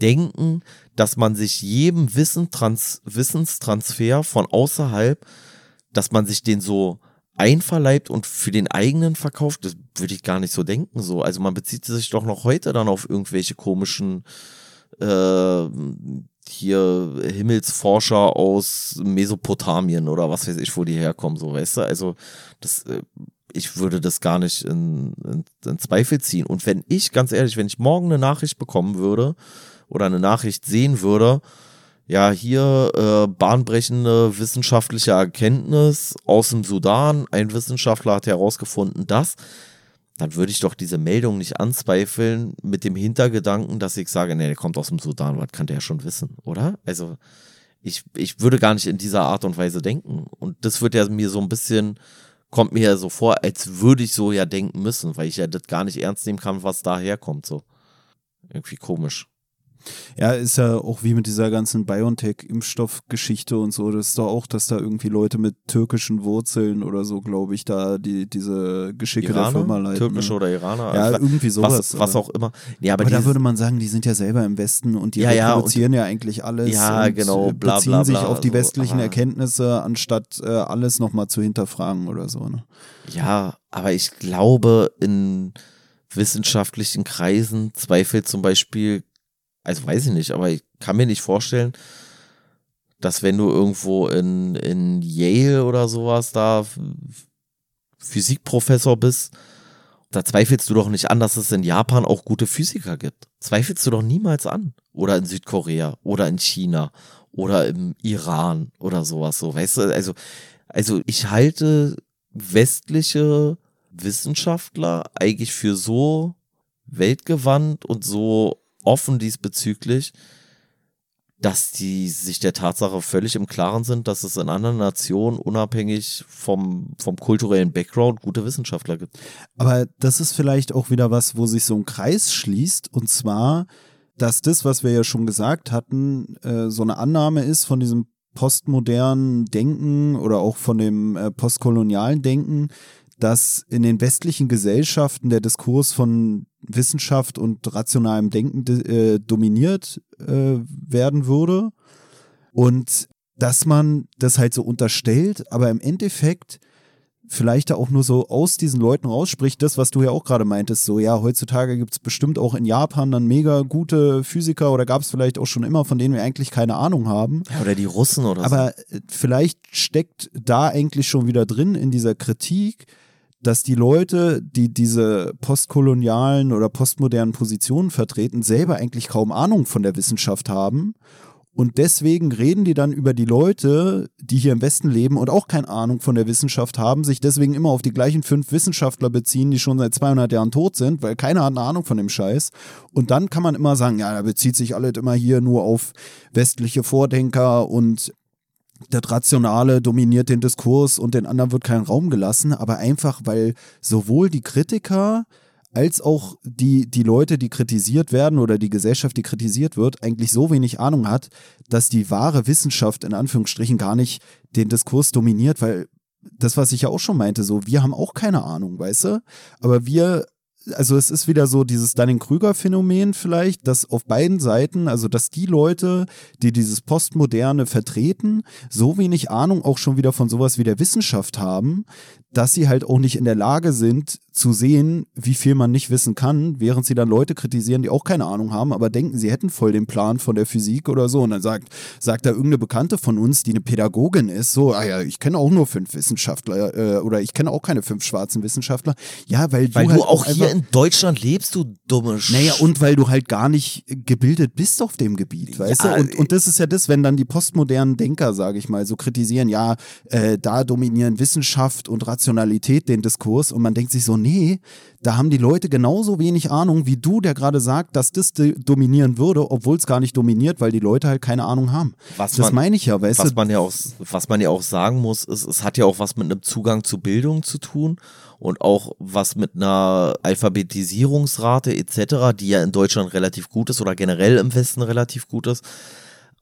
denken, dass man sich jedem Wissen trans Wissenstransfer von außerhalb, dass man sich den so einverleibt und für den eigenen verkauft, das würde ich gar nicht so denken. So. Also man bezieht sich doch noch heute dann auf irgendwelche komischen äh, hier Himmelsforscher aus Mesopotamien oder was weiß ich, wo die herkommen, so weißt du. Also das, äh, ich würde das gar nicht in, in, in Zweifel ziehen. Und wenn ich, ganz ehrlich, wenn ich morgen eine Nachricht bekommen würde oder eine Nachricht sehen würde, ja, hier äh, bahnbrechende wissenschaftliche Erkenntnis aus dem Sudan. Ein Wissenschaftler hat herausgefunden, dass, dann würde ich doch diese Meldung nicht anzweifeln mit dem Hintergedanken, dass ich sage, nee, der kommt aus dem Sudan, was kann der schon wissen, oder? Also ich, ich würde gar nicht in dieser Art und Weise denken. Und das wird ja mir so ein bisschen, kommt mir ja so vor, als würde ich so ja denken müssen, weil ich ja das gar nicht ernst nehmen kann, was daherkommt, so. Irgendwie komisch. Ja, ist ja auch wie mit dieser ganzen BioNTech-Impfstoffgeschichte und so. Das ist doch auch, dass da irgendwie Leute mit türkischen Wurzeln oder so, glaube ich, da die, diese Geschicke Iraner? der Firma leiten. Türkische ne? oder Iraner? Ja, Also, irgendwie sowas. was, was auch immer. Ja, aber, Aber da würde man sagen, die sind ja selber im Westen und die Ja, ja, reproduzieren ja eigentlich alles Ja, und genau, äh, bla, beziehen bla, sich bla, auf die so, westlichen aber- Erkenntnisse, anstatt äh, alles nochmal zu hinterfragen oder so. Ne? Ja, aber ich glaube, in wissenschaftlichen Kreisen zweifelt zum Beispiel, also weiß ich nicht, aber ich kann mir nicht vorstellen, dass wenn du irgendwo in, in Yale oder sowas da Physikprofessor bist, da zweifelst du doch nicht an, dass es in Japan auch gute Physiker gibt. Zweifelst du doch niemals an. Oder in Südkorea oder in China oder im Iran oder sowas so, weißt du? Also, also ich halte westliche Wissenschaftler eigentlich für so weltgewandt und so offen diesbezüglich, dass die sich der Tatsache völlig im Klaren sind, dass es in anderen Nationen unabhängig vom, vom kulturellen Background gute Wissenschaftler gibt. Aber das ist vielleicht auch wieder was, wo sich so ein Kreis schließt. Und zwar, dass das, was wir ja schon gesagt hatten, äh, so eine Annahme ist von diesem postmodernen Denken oder auch von dem äh, postkolonialen Denken, dass in den westlichen Gesellschaften der Diskurs von Wissenschaft und rationalem Denken äh, dominiert äh, werden würde. Und dass man das halt so unterstellt, aber im Endeffekt vielleicht da auch nur so aus diesen Leuten rausspricht, das, was du ja auch gerade meintest, so ja, heutzutage gibt es bestimmt auch in Japan dann mega gute Physiker oder gab es vielleicht auch schon immer, von denen wir eigentlich keine Ahnung haben. Ja, oder die Russen oder so. Aber vielleicht steckt da eigentlich schon wieder drin in dieser Kritik, dass die Leute, die diese postkolonialen oder postmodernen Positionen vertreten, selber eigentlich kaum Ahnung von der Wissenschaft haben. Und deswegen reden die dann über die Leute, die hier im Westen leben und auch keine Ahnung von der Wissenschaft haben, sich deswegen immer auf die gleichen fünf Wissenschaftler beziehen, die schon seit 200 Jahren tot sind, weil keiner hat eine Ahnung von dem Scheiß. Und dann kann man immer sagen, ja, da bezieht sich alles immer hier nur auf westliche Vordenker und das Rationale dominiert den Diskurs und den anderen wird kein Raum gelassen, aber einfach, weil sowohl die Kritiker als auch die, die Leute, die kritisiert werden oder die Gesellschaft, die kritisiert wird, eigentlich so wenig Ahnung hat, dass die wahre Wissenschaft in Anführungsstrichen gar nicht den Diskurs dominiert, weil das, was ich ja auch schon meinte, so, wir haben auch keine Ahnung, weißt du? Aber wir also es ist wieder so dieses Dunning-Krüger-Phänomen vielleicht, dass auf beiden Seiten, also dass die Leute, die dieses Postmoderne vertreten, so wenig Ahnung auch schon wieder von sowas wie der Wissenschaft haben, dass sie halt auch nicht in der Lage sind zu sehen, wie viel man nicht wissen kann, während sie dann Leute kritisieren, die auch keine Ahnung haben, aber denken, sie hätten voll den Plan von der Physik oder so. Und dann sagt, sagt da irgendeine Bekannte von uns, die eine Pädagogin ist, so, ah ja, ich kenne auch nur fünf Wissenschaftler äh, oder ich kenne auch keine fünf schwarzen Wissenschaftler. Ja, weil, Weil du, du halt auch einfach- hier in Deutschland lebst, du dumme Sch naja, und weil du halt gar nicht gebildet bist auf dem Gebiet, weißt Ja, du? Und, und das ist ja das, wenn dann die postmodernen Denker, sage ich mal, so kritisieren, ja, äh, da dominieren Wissenschaft und Rationalität den Diskurs und man denkt sich so, nee, da haben die Leute genauso wenig Ahnung wie du, der gerade sagt, dass das dominieren würde, obwohl es gar nicht dominiert, weil die Leute halt keine Ahnung haben. Was das man- meine ich ja, weißt was du? man ja auch, was man ja auch sagen muss, ist, es hat ja auch was mit einem Zugang zu Bildung zu tun und auch was mit einer Alphabetisierungsrate etc., die ja in Deutschland relativ gut ist oder generell im Westen relativ gut ist.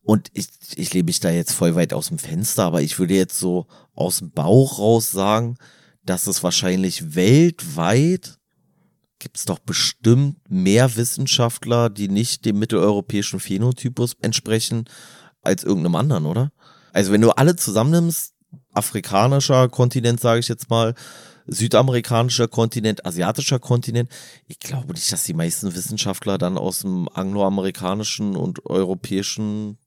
Und ich, ich lebe mich da jetzt voll weit aus dem Fenster, aber ich würde jetzt so aus dem Bauch raus sagen, dass es wahrscheinlich weltweit gibt es doch bestimmt mehr Wissenschaftler, die nicht dem mitteleuropäischen Phänotypus entsprechen, als irgendeinem anderen, oder? Also wenn du alle zusammennimmst, afrikanischer Kontinent, sage ich jetzt mal, südamerikanischer Kontinent, asiatischer Kontinent. Ich glaube nicht, dass die meisten Wissenschaftler dann aus dem angloamerikanischen und europäischen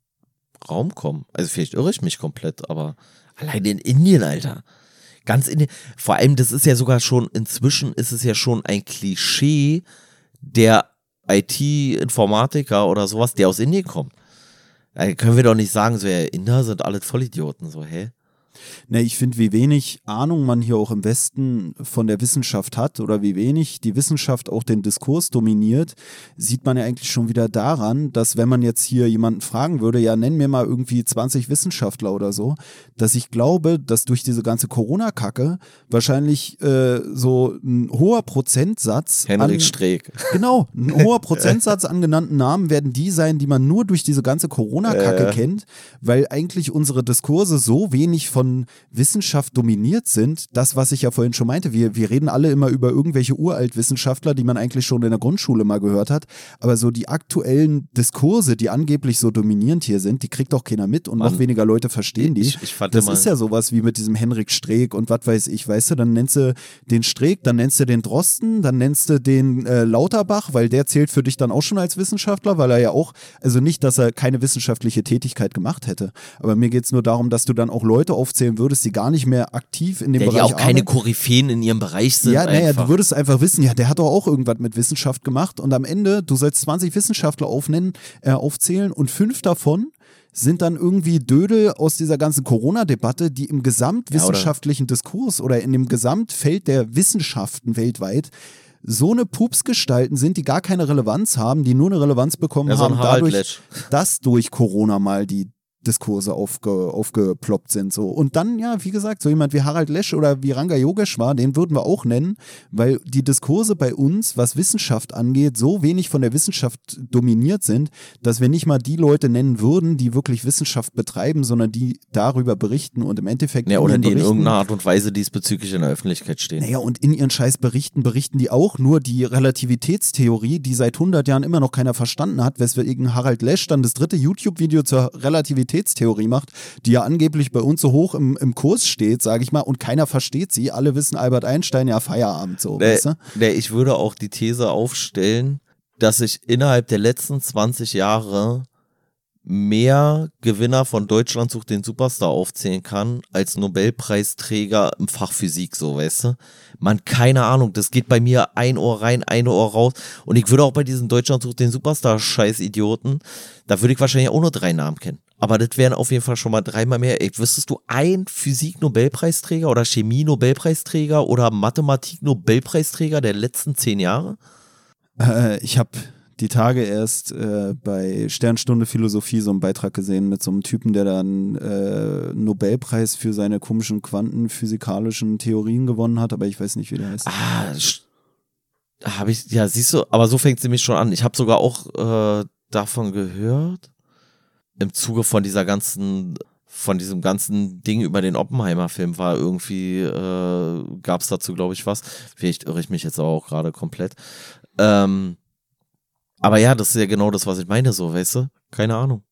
Raum kommen. Also vielleicht irre ich mich komplett, aber allein in Indien, Alter. Ganz in vor allem, das ist ja sogar schon, inzwischen ist es ja schon ein Klischee der IT-Informatiker oder sowas, der aus Indien kommt. Da können wir doch nicht sagen, so, ja, Inder sind alle Vollidioten, so, hä? Ne, ich finde, wie wenig Ahnung man hier auch im Westen von der Wissenschaft hat oder wie wenig die Wissenschaft auch den Diskurs dominiert, sieht man ja eigentlich schon wieder daran, dass wenn man jetzt hier jemanden fragen würde, ja, nenn mir mal irgendwie 20 Wissenschaftler oder so, dass ich glaube, dass durch diese ganze Corona-Kacke wahrscheinlich äh, so ein hoher Prozentsatz. Henrik an, Streeck. Genau, ein hoher [laughs] Prozentsatz an genannten Namen werden die sein, die man nur durch diese ganze Corona-Kacke äh. kennt, weil eigentlich unsere Diskurse so wenig von von Wissenschaft dominiert sind, das, was ich ja vorhin schon meinte, wir, wir reden alle immer über irgendwelche Uraltwissenschaftler, die man eigentlich schon in der Grundschule mal gehört hat, aber so die aktuellen Diskurse, die angeblich so dominierend hier sind, die kriegt auch keiner mit und Mann, noch weniger Leute verstehen die. Ich, ich das ist ja sowas wie mit diesem Henrik Streeck und was weiß ich, weißt du, dann nennst du den Streeck, dann nennst du den Drosten, dann nennst du den äh, Lauterbach, weil der zählt für dich dann auch schon als Wissenschaftler, weil er ja auch, also nicht, dass er keine wissenschaftliche Tätigkeit gemacht hätte, aber mir geht es nur darum, dass du dann auch Leute auf aufzählen würdest, die gar nicht mehr aktiv in dem ja, Bereich sind. Die auch keine Koryphäen in ihrem Bereich sind. Ja, naja, du würdest einfach wissen, ja, der hat doch auch irgendwas mit Wissenschaft gemacht und am Ende, du sollst 20 Wissenschaftler aufnennen, äh, aufzählen und fünf davon sind dann irgendwie Dödel aus dieser ganzen Corona-Debatte, die im gesamtwissenschaftlichen ja, oder? Diskurs oder in dem Gesamtfeld der Wissenschaften weltweit so eine Pups gestalten sind, die gar keine Relevanz haben, die nur eine Relevanz bekommen ja, so haben, dadurch, dass durch Corona mal die Diskurse aufge, aufgeploppt sind. So. Und dann, ja, wie gesagt, so jemand wie Harald Lesch oder wie Ranga Yogeshwar, den würden wir auch nennen, weil die Diskurse bei uns, was Wissenschaft angeht, so wenig von der Wissenschaft dominiert sind, dass wir nicht mal die Leute nennen würden, die wirklich Wissenschaft betreiben, sondern die darüber berichten und im Endeffekt. Ja, oder die in irgendeiner Art und Weise diesbezüglich in der Öffentlichkeit stehen. Naja, und in ihren scheiß Berichten berichten die auch nur die Relativitätstheorie, die seit 100 Jahren immer noch keiner verstanden hat, weswegen Harald Lesch dann das dritte YouTube-Video zur Relativitätstheorie Relativitätstheorie macht, die ja angeblich bei uns so hoch im, im Kurs steht, sage ich mal, und keiner versteht sie. Alle wissen Albert Einstein, ja, Feierabend so. Nee, weißt du? nee, ich würde auch die These aufstellen, dass sich innerhalb der letzten 20 Jahre mehr Gewinner von Deutschland sucht den Superstar aufzählen kann, als Nobelpreisträger im Fach Physik, so, weißt du? Man, keine Ahnung, das geht bei mir ein Ohr rein, ein Ohr raus. Und ich würde auch bei diesen Deutschland sucht den Superstar-Scheiß-Idioten, da würde ich wahrscheinlich auch nur drei Namen kennen. Aber das wären auf jeden Fall schon mal dreimal mehr. Ey, wüsstest du ein Physik-Nobelpreisträger oder Chemie-Nobelpreisträger oder Mathematik-Nobelpreisträger der letzten zehn Jahre? Äh, ich habe die Tage erst äh, bei Sternstunde Philosophie so einen Beitrag gesehen mit so einem Typen, der dann äh, Nobelpreis für seine komischen quantenphysikalischen Theorien gewonnen hat, aber ich weiß nicht, wie der heißt. Ah, habe ich, ja, siehst du, aber so fängt sie mich schon an. Ich habe sogar auch äh, davon gehört im Zuge von dieser ganzen, von diesem ganzen Ding über den Oppenheimer-Film war irgendwie, äh, gab es dazu, glaube ich, was. Vielleicht irre ich mich jetzt auch gerade komplett. Ähm, aber ja, das ist ja genau das, was ich meine, so, weißt du? Keine Ahnung.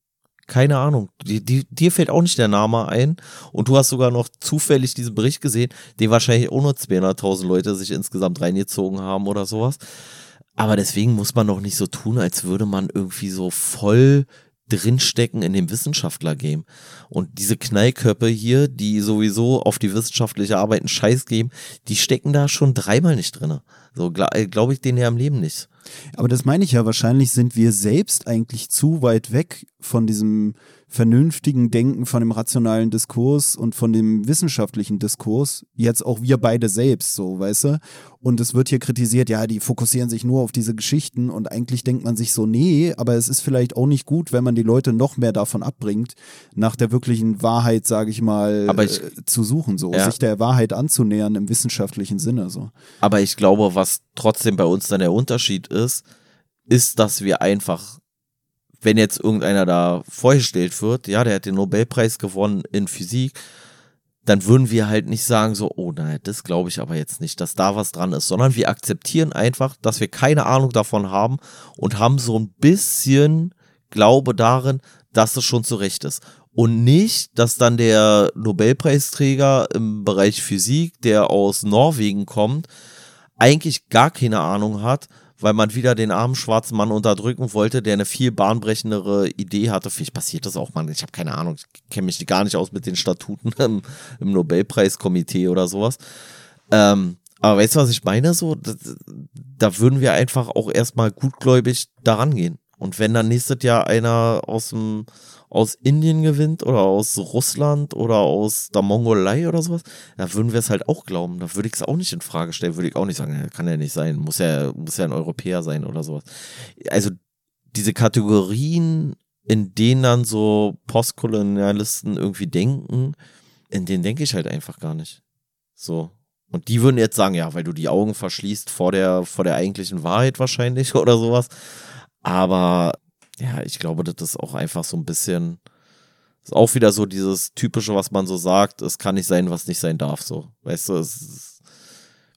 Keine Ahnung. Die, die, dir fällt auch nicht der Name ein und du hast sogar noch zufällig diesen Bericht gesehen, den wahrscheinlich auch nur 200.000 Leute sich insgesamt reingezogen haben oder sowas. Aber deswegen muss man doch nicht so tun, als würde man irgendwie so voll drinstecken in dem Wissenschaftler-Game. Und diese Knallköpfe hier, die sowieso auf die wissenschaftliche Arbeit einen Scheiß geben, die stecken da schon dreimal nicht drin. So glaube glaub ich denen ja im Leben nicht. Aber das meine ich ja, wahrscheinlich sind wir selbst eigentlich zu weit weg von diesem vernünftigen Denken, von dem rationalen Diskurs und von dem wissenschaftlichen Diskurs. Jetzt auch wir beide selbst, so, weißt du? Und es wird hier kritisiert, ja, die fokussieren sich nur auf diese Geschichten und eigentlich denkt man sich so, nee, aber es ist vielleicht auch nicht gut, wenn man die Leute noch mehr davon abbringt, nach der wirklichen Wahrheit, sage ich mal, ich, äh, zu suchen, so, ja. sich der Wahrheit anzunähern im wissenschaftlichen Sinne, so. Aber ich glaube, was trotzdem bei uns dann der Unterschied ist, ist, dass wir einfach wenn jetzt irgendeiner da vorgestellt wird, ja, der hat den Nobelpreis gewonnen in Physik, dann würden wir halt nicht sagen so, oh nein, das glaube ich aber jetzt nicht, dass da was dran ist, sondern wir akzeptieren einfach, dass wir keine Ahnung davon haben und haben so ein bisschen Glaube darin, dass es schon zurecht ist. Und nicht, dass dann der Nobelpreisträger im Bereich Physik, der aus Norwegen kommt, eigentlich gar keine Ahnung hat, weil man wieder den armen schwarzen Mann unterdrücken wollte, der eine viel bahnbrechendere Idee hatte. Vielleicht passiert das auch mal. Ich habe keine Ahnung. Ich kenne mich gar nicht aus mit den Statuten [laughs] im, im Nobelpreiskomitee oder sowas. Ähm, aber weißt du, was ich meine? So, da, da würden wir einfach auch erstmal gutgläubig daran gehen. Und wenn dann nächstes Jahr einer aus dem aus Indien gewinnt oder aus Russland oder aus der Mongolei oder sowas, da würden wir es halt auch glauben. Da würde ich es auch nicht in Frage stellen, würde ich auch nicht sagen, kann ja nicht sein, muss ja, muss ja ein Europäer sein oder sowas. Also diese Kategorien, in denen dann so Postkolonialisten irgendwie denken, in denen denke ich halt einfach gar nicht. So. Und die würden jetzt sagen, ja, weil du die Augen verschließt vor der, vor der eigentlichen Wahrheit wahrscheinlich [laughs] oder sowas. Aber ja, ich glaube, das ist auch einfach so ein bisschen, ist auch wieder so dieses typische, was man so sagt, es kann nicht sein, was nicht sein darf, so. Weißt du, ist,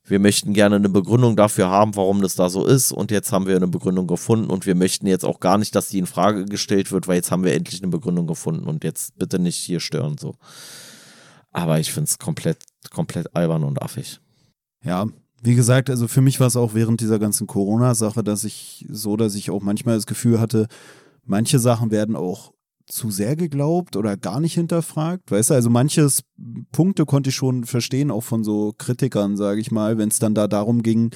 wir möchten gerne eine Begründung dafür haben, warum das da so ist und jetzt haben wir eine Begründung gefunden und wir möchten jetzt auch gar nicht, dass die in Frage gestellt wird, weil jetzt haben wir endlich eine Begründung gefunden und jetzt bitte nicht hier stören, so. Aber ich finde es komplett, komplett albern und affig. Ja, wie gesagt, also für mich war es auch während dieser ganzen Corona-Sache, dass ich so, dass ich auch manchmal das Gefühl hatte, manche Sachen werden auch zu sehr geglaubt oder gar nicht hinterfragt. Weißt du, also manches Punkte konnte ich schon verstehen, auch von so Kritikern, sage ich mal, wenn es dann da darum ging,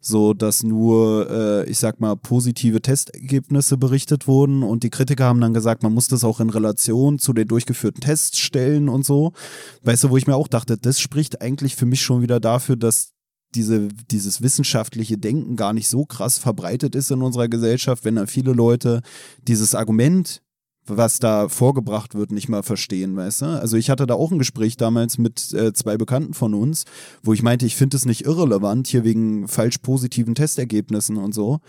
so dass nur, äh, ich sag mal, positive Testergebnisse berichtet wurden und die Kritiker haben dann gesagt, man muss das auch in Relation zu den durchgeführten Tests stellen und so. Weißt du, wo ich mir auch dachte, das spricht eigentlich für mich schon wieder dafür, dass diese, dieses wissenschaftliche Denken gar nicht so krass verbreitet ist in unserer Gesellschaft, wenn da viele Leute dieses Argument, was da vorgebracht wird, nicht mal verstehen, weißt du? Also ich hatte da auch ein Gespräch damals mit äh, zwei Bekannten von uns, wo ich meinte, ich finde es nicht irrelevant, hier wegen falsch positiven Testergebnissen und so.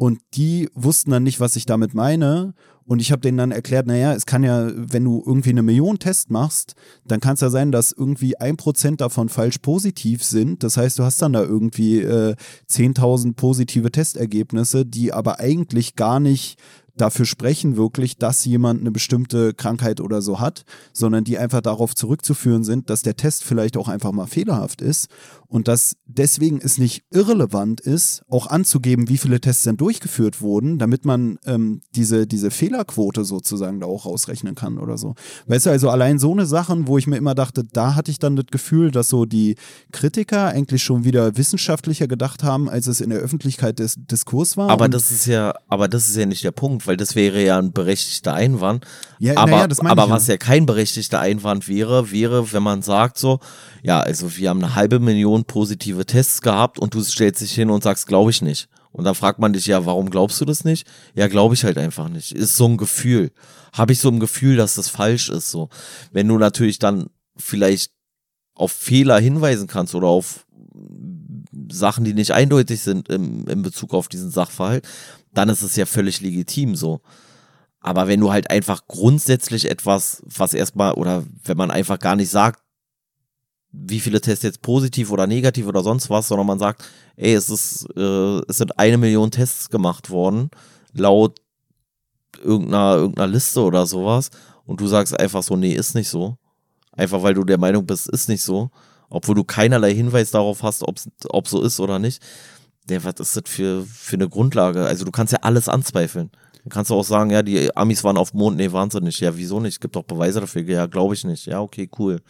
Und die wussten dann nicht, was ich damit meine. Und ich habe denen dann erklärt, naja, es kann ja, wenn du irgendwie eine Million Test machst, dann kann es ja sein, dass irgendwie ein Prozent davon falsch positiv sind. Das heißt, du hast dann da irgendwie äh, 10.000 positive Testergebnisse, die aber eigentlich gar nicht dafür sprechen wirklich, dass jemand eine bestimmte Krankheit oder so hat, sondern die einfach darauf zurückzuführen sind, dass der Test vielleicht auch einfach mal fehlerhaft ist und dass deswegen es nicht irrelevant ist, auch anzugeben, wie viele Tests denn durchgeführt wurden, damit man ähm, diese, diese Fehlerquote sozusagen da auch rausrechnen kann oder so. Weißt du, also allein so eine Sachen, wo ich mir immer dachte, da hatte ich dann das Gefühl, dass so die Kritiker eigentlich schon wieder wissenschaftlicher gedacht haben, als es in der Öffentlichkeit des Diskurs war. Aber das ist ja, aber das ist ja nicht der Punkt, weil das wäre ja ein berechtigter Einwand. Ja, aber ja, aber was ja kein berechtigter Einwand wäre, wäre, wenn man sagt so, ja, also wir haben eine halbe Million positive Tests gehabt und du stellst dich hin und sagst, glaube ich nicht. Und dann fragt man dich, ja, warum glaubst du das nicht? Ja, glaube ich halt einfach nicht. Ist so ein Gefühl. Habe ich so ein Gefühl, dass das falsch ist, so. Wenn du natürlich dann vielleicht auf Fehler hinweisen kannst oder auf Sachen, die nicht eindeutig sind im, in Bezug auf diesen Sachverhalt, dann ist es ja völlig legitim so. Aber wenn du halt einfach grundsätzlich etwas, was erstmal, oder wenn man einfach gar nicht sagt, wie viele Tests jetzt positiv oder negativ oder sonst was, sondern man sagt, ey, es ist, äh, es sind eine Million Tests gemacht worden, laut irgendeiner, irgendeiner Liste oder sowas, und du sagst einfach so, nee, ist nicht so. Einfach weil du der Meinung bist, ist nicht so, obwohl du keinerlei Hinweis darauf hast, ob so ist oder nicht. Der, was ist das für, für eine Grundlage? Also du kannst ja alles anzweifeln. Dann kannst du auch sagen, ja, die Amis waren auf dem Mond. Nee, waren sie nicht. Ja, wieso nicht? Gibt doch Beweise dafür. Ja, glaube ich nicht. Ja, okay, cool.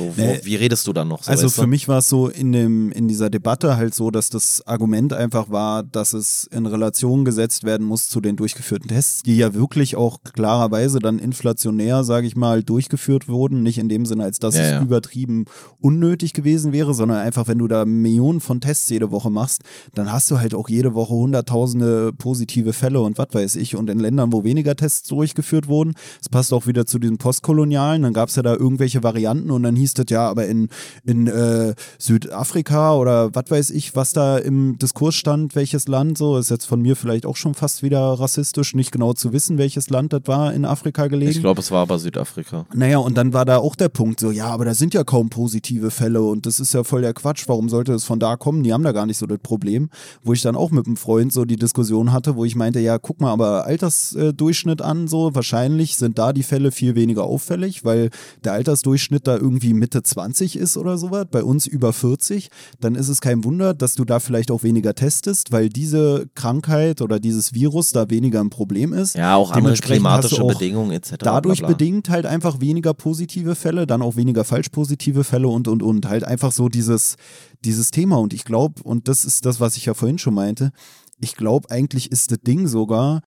So, wo, nee. wie redest du dann noch? So, also für du? mich war es so in, dem, in dieser Debatte halt so, dass das Argument einfach war, dass es in Relation gesetzt werden muss zu den durchgeführten Tests, die ja wirklich auch klarerweise dann inflationär, sage ich mal, durchgeführt wurden. Nicht in dem Sinne, als dass ja, es ja. übertrieben unnötig gewesen wäre, sondern einfach, wenn du da Millionen von Tests jede Woche machst, dann hast du halt auch jede Woche hunderttausende positive Fälle und was weiß ich und in Ländern, wo weniger Tests durchgeführt wurden. Es passt auch wieder zu diesen Postkolonialen. Dann gab es ja da irgendwelche Varianten und dann hieß das ja, aber in, in äh, Südafrika oder was weiß ich, was da im Diskurs stand, welches Land so, ist jetzt von mir vielleicht auch schon fast wieder rassistisch, nicht genau zu wissen, welches Land das war in Afrika gelegen. Ich glaube, es war aber Südafrika. Naja, und dann war da auch der Punkt so, ja, aber da sind ja kaum positive Fälle und das ist ja voll der Quatsch. Warum sollte es von da kommen? Die haben da gar nicht so das Problem. Wo ich dann auch mit einem Freund so die Diskussion hatte, wo ich meinte, ja, guck mal, aber Altersdurchschnitt an, so wahrscheinlich sind da die Fälle viel weniger auffällig, weil der Altersdurchschnitt da irgendwie Mitte 20 ist oder sowas, bei uns über 40. Dann ist es kein Wunder, dass du da vielleicht auch weniger testest, weil diese Krankheit oder dieses Virus da weniger ein Problem ist. Ja, auch andere klimatische Bedingungen etc. Dadurch bla bla. bedingt halt einfach weniger positive Fälle, dann auch weniger falsch positive Fälle und und und. Halt einfach so dieses, dieses Thema. Und ich glaube, und das ist das, was ich ja vorhin schon meinte, ich glaube, eigentlich ist das Ding sogar,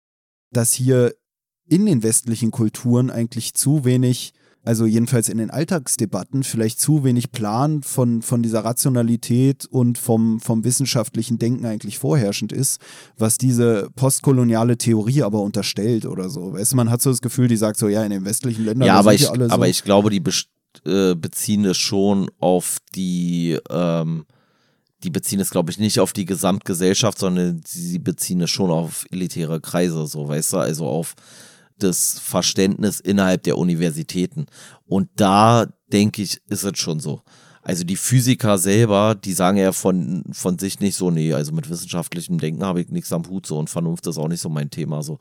dass hier in den westlichen Kulturen eigentlich zu wenig, also jedenfalls in den Alltagsdebatten, vielleicht zu wenig Plan von, von dieser Rationalität und vom, vom wissenschaftlichen Denken eigentlich vorherrschend ist, was diese postkoloniale Theorie aber unterstellt oder so. Weißt du, man hat so das Gefühl, die sagt so, ja, in den westlichen Ländern. Ja, aber, ich, so. aber ich glaube, die äh, beziehen es schon auf die, ähm, die beziehen es, glaube ich, nicht auf die Gesamtgesellschaft, sondern sie beziehen es schon auf elitäre Kreise, so, weißt du, also auf das Verständnis innerhalb der Universitäten. Und da denke ich, ist es schon so. Also die Physiker selber, die sagen ja von, von sich nicht so, nee, also mit wissenschaftlichem Denken habe ich nichts am Hut so und Vernunft ist auch nicht so mein Thema so.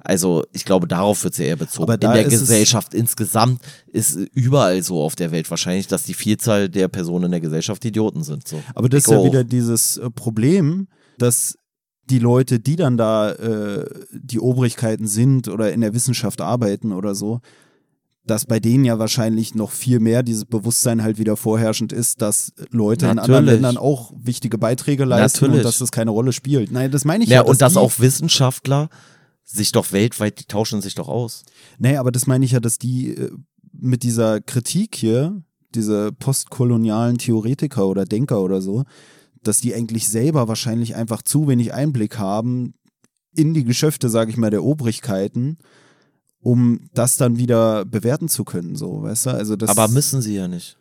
Also ich glaube, darauf wird es ja eher bezogen. Aber In der Gesellschaft insgesamt ist überall so auf der Welt wahrscheinlich, dass die Vielzahl der Personen in der Gesellschaft Idioten sind. So. Aber das ich ist ja auch. wieder dieses Problem, dass die Leute, die dann da äh, die Obrigkeiten sind oder in der Wissenschaft arbeiten oder so, dass bei denen ja wahrscheinlich noch viel mehr dieses Bewusstsein halt wieder vorherrschend ist, dass Leute Natürlich. in anderen Ländern auch wichtige Beiträge leisten Natürlich. und dass das keine Rolle spielt. Nein, das meine ich ja. Ja, und dass auch Wissenschaftler sich doch weltweit, die tauschen sich doch aus. Nee, aber das meine ich ja, dass die äh, mit dieser Kritik hier, diese postkolonialen Theoretiker oder Denker oder so, dass die eigentlich selber wahrscheinlich einfach zu wenig Einblick haben in die Geschäfte, sage ich mal, der Obrigkeiten um das dann wieder bewerten zu können, so, weißt du? Also das Aber müssen sie ja nicht.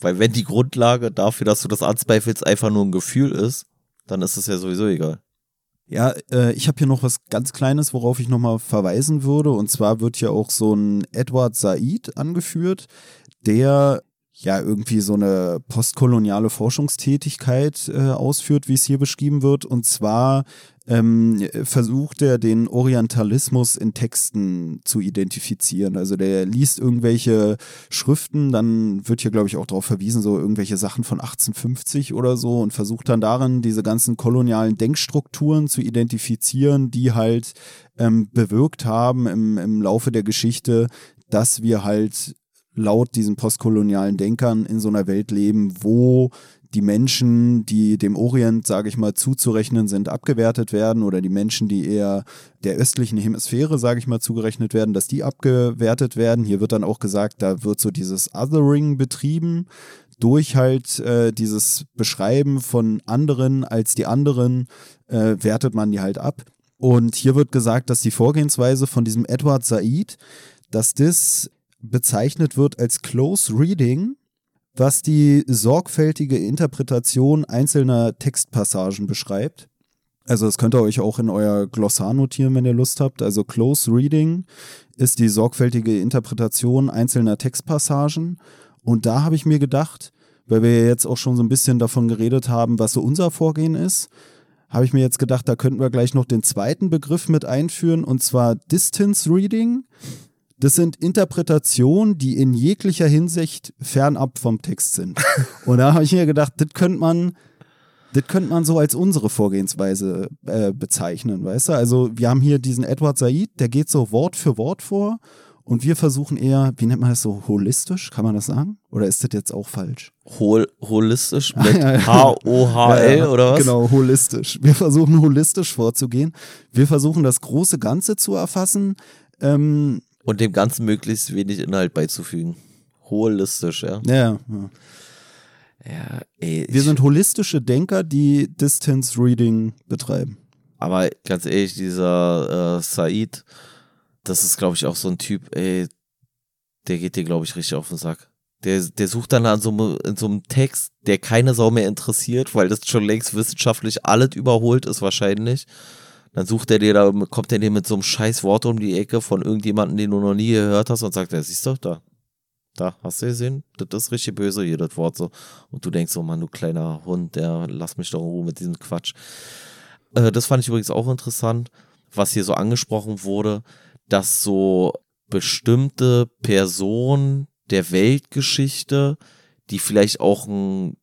Weil wenn die Grundlage dafür, dass du das anzweifelst, einfach nur ein Gefühl ist, dann ist es ja sowieso egal. Ja, äh, ich habe hier noch was ganz Kleines, worauf ich nochmal verweisen würde. Und zwar wird hier auch so ein Edward Said angeführt, der ja irgendwie so eine postkoloniale Forschungstätigkeit äh, ausführt, wie es hier beschrieben wird. Und zwar ähm, versucht er den Orientalismus in Texten zu identifizieren. Also der liest irgendwelche Schriften, dann wird hier, glaube ich, auch darauf verwiesen, so irgendwelche Sachen von 1850 oder so und versucht dann darin, diese ganzen kolonialen Denkstrukturen zu identifizieren, die halt ähm, bewirkt haben im, im Laufe der Geschichte, dass wir halt laut diesen postkolonialen Denkern in so einer Welt leben, wo die Menschen, die dem Orient, sage ich mal, zuzurechnen sind, abgewertet werden oder die Menschen, die eher der östlichen Hemisphäre, sage ich mal, zugerechnet werden, dass die abgewertet werden. Hier wird dann auch gesagt, da wird so dieses Othering betrieben durch halt äh, dieses Beschreiben von anderen als die anderen, äh, wertet man die halt ab. Und hier wird gesagt, dass die Vorgehensweise von diesem Edward Said, dass das bezeichnet wird als Close Reading, was die sorgfältige Interpretation einzelner Textpassagen beschreibt. Also das könnt ihr euch auch in euer Glossar notieren, wenn ihr Lust habt. Also Close Reading ist die sorgfältige Interpretation einzelner Textpassagen. Und da habe ich mir gedacht, weil wir jetzt auch schon so ein bisschen davon geredet haben, was so unser Vorgehen ist, habe ich mir jetzt gedacht, da könnten wir gleich noch den zweiten Begriff mit einführen, und zwar Distance Reading. Das sind Interpretationen, die in jeglicher Hinsicht fernab vom Text sind. [laughs] Und da habe ich mir gedacht, das könnte man, das könnte man so als unsere Vorgehensweise äh, bezeichnen, weißt du? Also wir haben hier diesen Edward Said, der geht so Wort für Wort vor und wir versuchen eher, wie nennt man das so, holistisch, kann man das sagen? Oder ist das jetzt auch falsch? Hol holistisch [laughs] mit H-O-H-L ja, oder was? Genau, holistisch. Wir versuchen holistisch vorzugehen. Wir versuchen das große Ganze zu erfassen. Ähm, und dem Ganzen möglichst wenig Inhalt beizufügen. Holistisch, ja. Ja. ja. ja ey, Wir sind holistische Denker, die Distance Reading betreiben. Aber ganz ehrlich, dieser äh, Said, das ist, glaube ich, auch so ein Typ, ey, der geht dir, glaube ich, richtig auf den Sack. Der, der sucht dann an so, in so einem Text, der keine Sau mehr interessiert, weil das schon längst wissenschaftlich alles überholt ist wahrscheinlich. Dann sucht er dir da, kommt er dir mit so einem scheiß Wort um die Ecke von irgendjemandem, den du noch nie gehört hast und sagt, ja, siehst du, da, da, hast du gesehen? Das ist richtig böse hier, das Wort so. Und du denkst so, Mann, du kleiner Hund, der lass mich doch in Ruhe mit diesem Quatsch. Äh, das fand ich übrigens auch interessant, was hier so angesprochen wurde, dass so bestimmte Personen der Weltgeschichte, die vielleicht auch einen,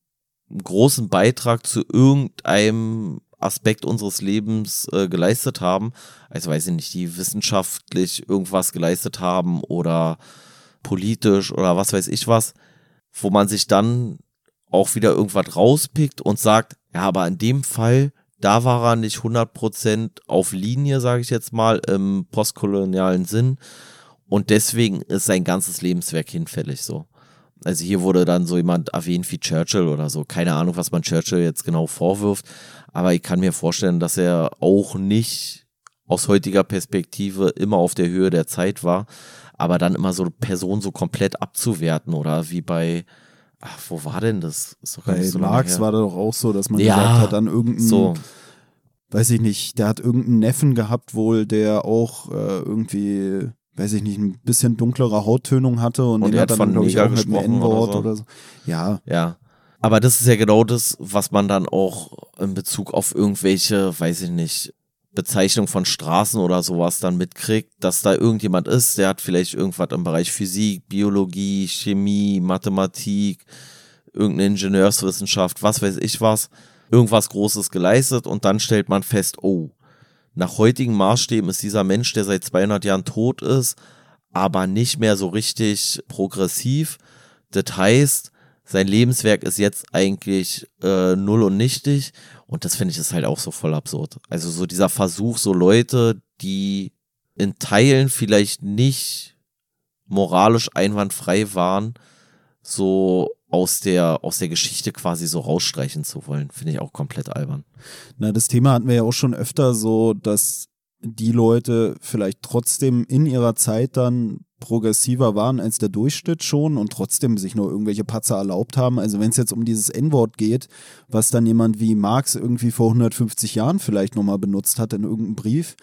einen großen Beitrag zu irgendeinem Aspekt unseres Lebens äh, geleistet haben, also weiß ich nicht, die wissenschaftlich irgendwas geleistet haben oder politisch oder was weiß ich was, wo man sich dann auch wieder irgendwas rauspickt und sagt, ja, aber in dem Fall, da war er nicht 100% auf Linie, sage ich jetzt mal, im postkolonialen Sinn und deswegen ist sein ganzes Lebenswerk hinfällig so. Also hier wurde dann so jemand erwähnt wie Churchill oder so. Keine Ahnung, was man Churchill jetzt genau vorwirft, aber ich kann mir vorstellen, dass er auch nicht aus heutiger Perspektive immer auf der Höhe der Zeit war, aber dann immer so eine Person so komplett abzuwerten oder wie bei, ach, wo war denn das? bei so Marx war das doch auch so, dass man ja, gesagt hat, dann irgendein, so. weiß ich nicht, der hat irgendeinen Neffen gehabt wohl, der auch äh, irgendwie weiß ich nicht, ein bisschen dunklere Hauttönung hatte und, Und er hat dann, glaube ich, auch mit einem N-Wort oder so. oder so. Ja, Ja. Aber das ist ja genau das, was man dann auch in Bezug auf irgendwelche, weiß ich nicht, Bezeichnung von Straßen oder sowas dann mitkriegt, dass da irgendjemand ist, der hat vielleicht irgendwas im Bereich Physik, Biologie, Chemie, Mathematik, irgendeine Ingenieurswissenschaft, was weiß ich was, irgendwas Großes geleistet und dann stellt man fest, oh, nach heutigen Maßstäben ist dieser Mensch, der seit 200 Jahren tot ist, aber nicht mehr so richtig progressiv. Das heißt, sein Lebenswerk ist jetzt eigentlich äh, null und nichtig. Und das finde ich ist halt auch so voll absurd. Also so dieser Versuch, so Leute, die in Teilen vielleicht nicht moralisch einwandfrei waren, so aus der, aus der Geschichte quasi so rausstreichen zu wollen, finde ich auch komplett albern. Na, das Thema hatten wir ja auch schon öfter so, dass die Leute vielleicht trotzdem in ihrer Zeit dann progressiver waren als der Durchschnitt schon und trotzdem sich nur irgendwelche Patzer erlaubt haben. Also wenn es jetzt um dieses N-Wort geht, was dann jemand wie Marx irgendwie vor 150 Jahren vielleicht nochmal benutzt hat in irgendeinem Brief,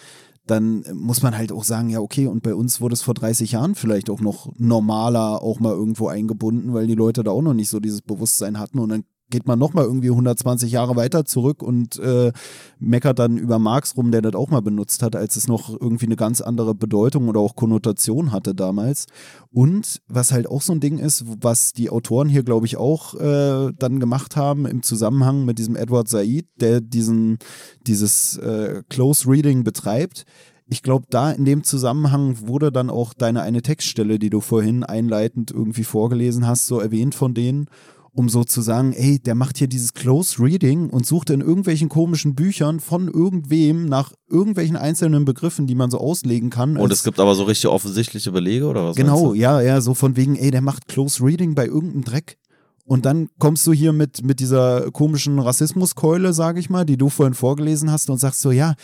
dann muss man halt auch sagen, ja, okay, und bei uns wurde es vor 30 Jahren vielleicht auch noch normaler auch mal irgendwo eingebunden, weil die Leute da auch noch nicht so dieses Bewusstsein hatten und dann geht man nochmal irgendwie 120 Jahre weiter zurück und äh, meckert dann über Marx rum, der das auch mal benutzt hat, als es noch irgendwie eine ganz andere Bedeutung oder auch Konnotation hatte damals. Und was halt auch so ein Ding ist, was die Autoren hier, glaube ich, auch äh, dann gemacht haben im Zusammenhang mit diesem Edward Said, der diesen, dieses äh, Close Reading betreibt. Ich glaube, da in dem Zusammenhang wurde dann auch deine eine Textstelle, die du vorhin einleitend irgendwie vorgelesen hast, so erwähnt von denen um so zu sagen, ey, der macht hier dieses Close Reading und sucht in irgendwelchen komischen Büchern von irgendwem nach irgendwelchen einzelnen Begriffen, die man so auslegen kann. Und es gibt aber so richtig offensichtliche Belege oder was? Genau, ja, ja, so von wegen, ey, der macht Close Reading bei irgendeinem Dreck. Und dann kommst du hier mit, mit dieser komischen Rassismuskeule, sage ich mal, die du vorhin vorgelesen hast und sagst so, ja,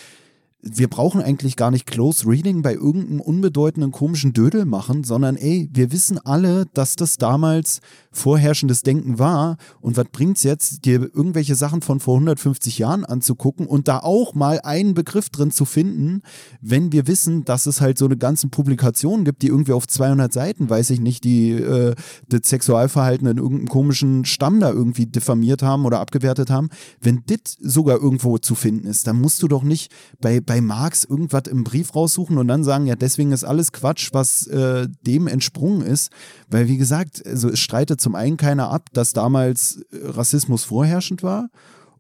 wir brauchen eigentlich gar nicht Close Reading bei irgendeinem unbedeutenden komischen Dödel machen, sondern ey, wir wissen alle, dass das damals vorherrschendes Denken war. Und was bringt's jetzt, dir irgendwelche Sachen von vor 150 Jahren anzugucken und da auch mal einen Begriff drin zu finden, wenn wir wissen, dass es halt so eine ganzen Publikationen gibt, die irgendwie auf 200 Seiten, weiß ich nicht, die äh, das Sexualverhalten in irgendeinem komischen Stamm da irgendwie diffamiert haben oder abgewertet haben. Wenn das sogar irgendwo zu finden ist, dann musst du doch nicht bei, bei Marx irgendwas im Brief raussuchen und dann sagen, ja, deswegen ist alles Quatsch, was äh, dem entsprungen ist. Weil, wie gesagt, also es streitet zum einen keiner ab, dass damals äh, Rassismus vorherrschend war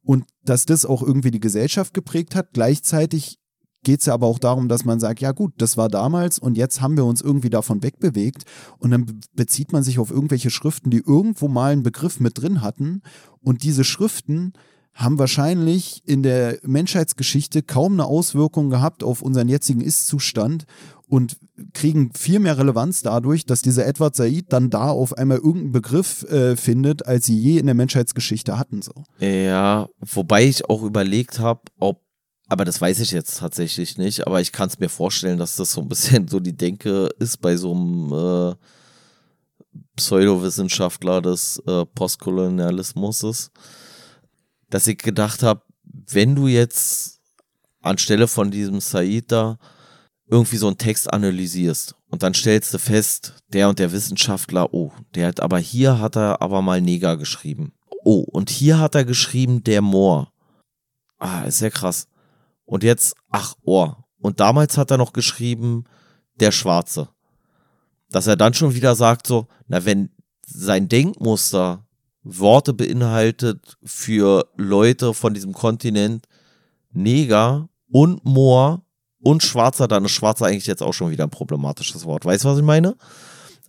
und dass das auch irgendwie die Gesellschaft geprägt hat. Gleichzeitig geht es ja aber auch darum, dass man sagt, ja gut, das war damals und jetzt haben wir uns irgendwie davon wegbewegt und dann be- bezieht man sich auf irgendwelche Schriften, die irgendwo mal einen Begriff mit drin hatten und diese Schriften haben wahrscheinlich in der Menschheitsgeschichte kaum eine Auswirkung gehabt auf unseren jetzigen Ist-Zustand und kriegen viel mehr Relevanz dadurch, dass dieser Edward Said dann da auf einmal irgendeinen Begriff äh, findet, als sie je in der Menschheitsgeschichte hatten. So. Ja, wobei ich auch überlegt habe, ob aber das weiß ich jetzt tatsächlich nicht. Aber ich kann es mir vorstellen, dass das so ein bisschen so die Denke ist bei so einem äh, Pseudowissenschaftler des äh, Postkolonialismus, dass ich gedacht habe, wenn du jetzt anstelle von diesem Said da irgendwie so einen Text analysierst und dann stellst du fest, der und der Wissenschaftler, oh, der hat aber hier hat er aber mal Neger geschrieben. Oh, und hier hat er geschrieben der Moor. Ah, ist ja krass. Und jetzt, ach, oh. Und damals hat er noch geschrieben der Schwarze. Dass er dann schon wieder sagt so, na, wenn sein Denkmuster Worte beinhaltet für Leute von diesem Kontinent, Neger und Moor und Schwarzer, dann ist Schwarzer eigentlich jetzt auch schon wieder ein problematisches Wort. Weißt du, was ich meine?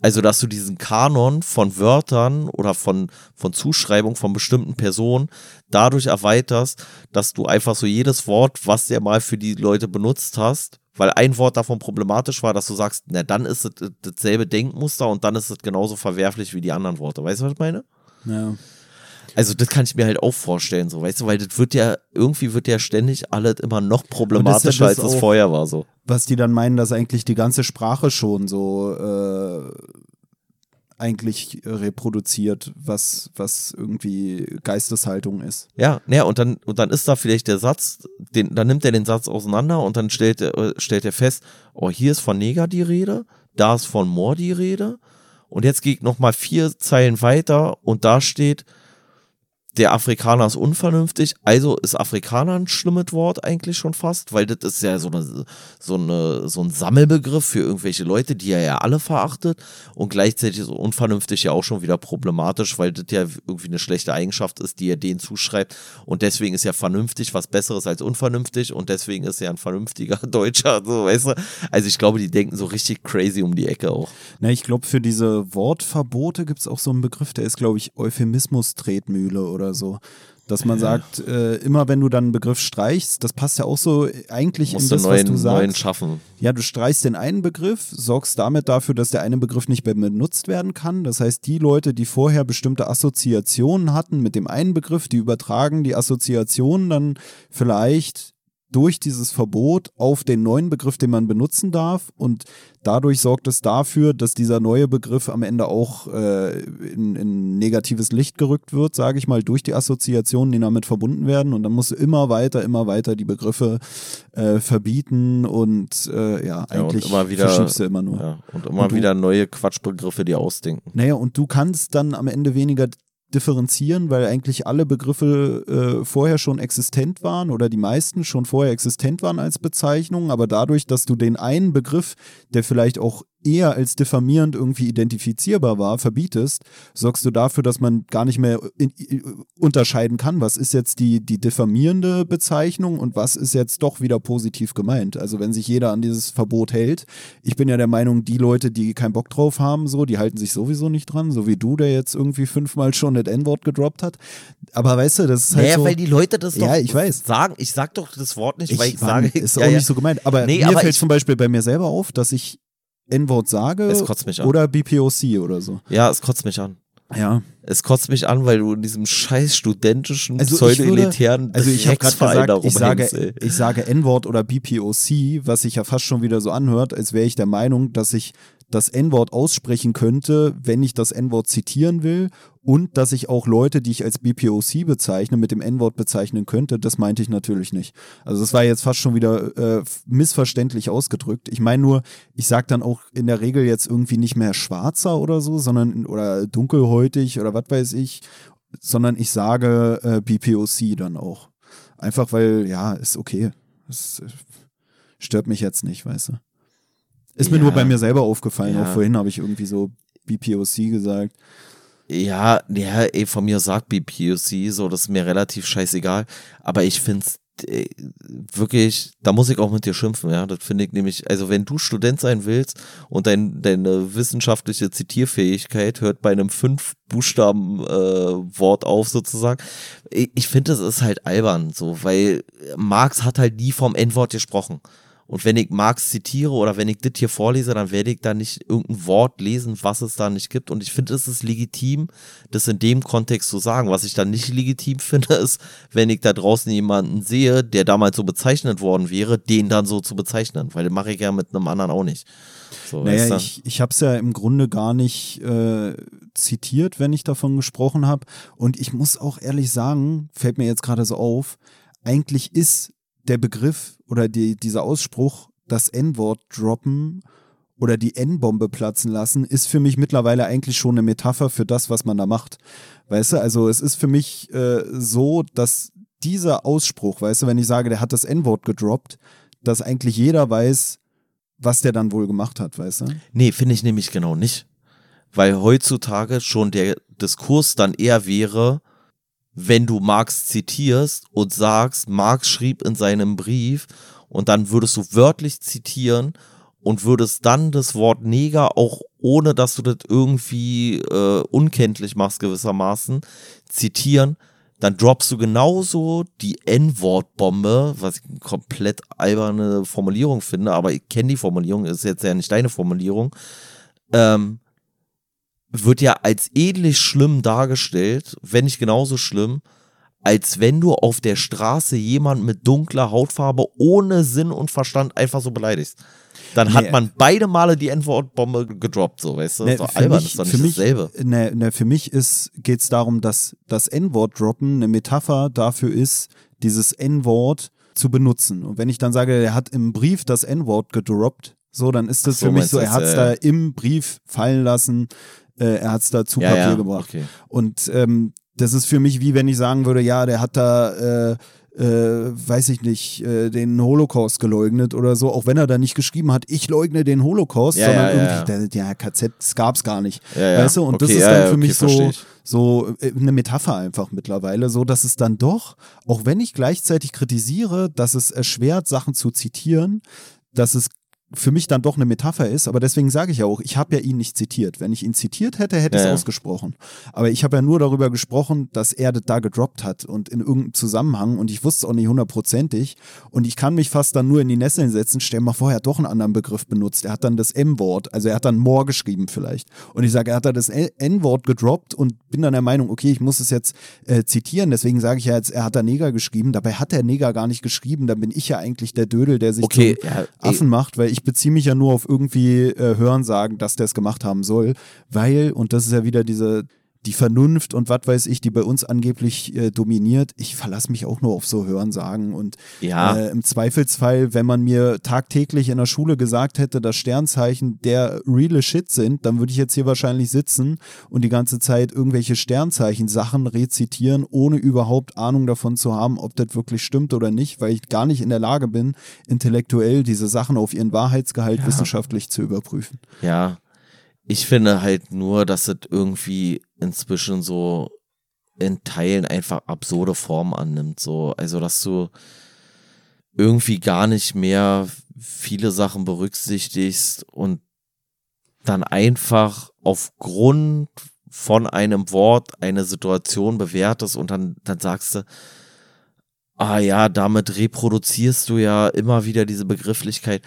Also, dass du diesen Kanon von Wörtern oder von, von Zuschreibung von bestimmten Personen dadurch erweiterst, dass du einfach so jedes Wort, was der mal für die Leute benutzt hast, weil ein Wort davon problematisch war, dass du sagst, na, dann ist es dasselbe Denkmuster und dann ist es genauso verwerflich wie die anderen Worte. Weißt du, was ich meine? Ja. Also das kann ich mir halt auch vorstellen, so, weißt du, weil das wird ja, irgendwie wird ja ständig alles immer noch problematischer, als es vorher war, so. Was die dann meinen, dass eigentlich die ganze Sprache schon so äh, eigentlich reproduziert, was, was irgendwie Geisteshaltung ist. Ja, ja, und dann, und dann ist da vielleicht der Satz, den, dann nimmt er den Satz auseinander und dann stellt er, stellt er fest, oh, hier ist von Neger die Rede, da ist von Moor die Rede, und jetzt geht nochmal vier Zeilen weiter und da steht, der Afrikaner ist unvernünftig, also ist Afrikaner ein schlimmes Wort eigentlich schon fast, weil das ist ja so, eine, so, eine, so ein Sammelbegriff für irgendwelche Leute, die er ja alle verachtet und gleichzeitig ist unvernünftig ja auch schon wieder problematisch, weil das ja irgendwie eine schlechte Eigenschaft ist, die er denen zuschreibt und deswegen ist ja vernünftig was Besseres als unvernünftig und deswegen ist er ein vernünftiger [laughs] Deutscher, so weißt du. Also ich glaube, die denken so richtig crazy um die Ecke auch. Na, ich glaube, für diese Wortverbote gibt es auch so einen Begriff, der ist, glaube ich, Euphemismus-Tretmühle oder oder so. Dass man sagt, äh, immer wenn du dann einen Begriff streichst, das passt ja auch so eigentlich Musst in das, neuen, was du sagst. Neuen schaffen. Ja, du streichst den einen Begriff, sorgst damit dafür, dass der eine Begriff nicht mehr benutzt werden kann. Das heißt, die Leute, die vorher bestimmte Assoziationen hatten mit dem einen Begriff, die übertragen die Assoziationen dann vielleicht durch dieses Verbot auf den neuen Begriff, den man benutzen darf. Und dadurch sorgt es dafür, dass dieser neue Begriff am Ende auch äh, in, in, negatives Licht gerückt wird, sage ich mal, durch die Assoziationen, die damit verbunden werden. Und dann musst du immer weiter, immer weiter die Begriffe äh, verbieten und äh, ja, eigentlich ja, wieder, verschiebst du immer nur. Ja, und immer und wieder neue Quatschbegriffe, die ausdenken. Naja, und du kannst dann am Ende weniger differenzieren, weil eigentlich alle Begriffe äh, vorher schon existent waren oder die meisten schon vorher existent waren als Bezeichnung, aber dadurch, dass du den einen Begriff, der vielleicht auch eher als diffamierend irgendwie identifizierbar war, verbietest, sorgst du dafür, dass man gar nicht mehr in, in, unterscheiden kann, was ist jetzt die, die diffamierende Bezeichnung und was ist jetzt doch wieder positiv gemeint. Also wenn sich jeder an dieses Verbot hält, ich bin ja der Meinung, die Leute, die keinen Bock drauf haben, so, die halten sich sowieso nicht dran, so wie du, der jetzt irgendwie fünfmal schon das N-Wort gedroppt hat. Aber weißt du, das ist halt naja, so, weil die Leute das ja, ich weiß. sagen. Ich sag doch das Wort nicht, ich weil ich sage, ist ja, auch ja. nicht so gemeint. Aber nee, mir aber fällt zum Beispiel bei mir selber auf, dass ich N-Wort sage es kotzt mich an. oder BPOC oder so. Ja, es kotzt mich an. Ja. Es kotzt mich an, weil du in diesem scheiß studentischen, also pseudo-elitären Also ich habe gerade gesagt, ich sage, ich sage N-Wort oder BPOC, was sich ja fast schon wieder so anhört, als wäre ich der Meinung, dass ich das N-Wort aussprechen könnte, wenn ich das N-Wort zitieren will und dass ich auch Leute, die ich als BPOC bezeichne, mit dem N-Wort bezeichnen könnte, das meinte ich natürlich nicht. Also das war jetzt fast schon wieder äh, missverständlich ausgedrückt. Ich meine nur, ich sage dann auch in der Regel jetzt irgendwie nicht mehr schwarzer oder so, sondern oder dunkelhäutig oder was weiß ich, sondern ich sage äh, BPOC dann auch. Einfach weil, ja, ist okay. Das äh, stört mich jetzt nicht, weißt du. Ist mir ja, nur bei mir selber aufgefallen. Ja. Auch vorhin habe ich irgendwie so BPOC gesagt. Ja, ja, ey, von mir sagt BPOC, so, das ist mir relativ scheißegal. Aber ich finde es wirklich, da muss ich auch mit dir schimpfen, ja. Das finde ich nämlich, also wenn du Student sein willst und dein, deine wissenschaftliche Zitierfähigkeit hört bei einem fünf Buchstaben äh, Wort auf sozusagen. Ich, ich finde, das ist halt albern, so, weil Marx hat halt nie vom N-Wort gesprochen. Und wenn ich Marx zitiere oder wenn ich das hier vorlese, dann werde ich da nicht irgendein Wort lesen, was es da nicht gibt. Und ich finde, es ist legitim, das in dem Kontext zu sagen. Was ich dann nicht legitim [laughs] finde, ist, wenn ich da draußen jemanden sehe, der damals so bezeichnet worden wäre, den dann so zu bezeichnen. Weil das mache ich ja mit einem anderen auch nicht. So, naja, ich, ich habe es ja im Grunde gar nicht äh, zitiert, wenn ich davon gesprochen habe. Und ich muss auch ehrlich sagen, fällt mir jetzt gerade so auf, eigentlich ist der Begriff oder die, dieser Ausspruch, das N-Wort droppen oder die N-Bombe platzen lassen, ist für mich mittlerweile eigentlich schon eine Metapher für das, was man da macht. Weißt du, also es ist für mich äh, so, dass dieser Ausspruch, weißt du, wenn ich sage, der hat das N-Wort gedroppt, dass eigentlich jeder weiß, was der dann wohl gemacht hat, weißt du? Nee, finde ich nämlich genau nicht. Weil heutzutage schon der Diskurs dann eher wäre, wenn du Marx zitierst und sagst, Marx schrieb in seinem Brief und dann würdest du wörtlich zitieren und würdest dann das Wort Neger auch ohne dass du das irgendwie äh, unkenntlich machst gewissermaßen zitieren, dann droppst du genauso die N-Wort-Bombe, was ich eine komplett alberne Formulierung finde, aber ich kenne die Formulierung, ist jetzt ja nicht deine Formulierung, ähm, wird ja als ähnlich schlimm dargestellt, wenn nicht genauso schlimm, als wenn du auf der Straße jemand mit dunkler Hautfarbe ohne Sinn und Verstand einfach so beleidigst. Dann nee. hat man beide Male die N-Wort-Bombe gedroppt, so, weißt du? Nee, so albern, mich, ist doch nicht für mich, dasselbe. Ne, ne, für mich geht es darum, dass das N-Wort-Droppen eine Metapher dafür ist, dieses N-Wort zu benutzen. Und wenn ich dann sage, er hat im Brief das N-Wort gedroppt, so, dann ist das so, für mich so, er hat es äh, da im Brief fallen lassen, äh, er hat es da zu ja, Papier ja, gebracht. Okay. Und ähm, das ist für mich wie wenn ich sagen würde, ja, der hat da äh, äh, weiß ich nicht, äh, den Holocaust geleugnet oder so, auch wenn er da nicht geschrieben hat, ich leugne den Holocaust, ja, sondern ja, irgendwie, ja. Der, der KZ, das gab es gar nicht. Weißt du, und okay, das ist dann für mich so, so äh, eine Metapher einfach mittlerweile, so dass es dann doch, auch wenn ich gleichzeitig kritisiere, dass es erschwert, Sachen zu zitieren, dass es für mich dann doch eine Metapher ist, aber deswegen sage ich ja auch, ich habe ja ihn nicht zitiert. Wenn ich ihn zitiert hätte, hätte ich ja, es ausgesprochen. Aber ich habe ja nur darüber gesprochen, dass er das da gedroppt hat und in irgendeinem Zusammenhang und ich wusste es auch nicht hundertprozentig und ich kann mich fast dann nur in die Nesseln setzen, stell mal vor, er hat doch einen anderen Begriff benutzt. Er hat dann das M-Wort, also er hat dann more geschrieben vielleicht. Und ich sage, er hat da das N-Wort gedroppt und bin dann der Meinung, okay, ich muss es jetzt äh, zitieren, deswegen sage ich ja jetzt, er hat da Neger geschrieben. Dabei hat er Neger gar nicht geschrieben, dann bin ich ja eigentlich der Dödel, der sich okay, zum ja, Affen macht, weil ich beziehe mich ja nur auf irgendwie äh, Hörensagen, dass der es gemacht haben soll, weil, und das ist ja wieder diese die Vernunft und was weiß ich, die bei uns angeblich äh, dominiert. Ich verlasse mich auch nur auf so Hörensagen und ja. äh, im Zweifelsfall, wenn man mir tagtäglich in der Schule gesagt hätte, dass Sternzeichen der reale Shit sind, dann würde ich jetzt hier wahrscheinlich sitzen und die ganze Zeit irgendwelche Sternzeichen-Sachen rezitieren, ohne überhaupt Ahnung davon zu haben, ob das wirklich stimmt oder nicht, weil ich gar nicht in der Lage bin, intellektuell diese Sachen auf ihren Wahrheitsgehalt ja. wissenschaftlich zu überprüfen. Ja, ich finde halt nur, dass es irgendwie inzwischen so in Teilen einfach absurde Formen annimmt. So, also dass du irgendwie gar nicht mehr viele Sachen berücksichtigst und dann einfach aufgrund von einem Wort eine Situation bewertest und dann, dann sagst du, ah ja, damit reproduzierst du ja immer wieder diese Begrifflichkeit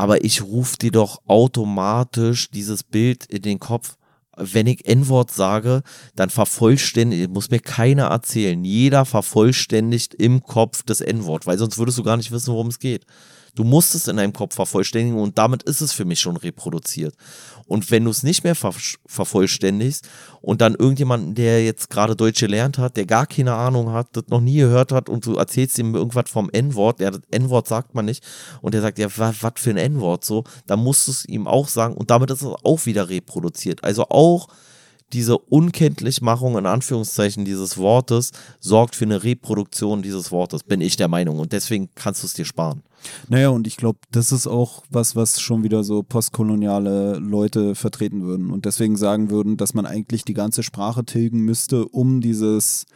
aber ich rufe dir doch automatisch dieses Bild in den Kopf. Wenn ich N-Wort sage, dann vervollständigt, muss mir keiner erzählen. Jeder vervollständigt im Kopf das N-Wort, weil sonst würdest du gar nicht wissen, worum es geht. Du musst es in deinem Kopf vervollständigen und damit ist es für mich schon reproduziert. Und wenn du es nicht mehr ver vervollständigst und dann irgendjemanden, der jetzt gerade Deutsch gelernt hat, der gar keine Ahnung hat, das noch nie gehört hat und du erzählst ihm irgendwas vom N-Wort, ja, das N-Wort sagt man nicht und der sagt, ja, was für ein N-Wort so, dann musst du es ihm auch sagen und damit ist es auch wieder reproduziert. Also auch diese Unkenntlichmachung in Anführungszeichen dieses Wortes sorgt für eine Reproduktion dieses Wortes, bin ich der Meinung. Und deswegen kannst du es dir sparen. Naja, und ich glaube, das ist auch was, was schon wieder so postkoloniale Leute vertreten würden und deswegen sagen würden, dass man eigentlich die ganze Sprache tilgen müsste, um dieses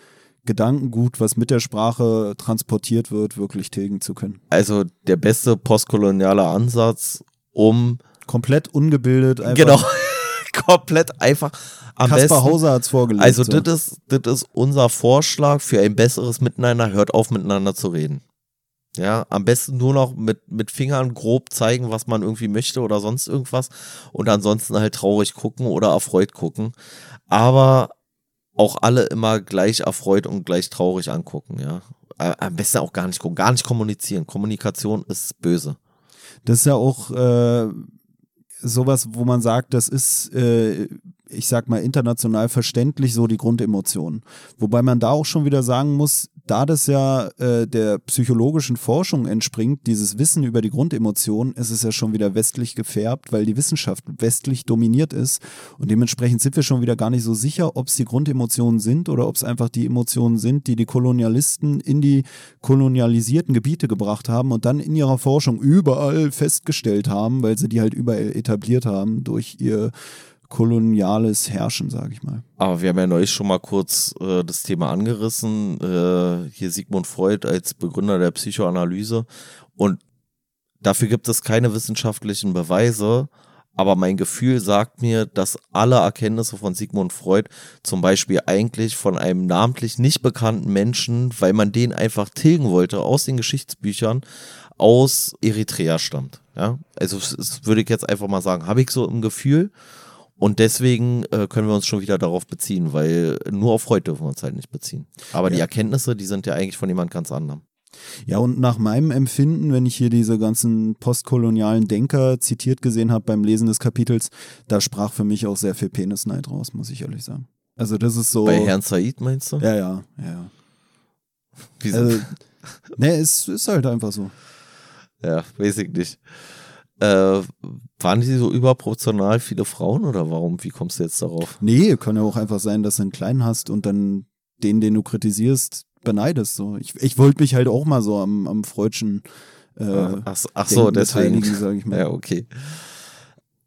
Gedankengut, was mit der Sprache transportiert wird, wirklich tilgen zu können. Also der beste postkoloniale Ansatz, um komplett ungebildet einfach. Genau. [laughs] komplett einfach am Kaspar besten. Hauser hat es vorgelegt. Also, so. das ist, ist unser Vorschlag für ein besseres Miteinander. Hört auf, miteinander zu reden. Ja, am besten nur noch mit, mit Fingern grob zeigen, was man irgendwie möchte oder sonst irgendwas und ansonsten halt traurig gucken oder erfreut gucken. Aber auch alle immer gleich erfreut und gleich traurig angucken, ja. Am besten auch gar nicht gucken, gar nicht kommunizieren. Kommunikation ist böse. Das ist ja auch äh, sowas, wo man sagt, das ist, äh, ich sag mal, international verständlich so die Grundemotion. Wobei man da auch schon wieder sagen muss, da das ja äh, der psychologischen Forschung entspringt, dieses Wissen über die Grundemotionen, ist es ja schon wieder westlich gefärbt, weil die Wissenschaft westlich dominiert ist. Und dementsprechend sind wir schon wieder gar nicht so sicher, ob es die Grundemotionen sind oder ob es einfach die Emotionen sind, die die Kolonialisten in die kolonialisierten Gebiete gebracht haben und dann in ihrer Forschung überall festgestellt haben, weil sie die halt überall etabliert haben durch ihr koloniales Herrschen, sage ich mal. Aber wir haben ja neulich schon mal kurz äh, das Thema angerissen. Äh, hier Sigmund Freud als Begründer der Psychoanalyse. Und dafür gibt es keine wissenschaftlichen Beweise. Aber mein Gefühl sagt mir, dass alle Erkenntnisse von Sigmund Freud zum Beispiel eigentlich von einem namentlich nicht bekannten Menschen, weil man den einfach tilgen wollte aus den Geschichtsbüchern, aus Eritrea stammt. Ja, also das würde ich jetzt einfach mal sagen, habe ich so im Gefühl. Und deswegen äh, können wir uns schon wieder darauf beziehen, weil nur auf heute dürfen wir uns halt nicht beziehen. Aber ja. die Erkenntnisse, die sind ja eigentlich von jemand ganz anderem. Ja, und nach meinem Empfinden, wenn ich hier diese ganzen postkolonialen Denker zitiert gesehen habe beim Lesen des Kapitels, da sprach für mich auch sehr viel Penisneid raus, muss ich ehrlich sagen. Also das ist so. Bei Herrn Said meinst du? Ja, ja, ja. Wieso? Also, ne, es ist halt einfach so. Ja, weiß ich nicht. Äh, waren die so überproportional viele Frauen oder warum? Wie kommst du jetzt darauf? Nee, kann ja auch einfach sein, dass du einen kleinen hast und dann den, den du kritisierst, beneidest. So. Ich, ich wollte mich halt auch mal so am, am Freudschen äh, ach, ach so, deswegen. sage ich mal. Ja, okay.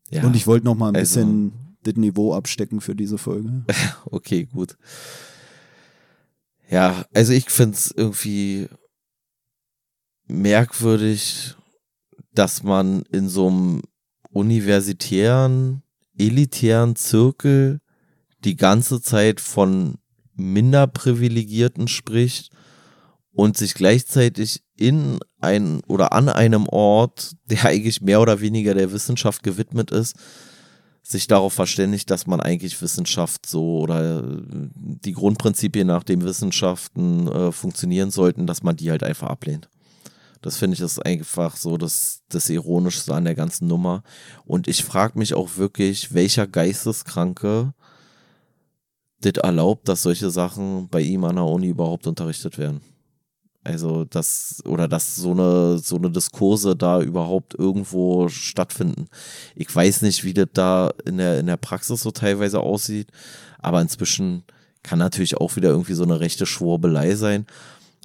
Ja, und ich wollte noch mal ein also, bisschen das Niveau abstecken für diese Folge. [laughs] okay, gut. Ja, also ich finde es irgendwie merkwürdig, dass man in so einem universitären, elitären Zirkel die ganze Zeit von Minderprivilegierten spricht und sich gleichzeitig in ein oder an einem Ort, der eigentlich mehr oder weniger der Wissenschaft gewidmet ist, sich darauf verständigt, dass man eigentlich Wissenschaft so oder die Grundprinzipien, nach dem Wissenschaften äh, funktionieren sollten, dass man die halt einfach ablehnt. Das finde ich ist einfach so das, das Ironischste an der ganzen Nummer. Und ich frage mich auch wirklich, welcher Geisteskranke das erlaubt, dass solche Sachen bei ihm an der Uni überhaupt unterrichtet werden. Also, dass, oder dass so eine, so eine Diskurse da überhaupt irgendwo stattfinden. Ich weiß nicht, wie das da in der, in der Praxis so teilweise aussieht, aber inzwischen kann natürlich auch wieder irgendwie so eine rechte Schwurbelei sein.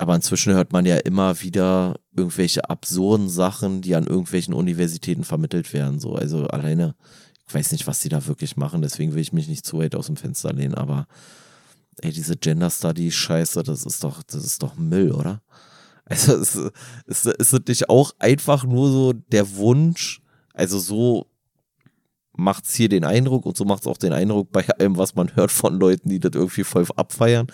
Aber inzwischen hört man ja immer wieder irgendwelche absurden Sachen, die an irgendwelchen Universitäten vermittelt werden. So, also alleine, ich weiß nicht, was die da wirklich machen, deswegen will ich mich nicht zu weit aus dem Fenster lehnen, aber ey, diese Gender Study Scheiße, das ist doch, das ist doch Müll, oder? Also ist, ist, ist es nicht auch einfach nur so der Wunsch, also so macht es hier den Eindruck und so macht es auch den Eindruck bei allem, was man hört von Leuten, die das irgendwie voll abfeiern,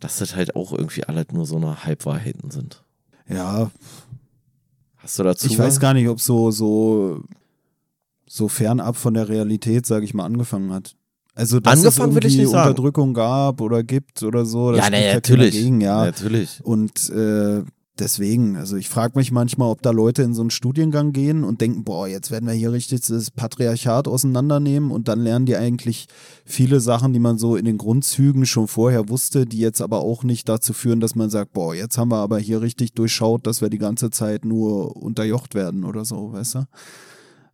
dass das halt auch irgendwie alle nur so eine Halbwahrheiten sind. Ja. Hast du dazu? Ich weiß gar nicht, ob so, so, so fernab von der Realität, sage ich mal, angefangen hat. Also, dass Angefangen es irgendwie Unterdrückung gab oder gibt oder so. ja, nee, natürlich. Dagegen, ja. natürlich. Und äh, deswegen, also ich frage mich manchmal, ob da Leute in so einen Studiengang gehen und denken, boah, jetzt werden wir hier richtig das Patriarchat auseinandernehmen und dann lernen die eigentlich viele Sachen, die man so in den Grundzügen schon vorher wusste, die jetzt aber auch nicht dazu führen, dass man sagt, boah, jetzt haben wir aber hier richtig durchschaut, dass wir die ganze Zeit nur unterjocht werden oder so, weißt du?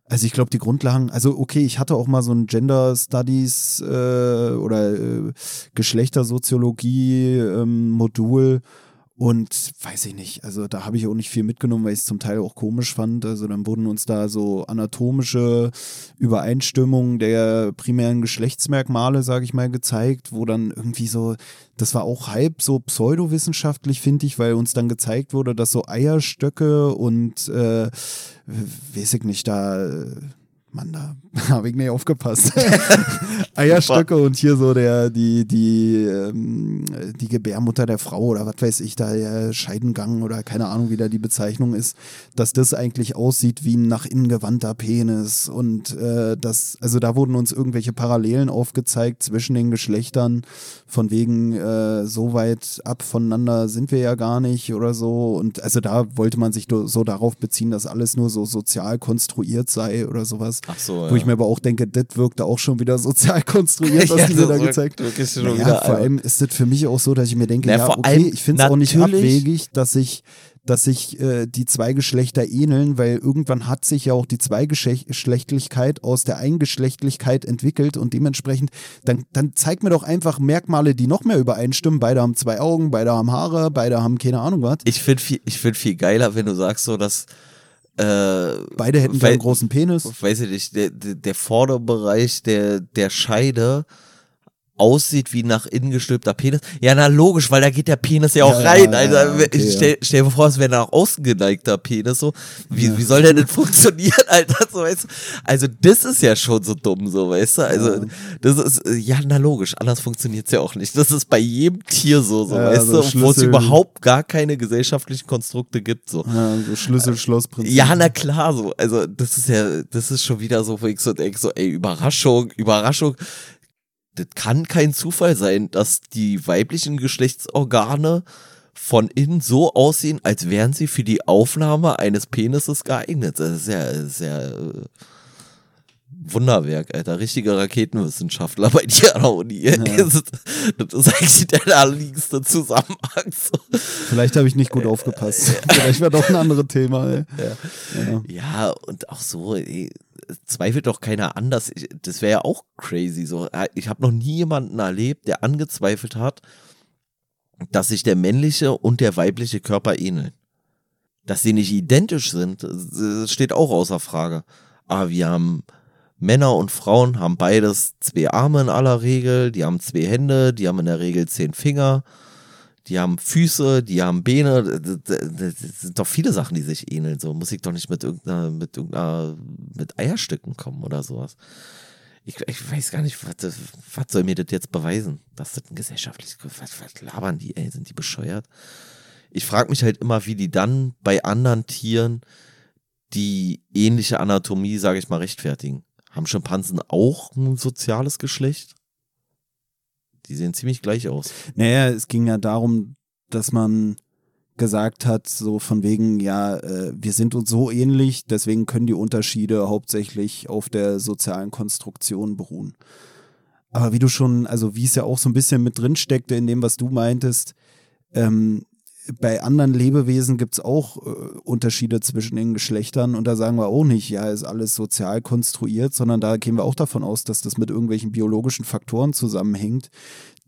Also ich glaube, die Grundlagen, also okay, ich hatte auch mal so ein Gender Studies äh, oder äh, Geschlechtersoziologie ähm, und weiß ich nicht, also da habe ich auch nicht viel mitgenommen, weil ich es zum Teil auch komisch fand. Also dann wurden uns da so anatomische Übereinstimmungen der primären Geschlechtsmerkmale, sage ich mal, gezeigt, wo dann irgendwie so, das war auch halb so pseudowissenschaftlich, finde ich, weil uns dann gezeigt wurde, dass so Eierstöcke und äh, weiß ich nicht, da Mann, da [laughs] habe ich nicht aufgepasst. [laughs] Eierstöcke und hier so der, die, die, ähm, die Gebärmutter der Frau oder was weiß ich, da der Scheidengang oder keine Ahnung, wie da die Bezeichnung ist, dass das eigentlich aussieht wie ein nach innen gewandter Penis und äh, das, also da wurden uns irgendwelche Parallelen aufgezeigt zwischen den Geschlechtern, von wegen äh, so weit ab voneinander sind wir ja gar nicht oder so und also da wollte man sich so darauf beziehen, dass alles nur so sozial konstruiert sei oder sowas. Ach so, Wo ich mir aber auch denke, das wirkt auch schon wieder sozial konstruiert, [laughs] was Ja, die mir da gezeigt schon naja, Vor allem ist das für mich auch so, dass ich mir denke, Na, ja, okay, ich finde es auch nicht abwegig, dass sich dass sich äh, die zwei Geschlechter ähneln, weil irgendwann hat sich ja auch die Zweigeschlechtlichkeit aus der Eingeschlechtlichkeit entwickelt und dementsprechend, dann, dann zeig mir doch einfach Merkmale, die noch mehr übereinstimmen. Beide haben zwei Augen, beide haben Haare, beide haben keine Ahnung was. Ich finde viel, ich find viel geiler, wenn du sagst so, dass Beide hätten einen großen Penis. weiß ich nicht, der, der, der Vorderbereich der, der Scheide aussieht wie nach innen gestülpter Penis. Ja, na logisch, weil da geht der Penis ja auch Ja, rein. ja, Also, ja, okay, stell, stell dir vor, es wäre nach außen geneigter Penis. So. Wie, wie soll der denn [laughs] funktionieren, Alter? So, weißt du? Also, das ist ja schon so dumm, so, weißt du? Also, Ja. das ist, ja, na logisch, anders funktioniert's ja auch nicht. Das ist bei jedem Tier so, so Ja, weißt so du? Wo es überhaupt gar keine gesellschaftlichen Konstrukte gibt, so. Ja, so Schlüssel-Schloss-Prinzip. Ja, na klar, so. Also, das ist ja, das ist schon wieder so, wo ich so denke, so, ey, Überraschung, Überraschung. Das kann kein Zufall sein, dass die weiblichen Geschlechtsorgane von innen so aussehen, als wären sie für die Aufnahme eines Penises geeignet. Das ist ja, das ist ja äh, Wunderwerk, Alter. Richtige Raketenwissenschaftler bei dir an der Uni. [laughs] Das, ist, das ist eigentlich der naheliegendste Zusammenhang. Vielleicht habe ich nicht gut aufgepasst. [laughs] Vielleicht wäre doch ein anderes Thema. Ja. Ja, und auch so, ey, zweifelt doch keiner an, ich, das wäre ja auch crazy. So, ich habe noch nie jemanden erlebt, der angezweifelt hat, dass sich der männliche und der weibliche Körper ähneln. Dass sie nicht identisch sind, steht auch außer Frage. Aber wir haben Männer und Frauen haben beides zwei Arme in aller Regel, die haben zwei Hände, die haben in der Regel zehn Finger, die haben Füße, die haben Beine. Das sind doch viele Sachen, die sich ähneln. So muss ich doch nicht mit irgendeiner, mit irgendeiner, mit Eierstücken kommen oder sowas. Ich, ich weiß gar nicht, was, was soll mir das jetzt beweisen? Dass das ein gesellschaftliches, was, was labern die, ey? Sind die bescheuert? Ich frage mich halt immer, wie die dann bei anderen Tieren die ähnliche Anatomie, sage ich mal, rechtfertigen. Haben Schimpansen auch ein soziales Geschlecht? Die sehen ziemlich gleich aus. Naja, es ging ja darum, dass man gesagt hat, so von wegen, ja, äh, wir sind uns so ähnlich, deswegen können die Unterschiede hauptsächlich auf der sozialen Konstruktion beruhen. Aber wie du schon, also wie es ja auch so ein bisschen mit drin steckte in dem, was du meintest, ähm, bei anderen Lebewesen gibt es auch äh, Unterschiede zwischen den Geschlechtern und da sagen wir auch nicht, ja, ist alles sozial konstruiert, sondern da gehen wir auch davon aus, dass das mit irgendwelchen biologischen Faktoren zusammenhängt,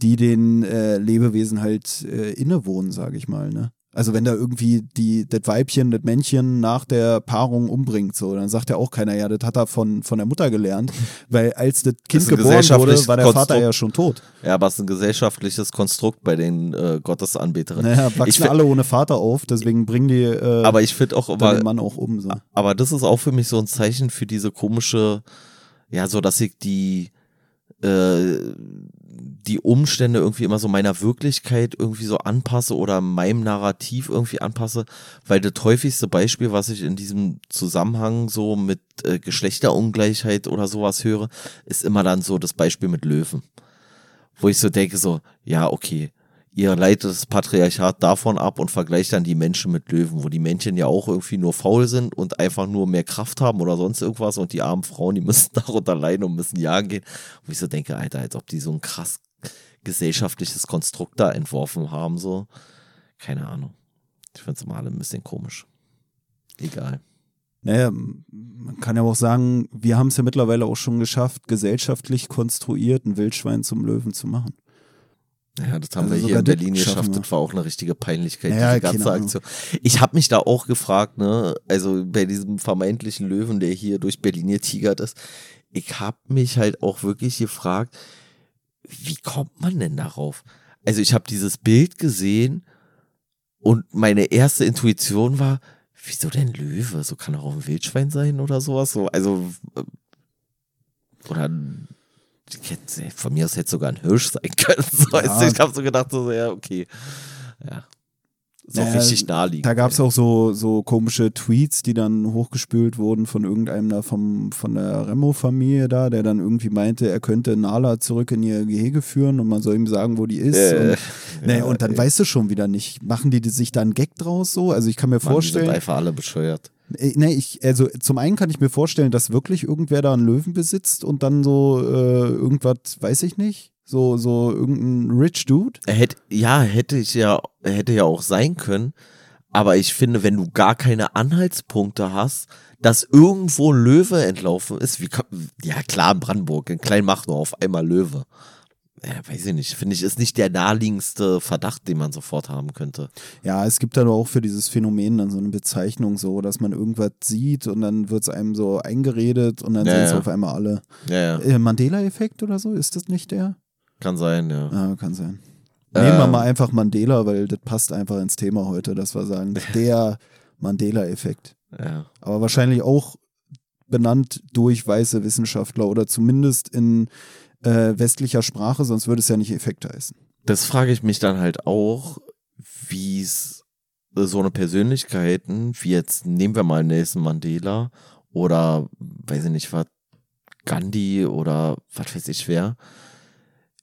die den äh, Lebewesen halt äh, innewohnen, sage ich mal. Ne? Also wenn da irgendwie die, das Weibchen, das Männchen nach der Paarung umbringt, so, dann sagt ja auch keiner, ja, das hat er von, von der Mutter gelernt, weil als das Kind ein geboren wurde, war der Vater Konstrukt. ja schon tot. Ja, aber es ist ein gesellschaftliches Konstrukt bei den äh, Gottesanbeterinnen. Naja, Ich wachsen alle ohne Vater auf, deswegen bringen die äh, aber ich finde auch immer, den Mann auch um. So. aber das ist auch für mich so ein Zeichen für diese komische, ja, so dass ich die, äh, die Umstände irgendwie immer so meiner Wirklichkeit irgendwie so anpasse oder meinem Narrativ irgendwie anpasse, weil das häufigste Beispiel, was ich in diesem Zusammenhang so mit äh, Geschlechterungleichheit oder sowas höre, ist immer dann so das Beispiel mit Löwen. Wo ich so denke, so, ja, okay, ihr leitet das Patriarchat davon ab und vergleicht dann die Menschen mit Löwen, wo die Männchen ja auch irgendwie nur faul sind und einfach nur mehr Kraft haben oder sonst irgendwas und die armen Frauen, die [laughs] müssen darunter leiden und müssen jagen gehen. Wo ich so denke, Alter, als ob die so ein krass gesellschaftliches Konstrukt da entworfen haben, so. Keine Ahnung. Ich finde es alle ein bisschen komisch. Egal. Naja, man kann ja auch sagen, wir haben es ja mittlerweile auch schon geschafft, gesellschaftlich konstruiert ein Wildschwein zum Löwen zu machen. Ja, das haben Also wir hier in Berlin geschafft. Das war auch eine richtige Peinlichkeit, Ja, diese ganze. Aktion. Ich habe mich da auch gefragt, ne, also bei diesem vermeintlichen Löwen, der hier durch Berlin getigert ist, ich habe mich halt auch wirklich gefragt, wie kommt man denn darauf? Also ich habe dieses Bild gesehen und meine erste Intuition war, wieso denn Löwe? So kann auch ein Wildschwein sein oder sowas. So, also äh, oder von mir aus hätte sogar ein Hirsch sein können. [laughs] So, ja. Ich habe so gedacht, so, ja, okay. Ja. Ist auch richtig naheliegend. Da gab es auch so, so komische Tweets, die dann hochgespült wurden von irgendeinem da vom, von der Remo-Familie da, der dann irgendwie meinte, er könnte Nala zurück in ihr Gehege führen und man soll ihm sagen, wo die ist. Äh, und, nee, ja, und dann ey. weißt du schon wieder nicht. Machen die sich da einen Gag draus so? Also ich kann mir Mann, vorstellen. Die sind einfach alle bescheuert. Äh, nee, ich, also zum einen kann ich mir vorstellen, dass wirklich irgendwer da einen Löwen besitzt und dann so äh, irgendwas, weiß ich nicht, so, so irgendein Rich Dude. Hätte, ja, hätte ich ja, hätte ja auch sein können. Aber ich finde, wenn du gar keine Anhaltspunkte hast, dass irgendwo ein Löwe entlaufen ist, wie, ja klar, in Brandenburg, in Kleinmachnow auf einmal Löwe ja, weiß ich nicht, finde ich, ist nicht der naheliegendste Verdacht, den man sofort haben könnte. Ja, es gibt dann auch für dieses Phänomen dann so eine Bezeichnung, so, dass man irgendwas sieht und dann wird es einem so eingeredet und dann ja, sehen es ja. auf einmal alle. Ja, äh, Mandela-Effekt oder so, ist das nicht der? Kann sein, ja. Ja, kann sein. Ähm, Nehmen wir mal einfach Mandela, weil das passt einfach ins Thema heute, dass wir sagen, [laughs] der Mandela-Effekt. Ja. Aber wahrscheinlich auch benannt durch weiße Wissenschaftler oder zumindest in äh, westlicher Sprache, sonst würde es ja nicht Effekt heißen. Das frage ich mich dann halt auch, wie es so eine Persönlichkeiten, wie jetzt nehmen wir mal Nelson Mandela oder weiß ich nicht, was Gandhi oder was weiß ich wer,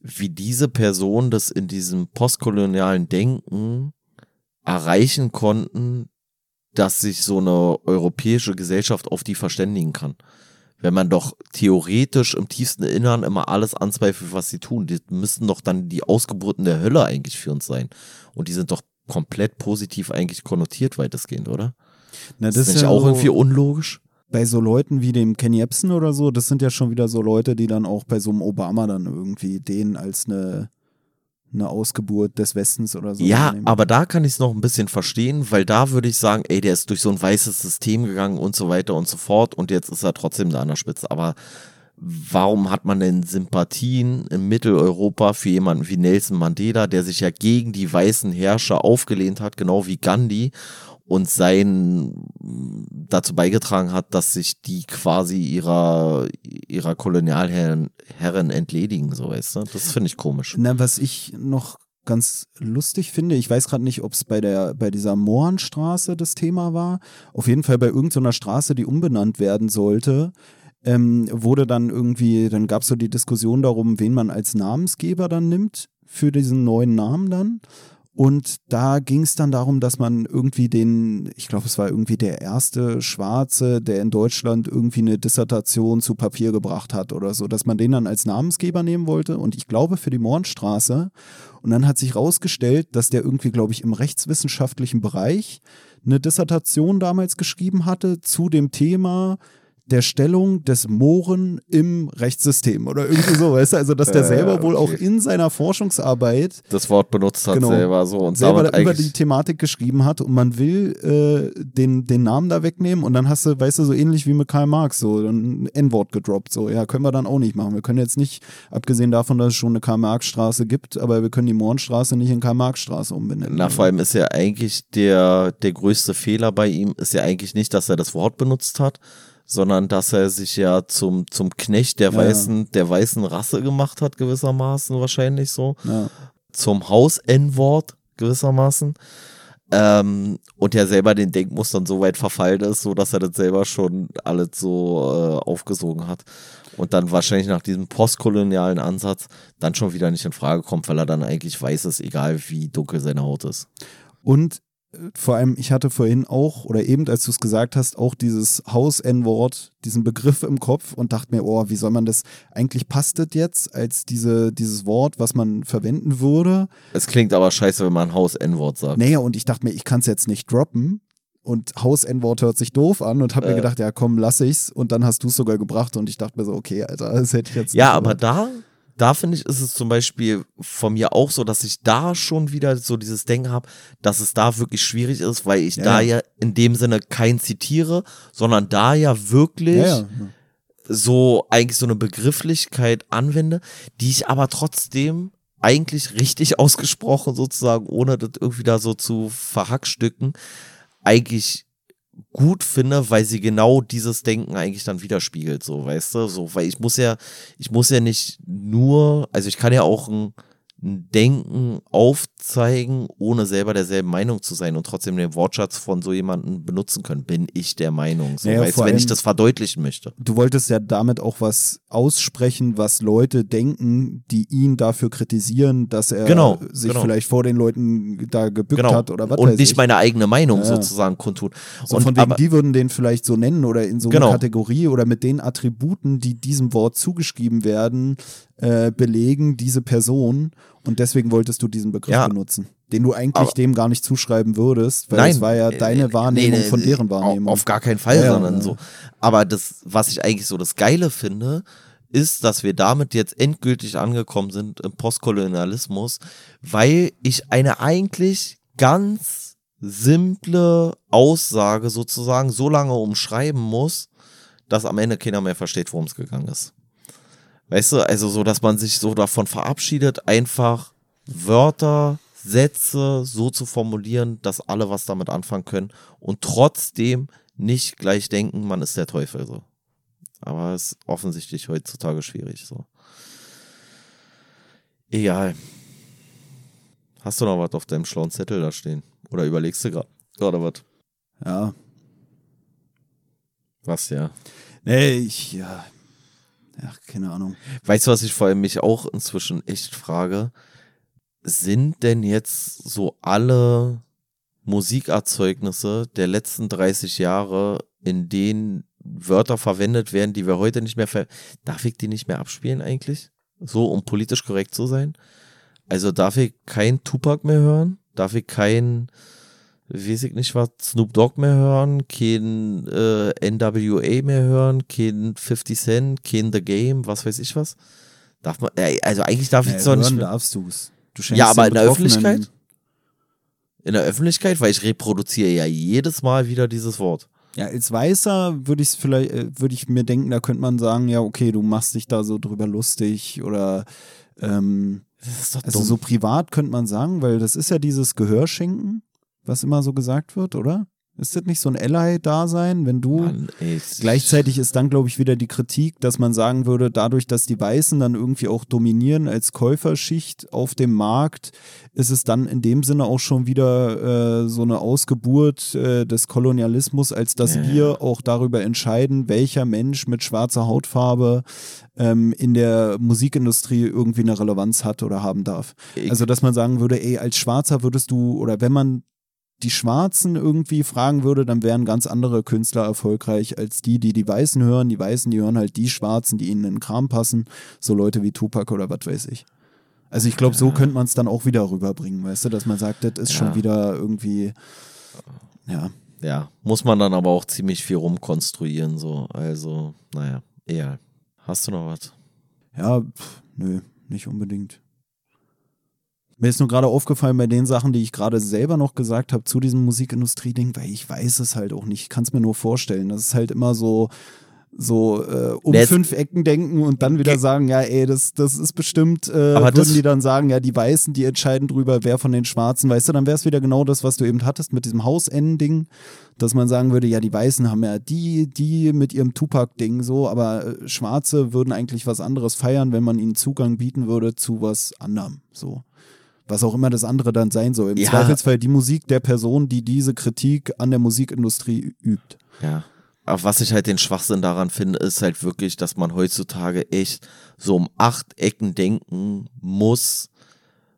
wie diese Personen das in diesem postkolonialen Denken erreichen konnten, dass sich so eine europäische Gesellschaft auf die verständigen kann wenn man doch theoretisch im tiefsten Innern immer alles anzweifelt, was sie tun. Die müssten doch dann die Ausgeburten der Hölle eigentlich für uns sein. Und die sind doch komplett positiv eigentlich konnotiert weitestgehend, oder? Na, das ist nicht ja auch so irgendwie unlogisch? Bei so Leuten wie dem Kenny Epson oder so, das sind ja schon wieder so Leute, die dann auch bei so einem Obama dann irgendwie den als eine eine Ausgeburt des Westens oder so. Ja, nehmen. aber da kann ich es noch ein bisschen verstehen, weil da würde ich sagen, ey, der ist durch so ein weißes System gegangen und so weiter und so fort und jetzt ist er trotzdem da an der Spitze. Aber warum hat man denn Sympathien in Mitteleuropa für jemanden wie Nelson Mandela, der sich ja gegen die weißen Herrscher aufgelehnt hat, genau wie Gandhi und sein dazu beigetragen hat, dass sich die quasi ihrer, ihrer Kolonialherren Herren entledigen, so weißt du? Das finde ich komisch. Na, was ich noch ganz lustig finde, ich weiß gerade nicht, ob es bei der bei dieser Mohrenstraße das Thema war. Auf jeden Fall bei irgendeiner Straße, die umbenannt werden sollte. Ähm, wurde dann irgendwie, dann gab es so die Diskussion darum, wen man als Namensgeber dann nimmt für diesen neuen Namen dann. Und da ging es dann darum, dass man irgendwie den, ich glaube, es war irgendwie der erste Schwarze, der in Deutschland irgendwie eine Dissertation zu Papier gebracht hat oder so, dass man den dann als Namensgeber nehmen wollte. Und ich glaube für die Mohrenstraße. Und dann hat sich rausgestellt, dass der irgendwie, glaube ich, im rechtswissenschaftlichen Bereich eine Dissertation damals geschrieben hatte zu dem Thema der Stellung des Mohren im Rechtssystem oder irgendwie so, weißt du? Also, dass der [laughs] äh, selber wohl auch in seiner Forschungsarbeit das Wort benutzt hat, genau, selber so und selber über die Thematik geschrieben hat und man will äh, den, den Namen da wegnehmen und dann hast du, weißt du, so ähnlich wie mit Karl Marx, so ein N-Wort gedroppt. So, ja, können wir dann auch nicht machen. Wir können jetzt nicht, abgesehen davon, dass es schon eine Karl-Marx-Straße gibt, aber wir können die Mohrenstraße nicht in Karl-Marx-Straße umbenennen. Na, vor allem ist ja eigentlich der, der größte Fehler bei ihm, ist ja eigentlich nicht, dass er das Wort benutzt hat, sondern dass er sich ja zum, zum Knecht der, ja. weißen, der weißen Rasse gemacht hat, gewissermaßen wahrscheinlich so. Ja. Zum Haus-N-Wort gewissermaßen. Ähm, und er selber den Denkmustern so weit verfallen ist, so dass er das selber schon alles so äh, aufgesogen hat. Und dann wahrscheinlich nach diesem postkolonialen Ansatz dann schon wieder nicht in Frage kommt, weil er dann eigentlich weiß ist, egal wie dunkel seine Haut ist. Und vor allem, ich hatte vorhin auch, oder eben als du es gesagt hast, auch dieses Haus-N-Wort, diesen Begriff im Kopf und dachte mir, oh, wie soll man das, eigentlich passt das jetzt als diese, dieses Wort, was man verwenden würde. Es klingt aber scheiße, wenn man Haus-N-Wort sagt. Naja, und ich dachte mir, ich kann es jetzt nicht droppen. Und Haus-N-Wort hört sich doof an und habe äh. mir gedacht, ja komm, lass ich's. Und dann hast du es sogar gebracht und ich dachte mir so, okay, Alter, das hätte ich jetzt Ja, aber da da finde ich, ist es zum Beispiel von mir auch so, dass ich da schon wieder so dieses Denken habe, dass es da wirklich schwierig ist, weil ich ja. da ja in dem Sinne kein zitiere, sondern da ja wirklich ja, ja. so eigentlich so eine Begrifflichkeit anwende, die ich aber trotzdem eigentlich richtig [laughs] ausgesprochen sozusagen, ohne das irgendwie da so zu verhackstücken, eigentlich gut finde, weil sie genau dieses Denken eigentlich dann widerspiegelt, so, weißt du, so, weil ich muss ja, ich muss ja nicht nur, also ich kann ja auch ein, ein Denken aufzeigen, ohne selber derselben Meinung zu sein und trotzdem den Wortschatz von so jemandem benutzen können, bin ich der Meinung. So, Naja, weißt, wenn ich das verdeutlichen möchte. Du wolltest ja damit auch was aussprechen, was Leute denken, die ihn dafür kritisieren, dass er Genau, sich genau. vielleicht vor den Leuten da gebückt Genau. hat oder was und nicht ich. meine eigene Meinung Ja. sozusagen kundtun. So und, von wegen, aber, die würden den vielleicht so nennen oder in so Genau. einer Kategorie oder mit den Attributen, die diesem Wort zugeschrieben werden, äh, belegen diese Person und deswegen wolltest du diesen Begriff Ja. benutzen, den du eigentlich Aber- dem gar nicht zuschreiben würdest, weil Nein, es war ja äh, deine nee, Wahrnehmung nee, von nee, deren Wahrnehmung. Auf gar keinen Fall, Ja, sondern so. Aber das, was ich eigentlich so das Geile finde, ist, dass wir damit jetzt endgültig angekommen sind im Postkolonialismus, weil ich eine eigentlich ganz simple Aussage sozusagen so lange umschreiben muss, dass am Ende keiner mehr versteht, worum es gegangen ist. Weißt du, also so, dass man sich so davon verabschiedet, einfach Wörter, Sätze so zu formulieren, dass alle was damit anfangen können und trotzdem nicht gleich denken, man ist der Teufel so. Aber es ist offensichtlich heutzutage schwierig so. Egal. Hast du noch was auf deinem schlauen Zettel da stehen? Oder überlegst du gerade was? ja. Was ja. Nee, ich, ja. Ach, keine Ahnung. Weißt du, was ich vor allem mich auch inzwischen echt frage? Sind denn jetzt so alle Musikerzeugnisse der letzten 30 Jahre, in denen Wörter verwendet werden, die wir heute nicht mehr ver Darf ich die nicht mehr abspielen eigentlich? So, um politisch korrekt zu sein? Also darf ich kein Tupac mehr hören? Darf ich kein, weiß ich nicht was, Snoop Dogg mehr hören? Kein äh, NWA mehr hören? Kein 50 Cent? Kein The Game? Was weiß ich was? Darf man, äh, also eigentlich darf ich es doch nicht mehr. darfst du's. Du Ja, aber in der Öffentlichkeit? In der Öffentlichkeit, weil ich reproduziere ja jedes Mal wieder dieses Wort. Ja, als Weißer würde ich es vielleicht, äh, würde ich mir denken, da könnte man sagen, ja, okay, du machst dich da so drüber lustig oder ähm, also dumm. so privat könnte man sagen, weil das ist ja dieses Gehörschenken, was immer so gesagt wird, oder? Ist das nicht so ein Ally-Dasein, wenn du Mann, ey, Gleichzeitig ist dann, glaube ich, wieder die Kritik, dass man sagen würde, dadurch, dass die Weißen dann irgendwie auch dominieren als Käuferschicht auf dem Markt, ist es dann in dem Sinne auch schon wieder äh, so eine Ausgeburt äh, des Kolonialismus, als dass Ja, wir auch darüber entscheiden, welcher Mensch mit schwarzer Hautfarbe ähm, in der Musikindustrie irgendwie eine Relevanz hat oder haben darf. ich- Also, dass man sagen würde, ey, als Schwarzer würdest du, oder wenn man die Schwarzen irgendwie fragen würde, dann wären ganz andere Künstler erfolgreich als die, die die Weißen hören. Die Weißen, die hören halt die Schwarzen, die ihnen in den Kram passen. So Leute wie Tupac oder was weiß ich. Also ich glaube, so könnte man es dann auch wieder rüberbringen, weißt du, dass man sagt, das ist schon Ja. wieder irgendwie, ja. ja, muss man dann aber auch ziemlich viel rumkonstruieren, so. Also, naja, egal. Hast du noch was? Ja, pff, nö, nicht unbedingt. Mir ist nur gerade aufgefallen bei den Sachen, die ich gerade selber noch gesagt habe zu diesem Musikindustrie-Ding, weil ich weiß es halt auch nicht. Ich kann es mir nur vorstellen. Das ist halt immer so, so äh, um Letz- fünf Ecken denken und dann wieder sagen, ja, ey, das, das ist bestimmt, äh, Aber würden die dann sagen, ja, die Weißen, die entscheiden drüber, wer von den Schwarzen, weißt du, dann wäre es wieder genau das, was du eben hattest mit diesem Haus-N-Ding, dass man sagen würde, ja, die Weißen haben ja die, die mit ihrem Tupac-Ding so, aber äh, Schwarze würden eigentlich was anderes feiern, wenn man ihnen Zugang bieten würde zu was anderem, so. Was auch immer das andere dann sein soll. Im Ja. Zweifelsfall die Musik der Person, die diese Kritik an der Musikindustrie übt. Ja. Aber was ich halt den Schwachsinn daran finde, ist halt wirklich, dass man heutzutage echt so um acht Ecken denken muss,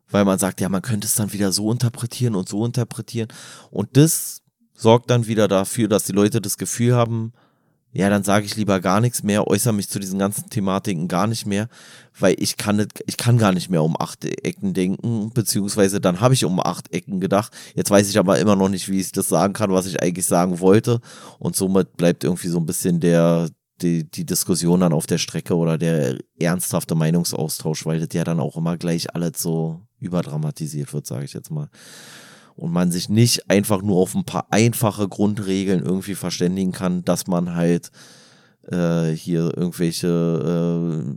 weil man sagt, ja, man könnte es dann wieder so interpretieren und so interpretieren. Und das sorgt dann wieder dafür, dass die Leute das Gefühl haben, ja, dann sage ich lieber gar nichts mehr, äußere mich zu diesen ganzen Thematiken gar nicht mehr, weil ich kann nicht, ich kann gar nicht mehr um acht Ecken denken, beziehungsweise dann habe ich um acht Ecken gedacht. Jetzt weiß ich aber immer noch nicht, wie ich das sagen kann, was ich eigentlich sagen wollte. Und somit bleibt irgendwie so ein bisschen der, die, die Diskussion dann auf der Strecke oder der ernsthafte Meinungsaustausch, weil das ja dann auch immer gleich alles so überdramatisiert wird, sage ich jetzt mal. Und man sich nicht einfach nur auf ein paar einfache Grundregeln irgendwie verständigen kann, dass man halt äh, hier irgendwelche äh,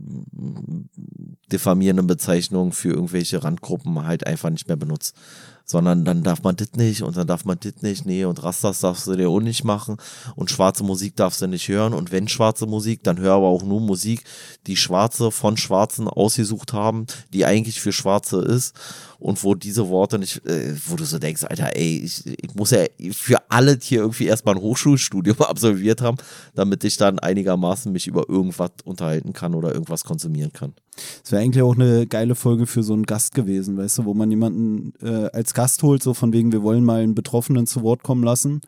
diffamierenden Bezeichnungen für irgendwelche Randgruppen halt einfach nicht mehr benutzt. sondern dann darf man das nicht und dann darf man das nicht, nee, und Rastas darfst du dir auch nicht machen und schwarze Musik darfst du nicht hören und wenn schwarze Musik, dann hör aber auch nur Musik, die Schwarze von Schwarzen ausgesucht haben, die eigentlich für Schwarze ist und wo diese Worte nicht, äh, wo du so denkst, Alter, ey, ich, ich muss ja für alle hier irgendwie erstmal ein Hochschulstudium [laughs] absolviert haben, damit ich dann einigermaßen mich über irgendwas unterhalten kann oder irgendwas konsumieren kann. Es wäre eigentlich auch eine geile Folge für so einen Gast gewesen, weißt du, wo man jemanden äh, als Gast holt, so von wegen, wir wollen mal einen Betroffenen zu Wort kommen lassen,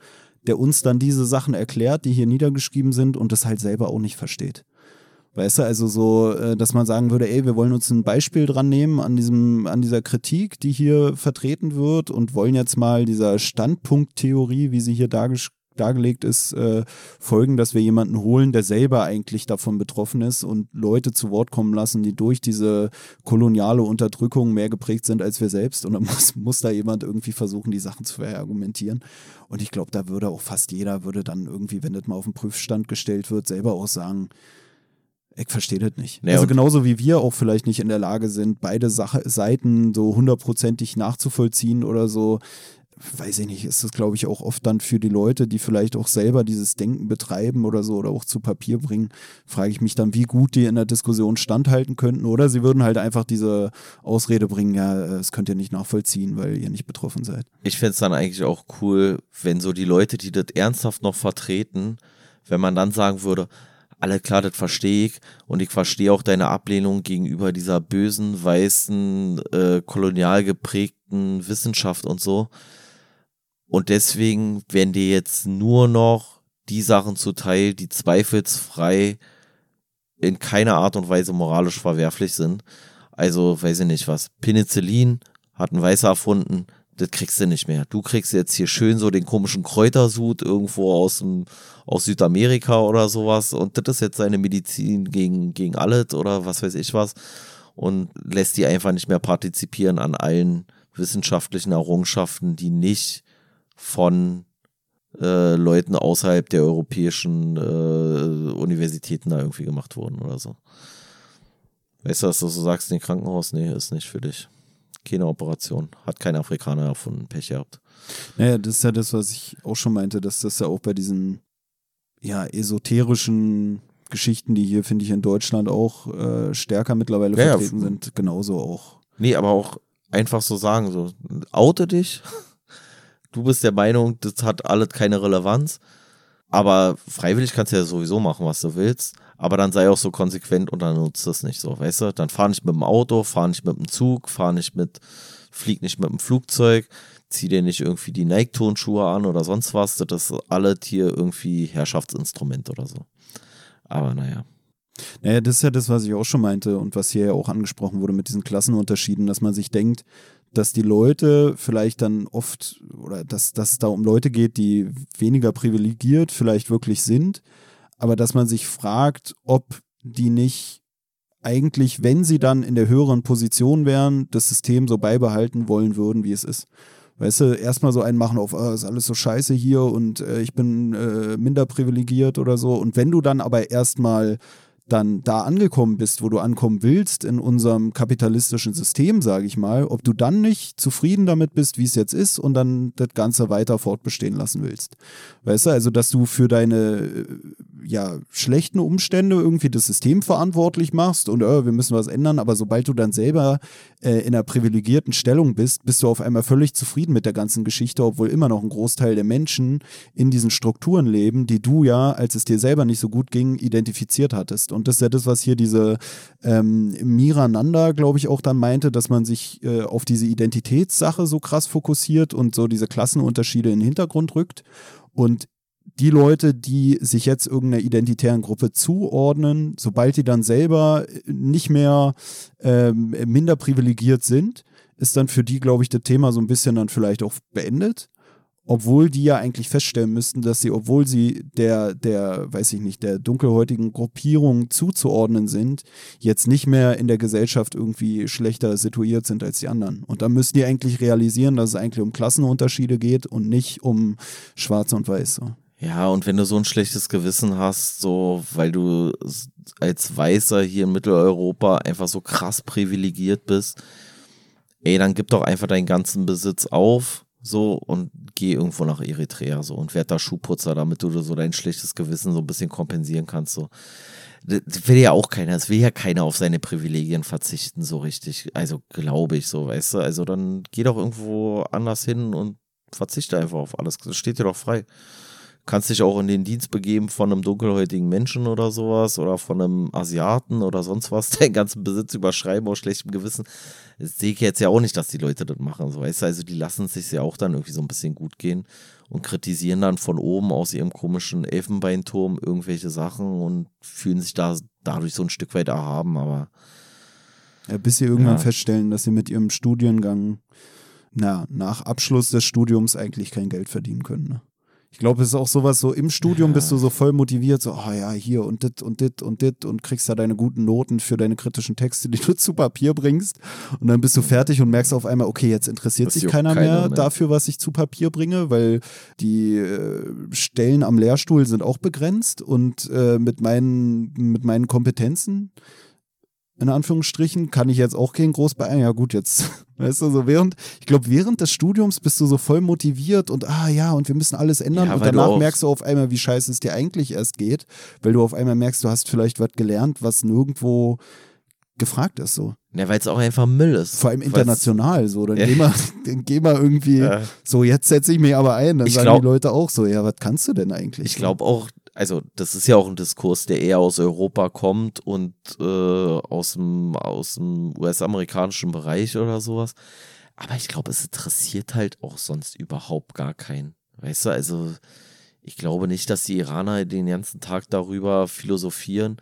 der uns dann diese Sachen erklärt, die hier niedergeschrieben sind und das halt selber auch nicht versteht. Weißt du, also so, äh, dass man sagen würde, ey, wir wollen uns ein Beispiel dran nehmen an diesem, an dieser Kritik, die hier vertreten wird und wollen jetzt mal dieser Standpunkttheorie, wie sie hier dargestellt dargelegt ist, äh, folgen, dass wir jemanden holen, der selber eigentlich davon betroffen ist und Leute zu Wort kommen lassen, die durch diese koloniale Unterdrückung mehr geprägt sind als wir selbst. Und dann [laughs] muss, muss da jemand irgendwie versuchen, die Sachen zu verargumentieren. Und ich glaube, da würde auch fast jeder, würde dann irgendwie, wenn das mal auf den Prüfstand gestellt wird, selber auch sagen, ich verstehe das nicht. Ja, also genauso wie wir auch vielleicht nicht in der Lage sind, beide Sache, Seiten so hundertprozentig nachzuvollziehen oder so, weiß ich nicht, ist das glaube ich auch oft dann für die Leute, die vielleicht auch selber dieses Denken betreiben oder so oder auch zu Papier bringen, frage ich mich dann, wie gut die in der Diskussion standhalten könnten oder sie würden halt einfach diese Ausrede bringen, ja, es könnt ihr nicht nachvollziehen, weil ihr nicht betroffen seid. Ich finde es dann eigentlich auch cool, wenn so die Leute, die das ernsthaft noch vertreten, wenn man dann sagen würde, alle klar, das verstehe ich und ich verstehe auch deine Ablehnung gegenüber dieser bösen, weißen, äh, kolonial geprägten Wissenschaft und so. Und deswegen werden dir jetzt nur noch die Sachen zuteil, die zweifelsfrei in keiner Art und Weise moralisch verwerflich sind. Also, weiß ich nicht was. Penicillin hat ein Weißer erfunden, das kriegst du nicht mehr. Du kriegst jetzt hier schön so den komischen Kräutersud irgendwo aus, dem, aus Südamerika oder sowas und das ist jetzt seine Medizin gegen, gegen alles oder was weiß ich was und lässt die einfach nicht mehr partizipieren an allen wissenschaftlichen Errungenschaften, die nicht von äh, Leuten außerhalb der europäischen äh, Universitäten da irgendwie gemacht wurden oder so. Weißt du, was du so sagst den Krankenhaus? Nee, ist nicht für dich keine Operation. Hat kein Afrikaner erfunden, Pech gehabt. Naja, das ist ja das, was ich auch schon meinte, dass das ja auch bei diesen ja, esoterischen Geschichten, die hier, finde ich, in Deutschland auch äh, stärker mittlerweile ja, vertreten ja. sind, genauso auch. Nee, aber auch einfach so sagen, so, oute dich. Du bist der Meinung, das hat alles keine Relevanz. Aber freiwillig kannst du ja sowieso machen, was du willst aber dann sei auch so konsequent und dann nutzt es nicht so, weißt du? Dann fahr nicht mit dem Auto, fahr nicht mit dem Zug, fahr nicht mit, flieg nicht mit dem Flugzeug, zieh dir nicht irgendwie die Nike-Turnschuhe an oder sonst was. Das ist alles hier irgendwie Herrschaftsinstrument oder so. Aber naja. Naja, das ist ja das, was ich auch schon meinte und was hier ja auch angesprochen wurde mit diesen Klassenunterschieden, dass man sich denkt, dass die Leute vielleicht dann oft oder dass, dass es da um Leute geht, die weniger privilegiert vielleicht wirklich sind, aber dass man sich fragt, ob die nicht eigentlich, wenn sie dann in der höheren Position wären, das System so beibehalten wollen würden, wie es ist. Weißt du, erstmal so einen machen auf, oh, ist alles so scheiße hier und äh, ich bin äh, minder privilegiert oder so. Und wenn du dann aber erstmal dann da angekommen bist, wo du ankommen willst in unserem kapitalistischen System, sage ich mal, ob du dann nicht zufrieden damit bist, wie es jetzt ist und dann das Ganze weiter fortbestehen lassen willst. Weißt du, also dass du für deine äh, ja, schlechten Umstände irgendwie das System verantwortlich machst und äh, wir müssen was ändern, aber sobald du dann selber äh, in einer privilegierten Stellung bist, bist du auf einmal völlig zufrieden mit der ganzen Geschichte, obwohl immer noch ein Großteil der Menschen in diesen Strukturen leben, die du ja, als es dir selber nicht so gut ging, identifiziert hattest. Und das ist ja das, was hier diese ähm, Mirananda, glaube ich, auch dann meinte, dass man sich äh, auf diese Identitätssache so krass fokussiert und so diese Klassenunterschiede in den Hintergrund rückt. Und die Leute, die sich jetzt irgendeiner identitären Gruppe zuordnen, sobald die dann selber nicht mehr ähm, minder privilegiert sind, ist dann für die, glaube ich, das Thema so ein bisschen dann vielleicht auch beendet. Obwohl die ja eigentlich feststellen müssten, dass sie, obwohl sie der, der, weiß ich nicht, der dunkelhäutigen Gruppierung zuzuordnen sind, jetzt nicht mehr in der Gesellschaft irgendwie schlechter situiert sind als die anderen. Und da müssen die eigentlich realisieren, dass es eigentlich um Klassenunterschiede geht und nicht um Schwarz und Weiß. Ja, und wenn du so ein schlechtes Gewissen hast, so, weil du als Weißer hier in Mitteleuropa einfach so krass privilegiert bist, ey, dann gib doch einfach deinen ganzen Besitz auf, so, und geh irgendwo nach Eritrea, so, und werd da Schuhputzer, damit du so dein schlechtes Gewissen so ein bisschen kompensieren kannst, so. Das will ja auch keiner, es will ja keiner auf seine Privilegien verzichten, so richtig. Also glaube ich so, weißt du. Also dann geh doch irgendwo anders hin und verzichte einfach auf alles. Das steht dir doch frei kannst dich auch in den Dienst begeben von einem dunkelhäutigen Menschen oder sowas oder von einem Asiaten oder sonst was, [laughs] den ganzen Besitz überschreiben aus schlechtem Gewissen. Das sehe ich jetzt ja auch nicht, dass die Leute das machen. So, weißt du? Also die lassen es sich ja auch dann irgendwie so ein bisschen gut gehen und kritisieren dann von oben aus ihrem komischen Elfenbeinturm irgendwelche Sachen und fühlen sich da dadurch so ein Stück weit erhaben, aber ja, bis sie irgendwann ja. feststellen, dass sie mit ihrem Studiengang na, nach Abschluss des Studiums eigentlich kein Geld verdienen können. Ne? Ich glaube, es ist auch sowas, so im Studium ja. bist du so voll motiviert, so, oh ja, hier und dit und dit und dit und kriegst da deine guten Noten für deine kritischen Texte, die du [laughs] zu Papier bringst. Und dann bist du fertig und merkst auf einmal, okay, jetzt interessiert das sich keiner, keiner mehr, mehr, dafür, was ich zu Papier bringe, weil die äh, Stellen am Lehrstuhl sind auch begrenzt und äh, mit, meinen, mit meinen Kompetenzen in Anführungsstrichen, kann ich jetzt auch kein groß bei. Ja, gut, jetzt, [laughs] weißt du, so während, ich glaube, während des Studiums bist du so voll motiviert und ah ja, und wir müssen alles ändern ja, und danach merkst du auf einmal, wie scheiße es dir eigentlich erst geht, weil du auf einmal merkst, du hast vielleicht was gelernt, was nirgendwo gefragt ist, so. Ja, weil es auch einfach Müll ist. Vor allem international, so. Dann ja. geh, mal, [laughs] dann geh mal irgendwie, ja. so, jetzt setze ich mich aber ein. Dann ich sagen glaub, die Leute auch so, ja, was kannst du denn eigentlich? Ich glaube auch, also das ist ja auch ein Diskurs, der eher aus Europa kommt und äh, aus dem, aus dem US-amerikanischen Bereich oder sowas. Aber ich glaube, es interessiert halt auch sonst überhaupt gar keinen. Weißt du, also ich glaube nicht, dass die Iraner den ganzen Tag darüber philosophieren,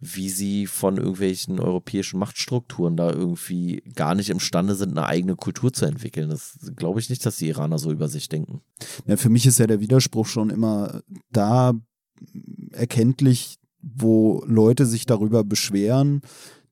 wie sie von irgendwelchen europäischen Machtstrukturen da irgendwie gar nicht imstande sind, eine eigene Kultur zu entwickeln. Das glaube ich nicht, dass die Iraner so über sich denken. Ja, für mich ist ja der Widerspruch schon immer da erkenntlich, wo Leute sich darüber beschweren,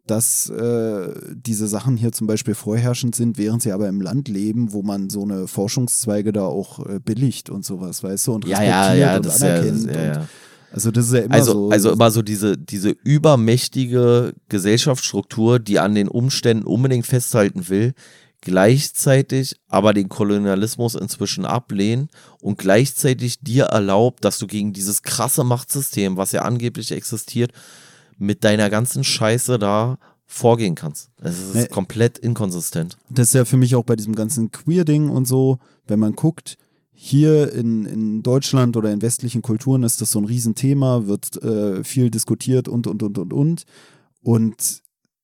dass äh, diese Sachen hier zum Beispiel vorherrschend sind, während sie aber im Land leben, wo man so eine Forschungszweige da auch äh, billigt und sowas, weißt du, und respektiert ja, ja, ja, und anerkennt. Ja, ja, also das ist ja immer also, so. Also immer so diese, diese übermächtige Gesellschaftsstruktur, die an den Umständen unbedingt festhalten will, gleichzeitig aber den Kolonialismus inzwischen ablehnen und gleichzeitig dir erlaubt, dass du gegen dieses krasse Machtsystem, was ja angeblich existiert, mit deiner ganzen Scheiße da vorgehen kannst. Es ist nee, komplett inkonsistent. Das ist ja für mich auch bei diesem ganzen Queer-Ding und so, wenn man guckt, hier in, in Deutschland oder in westlichen Kulturen ist das so ein Riesenthema, wird äh, viel diskutiert und, und, und, und, und. Und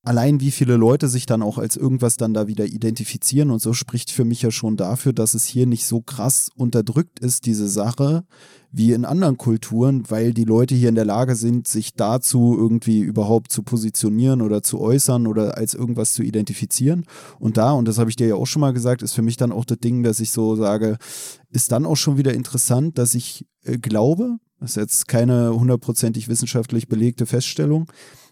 allein wie viele Leute sich dann auch als irgendwas dann da wieder identifizieren und so spricht für mich ja schon dafür, dass es hier nicht so krass unterdrückt ist, diese Sache, wie in anderen Kulturen, weil die Leute hier in der Lage sind, sich dazu irgendwie überhaupt zu positionieren oder zu äußern oder als irgendwas zu identifizieren. Und da, und das habe ich dir ja auch schon mal gesagt, ist für mich dann auch das Ding, dass ich so sage, ist dann auch schon wieder interessant, dass ich äh, glaube, das ist jetzt keine hundertprozentig wissenschaftlich belegte Feststellung,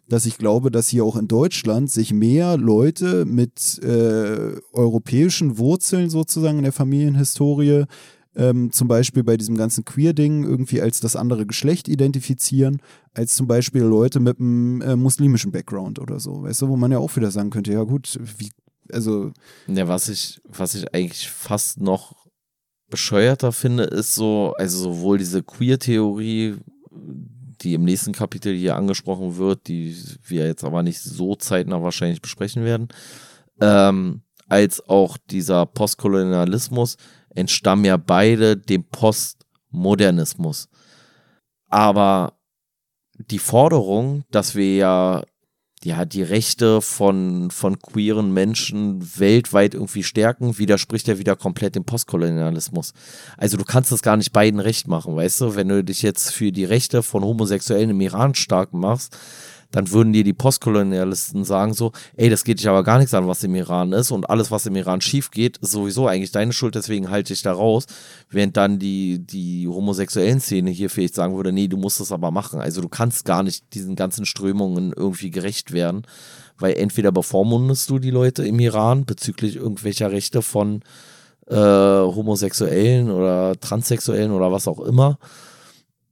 dass ich glaube, dass hier auch in Deutschland sich mehr Leute mit äh, europäischen Wurzeln sozusagen in der Familienhistorie ähm, zum Beispiel bei diesem ganzen Queer-Ding irgendwie als das andere Geschlecht identifizieren, als zum Beispiel Leute mit einem äh, muslimischen Background oder so. Weißt du, wo man ja auch wieder sagen könnte, ja gut, wie, also. Ja, was ich, was ich eigentlich fast noch bescheuerter finde, ist so, also sowohl diese Queer-Theorie, die im nächsten Kapitel hier angesprochen wird, die wir jetzt aber nicht so zeitnah wahrscheinlich besprechen werden, ähm, als auch dieser Postkolonialismus entstammen ja beide dem Postmodernismus. Aber die Forderung, dass wir ja ja, die Rechte von, von queeren Menschen weltweit irgendwie stärken, widerspricht ja wieder komplett dem Postkolonialismus. Also du kannst das gar nicht beiden recht machen, weißt du? Wenn du dich jetzt für die Rechte von Homosexuellen im Iran stark machst, dann würden dir die Postkolonialisten sagen so, ey, das geht dich aber gar nichts an, was im Iran ist und alles, was im Iran schief geht, ist sowieso eigentlich deine Schuld, deswegen halte ich da raus. Während dann die, die homosexuellen Szene hier vielleicht sagen würde, nee, du musst das aber machen. Also du kannst gar nicht diesen ganzen Strömungen irgendwie gerecht werden, weil entweder bevormundest du die Leute im Iran bezüglich irgendwelcher Rechte von äh, Homosexuellen oder Transsexuellen oder was auch immer,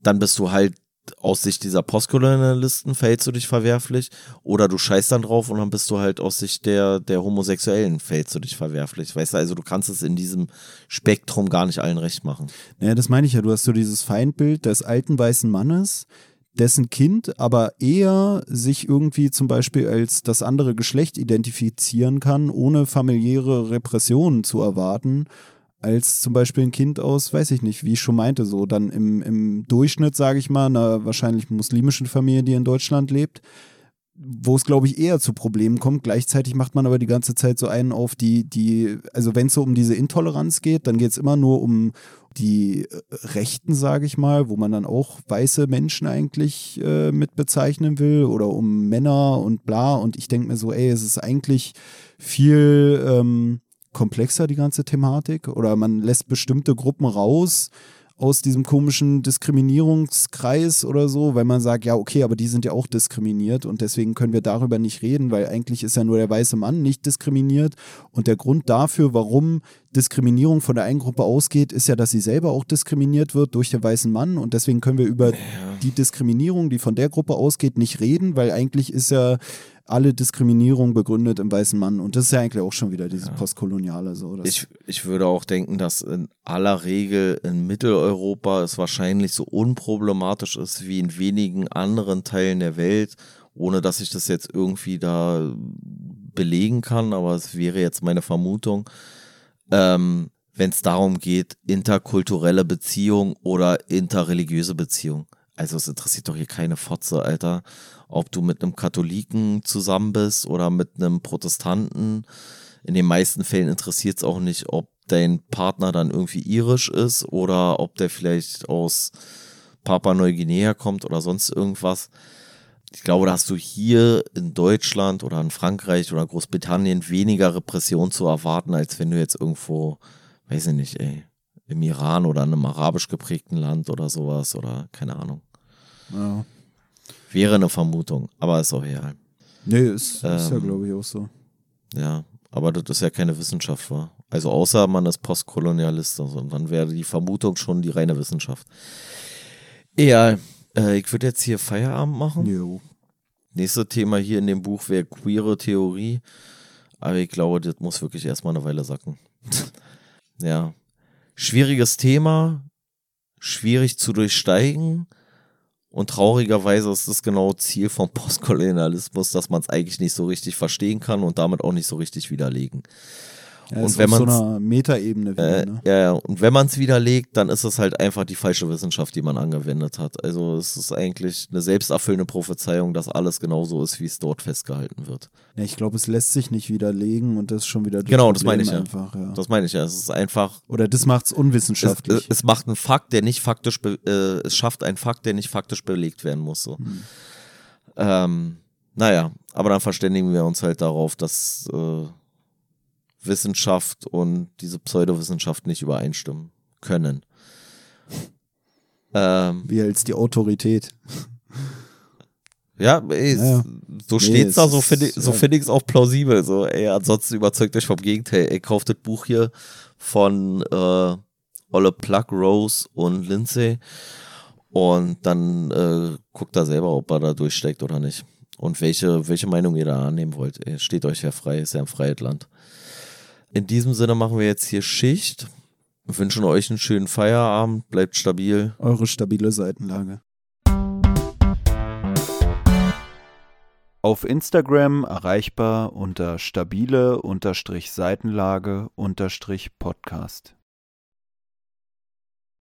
dann bist du halt aus Sicht dieser Postkolonialisten verhältst du dich verwerflich oder du scheißt dann drauf und dann bist du halt aus Sicht der, der Homosexuellen verhältst du dich verwerflich. Weißt du, also du kannst es in diesem Spektrum gar nicht allen recht machen. Naja, das meine ich ja. Du hast so dieses Feindbild des alten weißen Mannes, dessen Kind aber eher sich irgendwie zum Beispiel als das andere Geschlecht identifizieren kann, ohne familiäre Repressionen zu erwarten als zum Beispiel ein Kind aus, weiß ich nicht, wie ich schon meinte, so dann im, im Durchschnitt, sage ich mal, einer wahrscheinlich muslimischen Familie, die in Deutschland lebt, wo es, glaube ich, eher zu Problemen kommt. Gleichzeitig macht man aber die ganze Zeit so einen auf die, die, also wenn es so um diese Intoleranz geht, dann geht es immer nur um die äh, Rechten, sage ich mal, wo man dann auch weiße Menschen eigentlich äh, mit bezeichnen will oder um Männer und bla. Und ich denke mir so, ey, es ist eigentlich viel ähm, komplexer, die ganze Thematik. Oder man lässt bestimmte Gruppen raus aus diesem komischen Diskriminierungskreis oder so, weil man sagt, ja, okay, aber die sind ja auch diskriminiert und deswegen können wir darüber nicht reden, weil eigentlich ist ja nur der weiße Mann nicht diskriminiert. Und der Grund dafür, warum Diskriminierung von der einen Gruppe ausgeht, ist ja, dass sie selber auch diskriminiert wird durch den weißen Mann und deswegen können wir über ja. die Diskriminierung, die von der Gruppe ausgeht, nicht reden, weil eigentlich ist ja alle Diskriminierung begründet im weißen Mann. Und das ist ja eigentlich auch schon wieder dieses ja. Postkoloniale. So, ich, ich würde auch denken, dass in aller Regel in Mitteleuropa es wahrscheinlich so unproblematisch ist wie in wenigen anderen Teilen der Welt, ohne dass ich das jetzt irgendwie da belegen kann, aber es wäre jetzt meine Vermutung. Ähm, wenn es darum geht, interkulturelle Beziehung oder interreligiöse Beziehung. Also es interessiert doch hier keine Fotze, Alter, ob du mit einem Katholiken zusammen bist oder mit einem Protestanten. In den meisten Fällen interessiert es auch nicht, ob dein Partner dann irgendwie irisch ist oder ob der vielleicht aus Papua-Neuguinea kommt oder sonst irgendwas. Ich glaube, da hast du hier in Deutschland oder in Frankreich oder Großbritannien weniger Repression zu erwarten, als wenn du jetzt irgendwo, weiß ich nicht, ey, im Iran oder in einem arabisch geprägten Land oder sowas oder keine Ahnung. Ja. Wäre eine Vermutung, aber ist auch real. Nee, ist, ähm, ist ja, ähm, glaube ich, auch so. Ja, aber das ist ja keine Wissenschaft, war. Also außer man ist Postkolonialist, also, und dann wäre die Vermutung schon die reine Wissenschaft. Egal. Äh, ich würde jetzt hier Feierabend machen. Jo. Nächstes Thema hier in dem Buch wäre queere Theorie. Aber ich glaube, das muss wirklich erstmal eine Weile sacken. [laughs] ja. Schwieriges Thema, schwierig zu durchsteigen. Und traurigerweise ist das genau Ziel vom Postkolonialismus, dass man es eigentlich nicht so richtig verstehen kann und damit auch nicht so richtig widerlegen. Ja, und wenn man so einer Metaebene äh, ne? ja, ja, und wenn man es widerlegt, dann ist es halt einfach die falsche Wissenschaft, die man angewendet hat. Also es ist eigentlich eine selbsterfüllende Prophezeiung, dass alles genauso ist, wie es dort festgehalten wird. Ja, ich glaube, es lässt sich nicht widerlegen und das ist schon wieder das Genau, das meine ich ja. Einfach, ja. Das meine ich ja. Es ist einfach. Oder das macht es unwissenschaftlich. Es, es, macht einen Fakt, der nicht faktisch, äh, es schafft einen Fakt, der nicht faktisch belegt werden muss. So. Hm. Ähm, naja, aber dann verständigen wir uns halt darauf, dass äh, Wissenschaft und diese Pseudowissenschaft nicht übereinstimmen können. Ähm, Wie als die Autorität. Ja, ey, ja, so nee, steht's da, so finde ich so ja. find es auch plausibel. So, ey, ansonsten überzeugt euch vom Gegenteil. Ey, kauft das Buch hier von äh, Olle Plug, Rose und Lindsay und dann äh, guckt da selber, ob er da durchsteckt oder nicht. Und welche, welche Meinung ihr da annehmen wollt. Ey, steht euch ja frei, ist ja ein freies Land. In diesem Sinne machen wir jetzt hier Schicht. Wir wünschen euch einen schönen Feierabend. Bleibt stabil. Eure stabile Seitenlage. Auf Instagram erreichbar unter stabile Seitenlage Podcast.